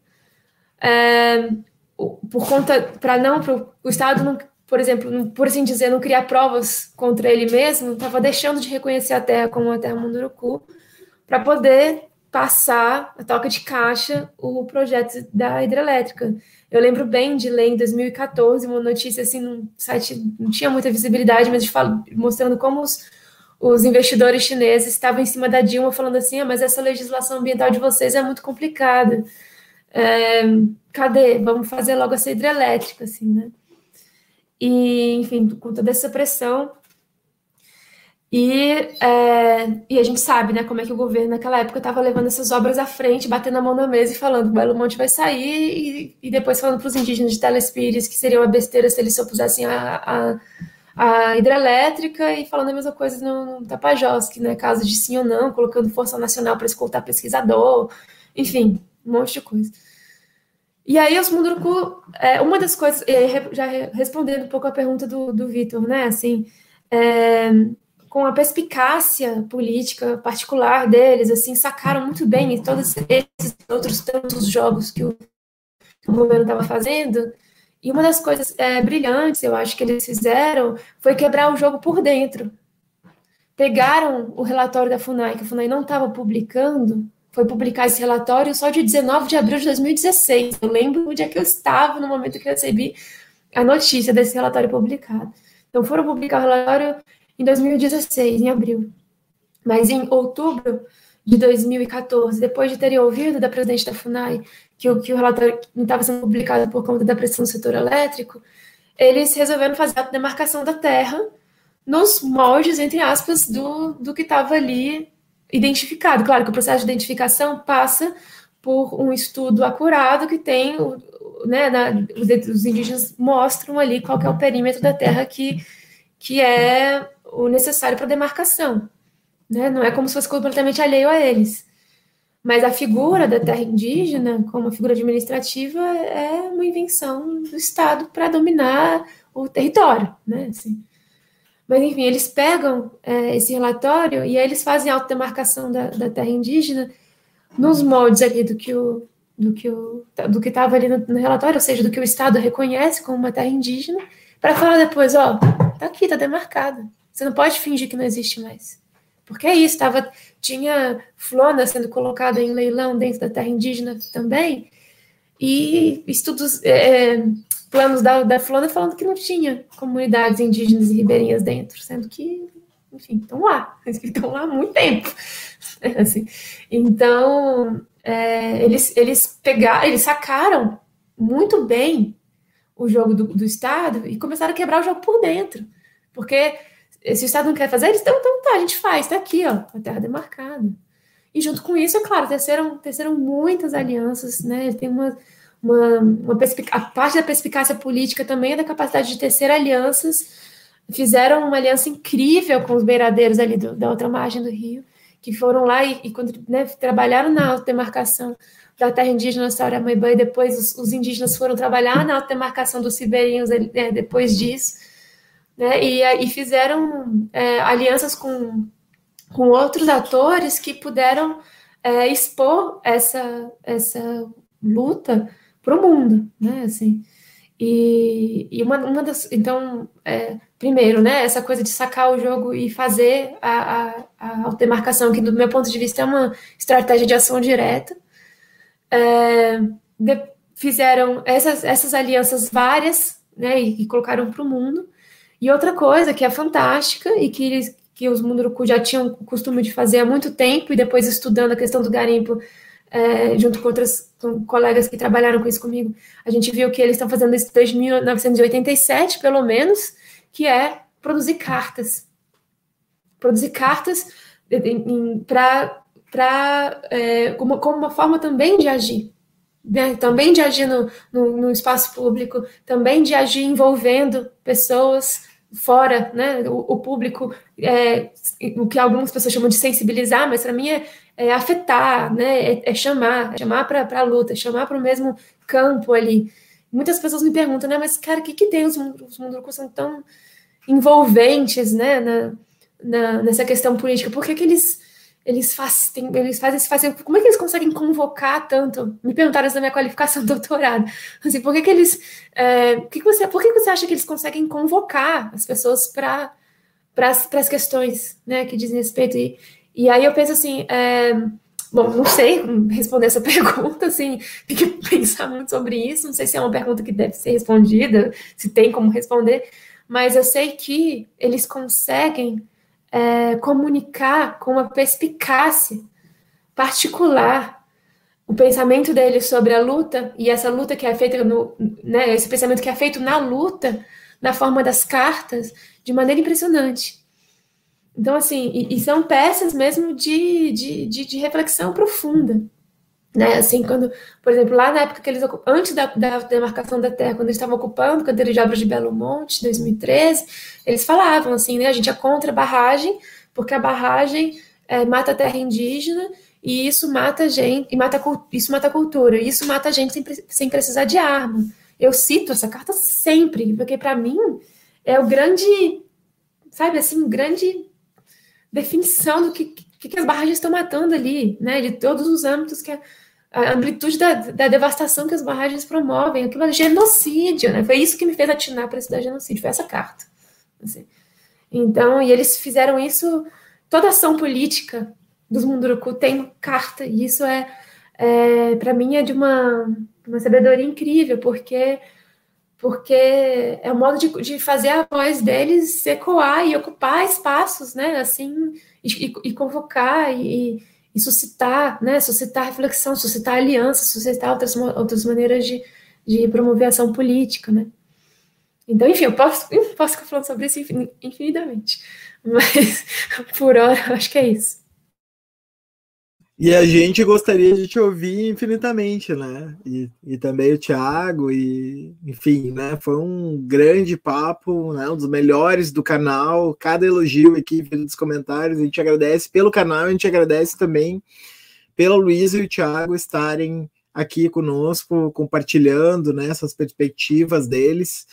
é, por conta, para não, pro, o Estado, não, por exemplo, por assim dizer, não criar provas contra ele mesmo, estava deixando de reconhecer a terra como uma terra munduruku, para poder passar a toca de caixa o projeto da hidrelétrica. Eu lembro bem de ler em 2014 uma notícia assim no site não tinha muita visibilidade, mas falo, mostrando como os, os investidores chineses estavam em cima da Dilma falando assim, ah, mas essa legislação ambiental de vocês é muito complicada. É, cadê? Vamos fazer logo essa hidrelétrica, assim, né? E, enfim, com toda essa pressão, e, é, e a gente sabe, né, como é que o governo naquela época estava levando essas obras à frente, batendo a mão na mesa e falando que Belo Monte vai sair, e, e depois falando para os indígenas de Telespires que seria uma besteira se eles só pusessem a, a, a hidrelétrica, e falando a mesma coisa no, no Tapajós, que não é caso de sim ou não, colocando Força Nacional para escoltar pesquisador, enfim, um monte de coisa. E aí, os Munduruku, é, uma das coisas, já respondendo um pouco a pergunta do, do Vitor, né, assim, é, com a perspicácia política particular deles, assim, sacaram muito bem todos esses outros tantos jogos que o, governo estava fazendo. E uma das coisas é, brilhantes, eu acho, que eles fizeram foi quebrar o jogo por dentro. Pegaram o relatório da FUNAI, que a FUNAI não estava publicando, foi publicar esse relatório só de 19 de abril de 2016. Eu lembro o dia que eu estava, no momento que eu recebi a notícia desse relatório publicado. Então, foram publicar o relatório em 2016, em abril. Mas em outubro, de 2014, depois de terem ouvido da presidente da FUNAI que o, que o relatório não estava sendo publicado por conta da pressão do setor elétrico, eles resolveram fazer a demarcação da terra nos moldes, entre aspas, do, do que estava ali identificado. Claro que o processo de identificação passa por um estudo acurado que tem, né, na, os indígenas mostram ali qual é o perímetro da terra que, que é o necessário para demarcação. Né? Não é como se fosse completamente alheio a eles. Mas a figura da terra indígena, como figura administrativa, é uma invenção do Estado para dominar o território. Né? Assim. Mas, enfim, eles pegam é, esse relatório e aí eles fazem a autodemarcação da, da terra indígena nos moldes ali do que o do que o do que estava ali no, no, relatório, ou seja, do que o Estado reconhece como uma terra indígena, para falar depois, ó, tá aqui, tá demarcada. Você não pode fingir que não existe mais. Porque é isso, tava, tinha flona sendo colocada em leilão dentro da terra indígena também, e estudos, é, é planos da, da flona falando que não tinha comunidades indígenas e ribeirinhas dentro, sendo que, enfim, estão lá, estão lá há muito tempo. Assim, então, é, eles, eles pegaram, eles sacaram muito bem o jogo do, do Estado e começaram a quebrar o jogo por dentro. Porque se o Estado não quer fazer, eles estão, então tá, a gente faz, tá aqui, ó, a terra demarcada. E junto com isso, é claro, teceram, teceram muitas alianças, né? Tem uma, uma, uma a parte da perspicácia política também é da capacidade de tecer alianças. Fizeram uma aliança incrível com os beiradeiros ali do, da outra margem do rio, que foram lá e, e né, trabalharam na demarcação da terra indígena Sauramaibã e depois os, os, indígenas foram trabalhar na demarcação dos ribeirinhos né, depois disso né? E, e fizeram é, alianças com, com outros atores que puderam é, expor essa, essa luta para o mundo, né? Assim, e, e uma, uma das. Então, é, primeiro, né? Essa coisa de sacar o jogo e fazer a, a, a demarcação, que do meu ponto de vista é uma estratégia de ação direta. É, de, fizeram essas, essas alianças várias, né? E, e colocaram para o mundo. E outra coisa que é fantástica e que, eles, que os Munduruku já tinham o costume de fazer há muito tempo, e depois estudando a questão do garimpo, é, junto com outras com colegas que trabalharam com isso comigo, a gente viu que eles estão fazendo isso desde 1987, pelo menos, que é produzir cartas. Produzir cartas para é, como, como uma forma também de agir. Né? também de agir no, no, no, espaço público, também de agir envolvendo pessoas, fora, né? O, o público, é, o que algumas pessoas chamam de sensibilizar, mas para mim é, é, afetar, né? É, é chamar, é chamar para a luta, é chamar para o mesmo campo ali. Muitas pessoas me perguntam, né? Mas, cara, o que, que tem os, os mundurucus são tão envolventes, né? Na, na, nessa questão política? Por que, que eles eles, faz, tem, eles fazem, fazem. Como é que eles conseguem convocar tanto? Me perguntaram isso na minha qualificação do doutorado. Assim, por que, que eles. É, que que você, por que, que você acha que eles conseguem convocar as pessoas para as questões né, que dizem respeito? E, e aí eu penso assim. É, bom, não sei responder essa pergunta, assim, tem que pensar muito sobre isso. Não sei se é uma pergunta que deve ser respondida, se tem como responder, mas eu sei que eles conseguem é, comunicar com uma perspicácia particular o pensamento dele sobre a luta e essa luta que é feita no, né, esse pensamento que é feito na luta, na forma das cartas, de maneira impressionante. Então, assim, e, e são peças mesmo de, de, de, de reflexão profunda. Né? Assim, quando, por exemplo, lá na época que eles antes da, da demarcação da terra, quando eles estavam ocupando canteiro de obras de Belo Monte, 2013, eles falavam assim, né? A gente é contra a barragem, porque a barragem é, mata a terra indígena e isso mata a gente, e mata, isso mata a cultura, e isso mata a gente sem, sem precisar de arma. Eu cito essa carta sempre, porque para mim é o grande, sabe assim, grande definição do que, que, que as barragens estão matando ali, né? De todos os âmbitos que a, a amplitude da, da, devastação que as barragens promovem, aquilo é genocídio, né? Foi isso que me fez atinar para estudar genocídio, foi essa carta. Assim. Então, e eles fizeram isso, toda ação política dos Munduruku tem carta, e isso é, é para mim, é de uma, uma sabedoria incrível, porque porque é o modo de, de fazer a voz deles ecoar e ocupar espaços, né, assim, e, e convocar e, e suscitar, né, suscitar reflexão, suscitar aliança, suscitar outras, outras maneiras de, de promover ação política, né. Então, enfim, eu posso, eu posso ficar falando sobre isso infinitamente, mas por hora, acho que é isso. E a gente gostaria de te ouvir infinitamente, né? E, e também o Thiago, e enfim, né? Foi um grande papo, né? Um dos melhores do canal. Cada elogio aqui nos comentários, a gente agradece pelo canal, a gente agradece também pelo Luiz e o Thiago estarem aqui conosco, compartilhando né, essas perspectivas deles.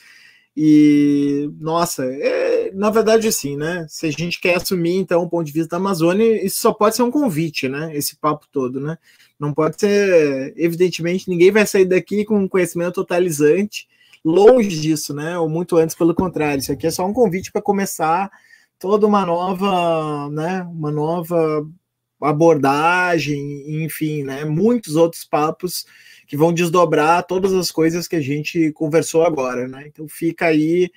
E, nossa, é, na verdade, assim, né? Se a gente quer assumir, então, o ponto de vista da Amazônia, isso só pode ser um convite, né? Esse papo todo, né? Não pode ser, evidentemente, ninguém vai sair daqui com um conhecimento totalizante, longe disso, né? Ou muito antes, pelo contrário. Isso aqui é só um convite para começar toda uma nova, né? Uma nova abordagem, enfim, né? Muitos outros papos que vão desdobrar todas as coisas que a gente conversou agora, né? Então fica aí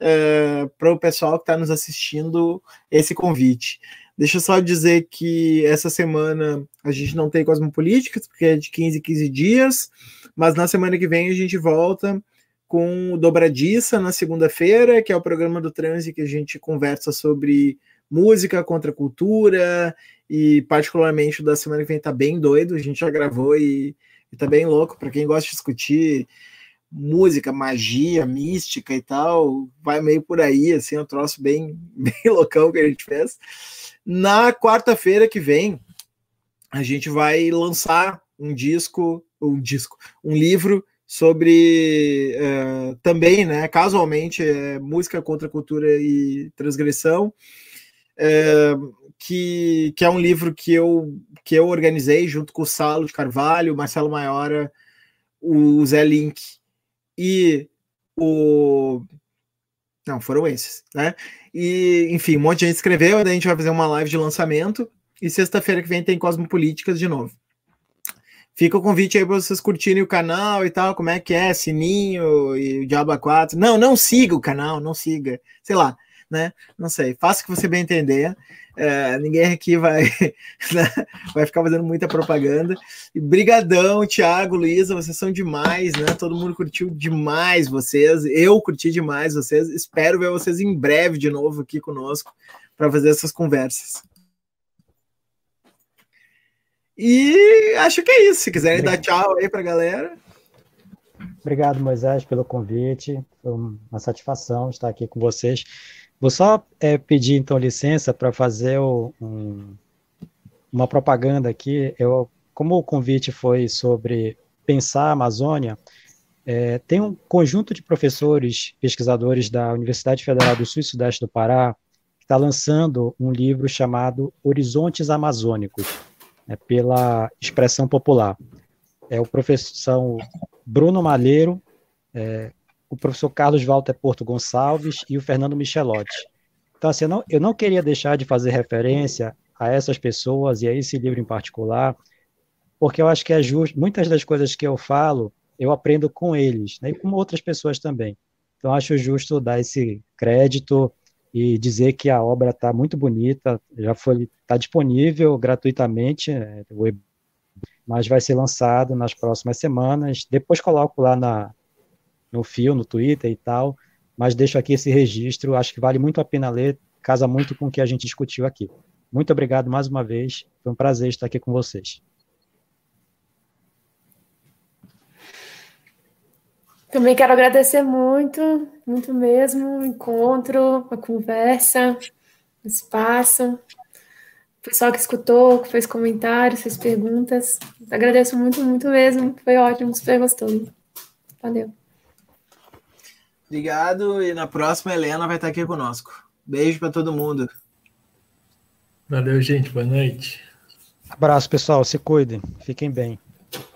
é, para o pessoal que está nos assistindo esse convite. Deixa eu só dizer que essa semana a gente não tem Cosmopolíticas, porque é de 15 em 15 dias, mas na semana que vem a gente volta com o Dobradiça na segunda-feira, que é o programa do Transe que a gente conversa sobre música contra cultura, e particularmente da semana que vem tá bem doido, a gente já gravou e e tá bem louco para quem gosta de discutir música, magia, mística e tal, vai meio por aí, assim, é um troço bem, bem loucão que a gente fez. Na quarta-feira que vem, a gente vai lançar um disco, um disco, um livro sobre uh, também, né, casualmente, é, música contra cultura e transgressão, uh, que, que é um livro que eu, que eu organizei junto com o Salo de Carvalho, Marcelo Maiora, o Zé Link e o. Não, foram esses, né? E, enfim, um monte de gente escreveu, daí a gente vai fazer uma live de lançamento. E sexta-feira que vem tem Cosmopolíticas de novo. Fica o convite aí para vocês curtirem o canal e tal, como é que é, sininho e o Diabo 4. Não, não siga o canal, não siga. Sei lá, né? Não sei, faça o que você bem entender. É, ninguém aqui vai, né, vai ficar fazendo muita propaganda. E brigadão, Thiago, Luísa, vocês são demais, né? Todo mundo curtiu demais vocês. Eu curti demais vocês. Espero ver vocês em breve de novo aqui conosco para fazer essas conversas. E acho que é isso. Se quiserem dar tchau aí para a galera. Obrigado, Moisés, pelo convite. Foi uma satisfação estar aqui com vocês. Vou só é, pedir, então, licença para fazer o, um, uma propaganda aqui. Eu, como o convite foi sobre pensar a Amazônia, é, tem um conjunto de professores, pesquisadores da Universidade Federal do Sul e Sudeste do Pará, que está lançando um livro chamado Horizontes Amazônicos, né, pela expressão popular. É o professor Bruno Malheiro, é, o professor Carlos Walter Porto Gonçalves e o Fernando Michelotti. Então, assim, eu não, eu não queria deixar de fazer referência a essas pessoas e a esse livro em particular, porque eu acho que é justo, muitas das coisas que eu falo, eu aprendo com eles, né, e com outras pessoas também. Então, acho justo dar esse crédito e dizer que a obra está muito bonita, já foi está disponível gratuitamente, é, mas vai ser lançado nas próximas semanas. Depois coloco lá na, no fio, no Twitter e tal, mas deixo aqui esse registro, acho que vale muito a pena ler, casa muito com o que a gente discutiu aqui. Muito obrigado mais uma vez, foi um prazer estar aqui com vocês. Também quero agradecer muito, muito mesmo, o encontro, a conversa, o espaço, o pessoal que escutou, que fez comentários, fez perguntas. Agradeço muito, muito mesmo, foi ótimo, super gostoso. Valeu. Obrigado. E na próxima, a Helena vai estar aqui conosco. Beijo para todo mundo. Valeu, gente. Boa noite. Abraço, pessoal. Se cuidem. Fiquem bem.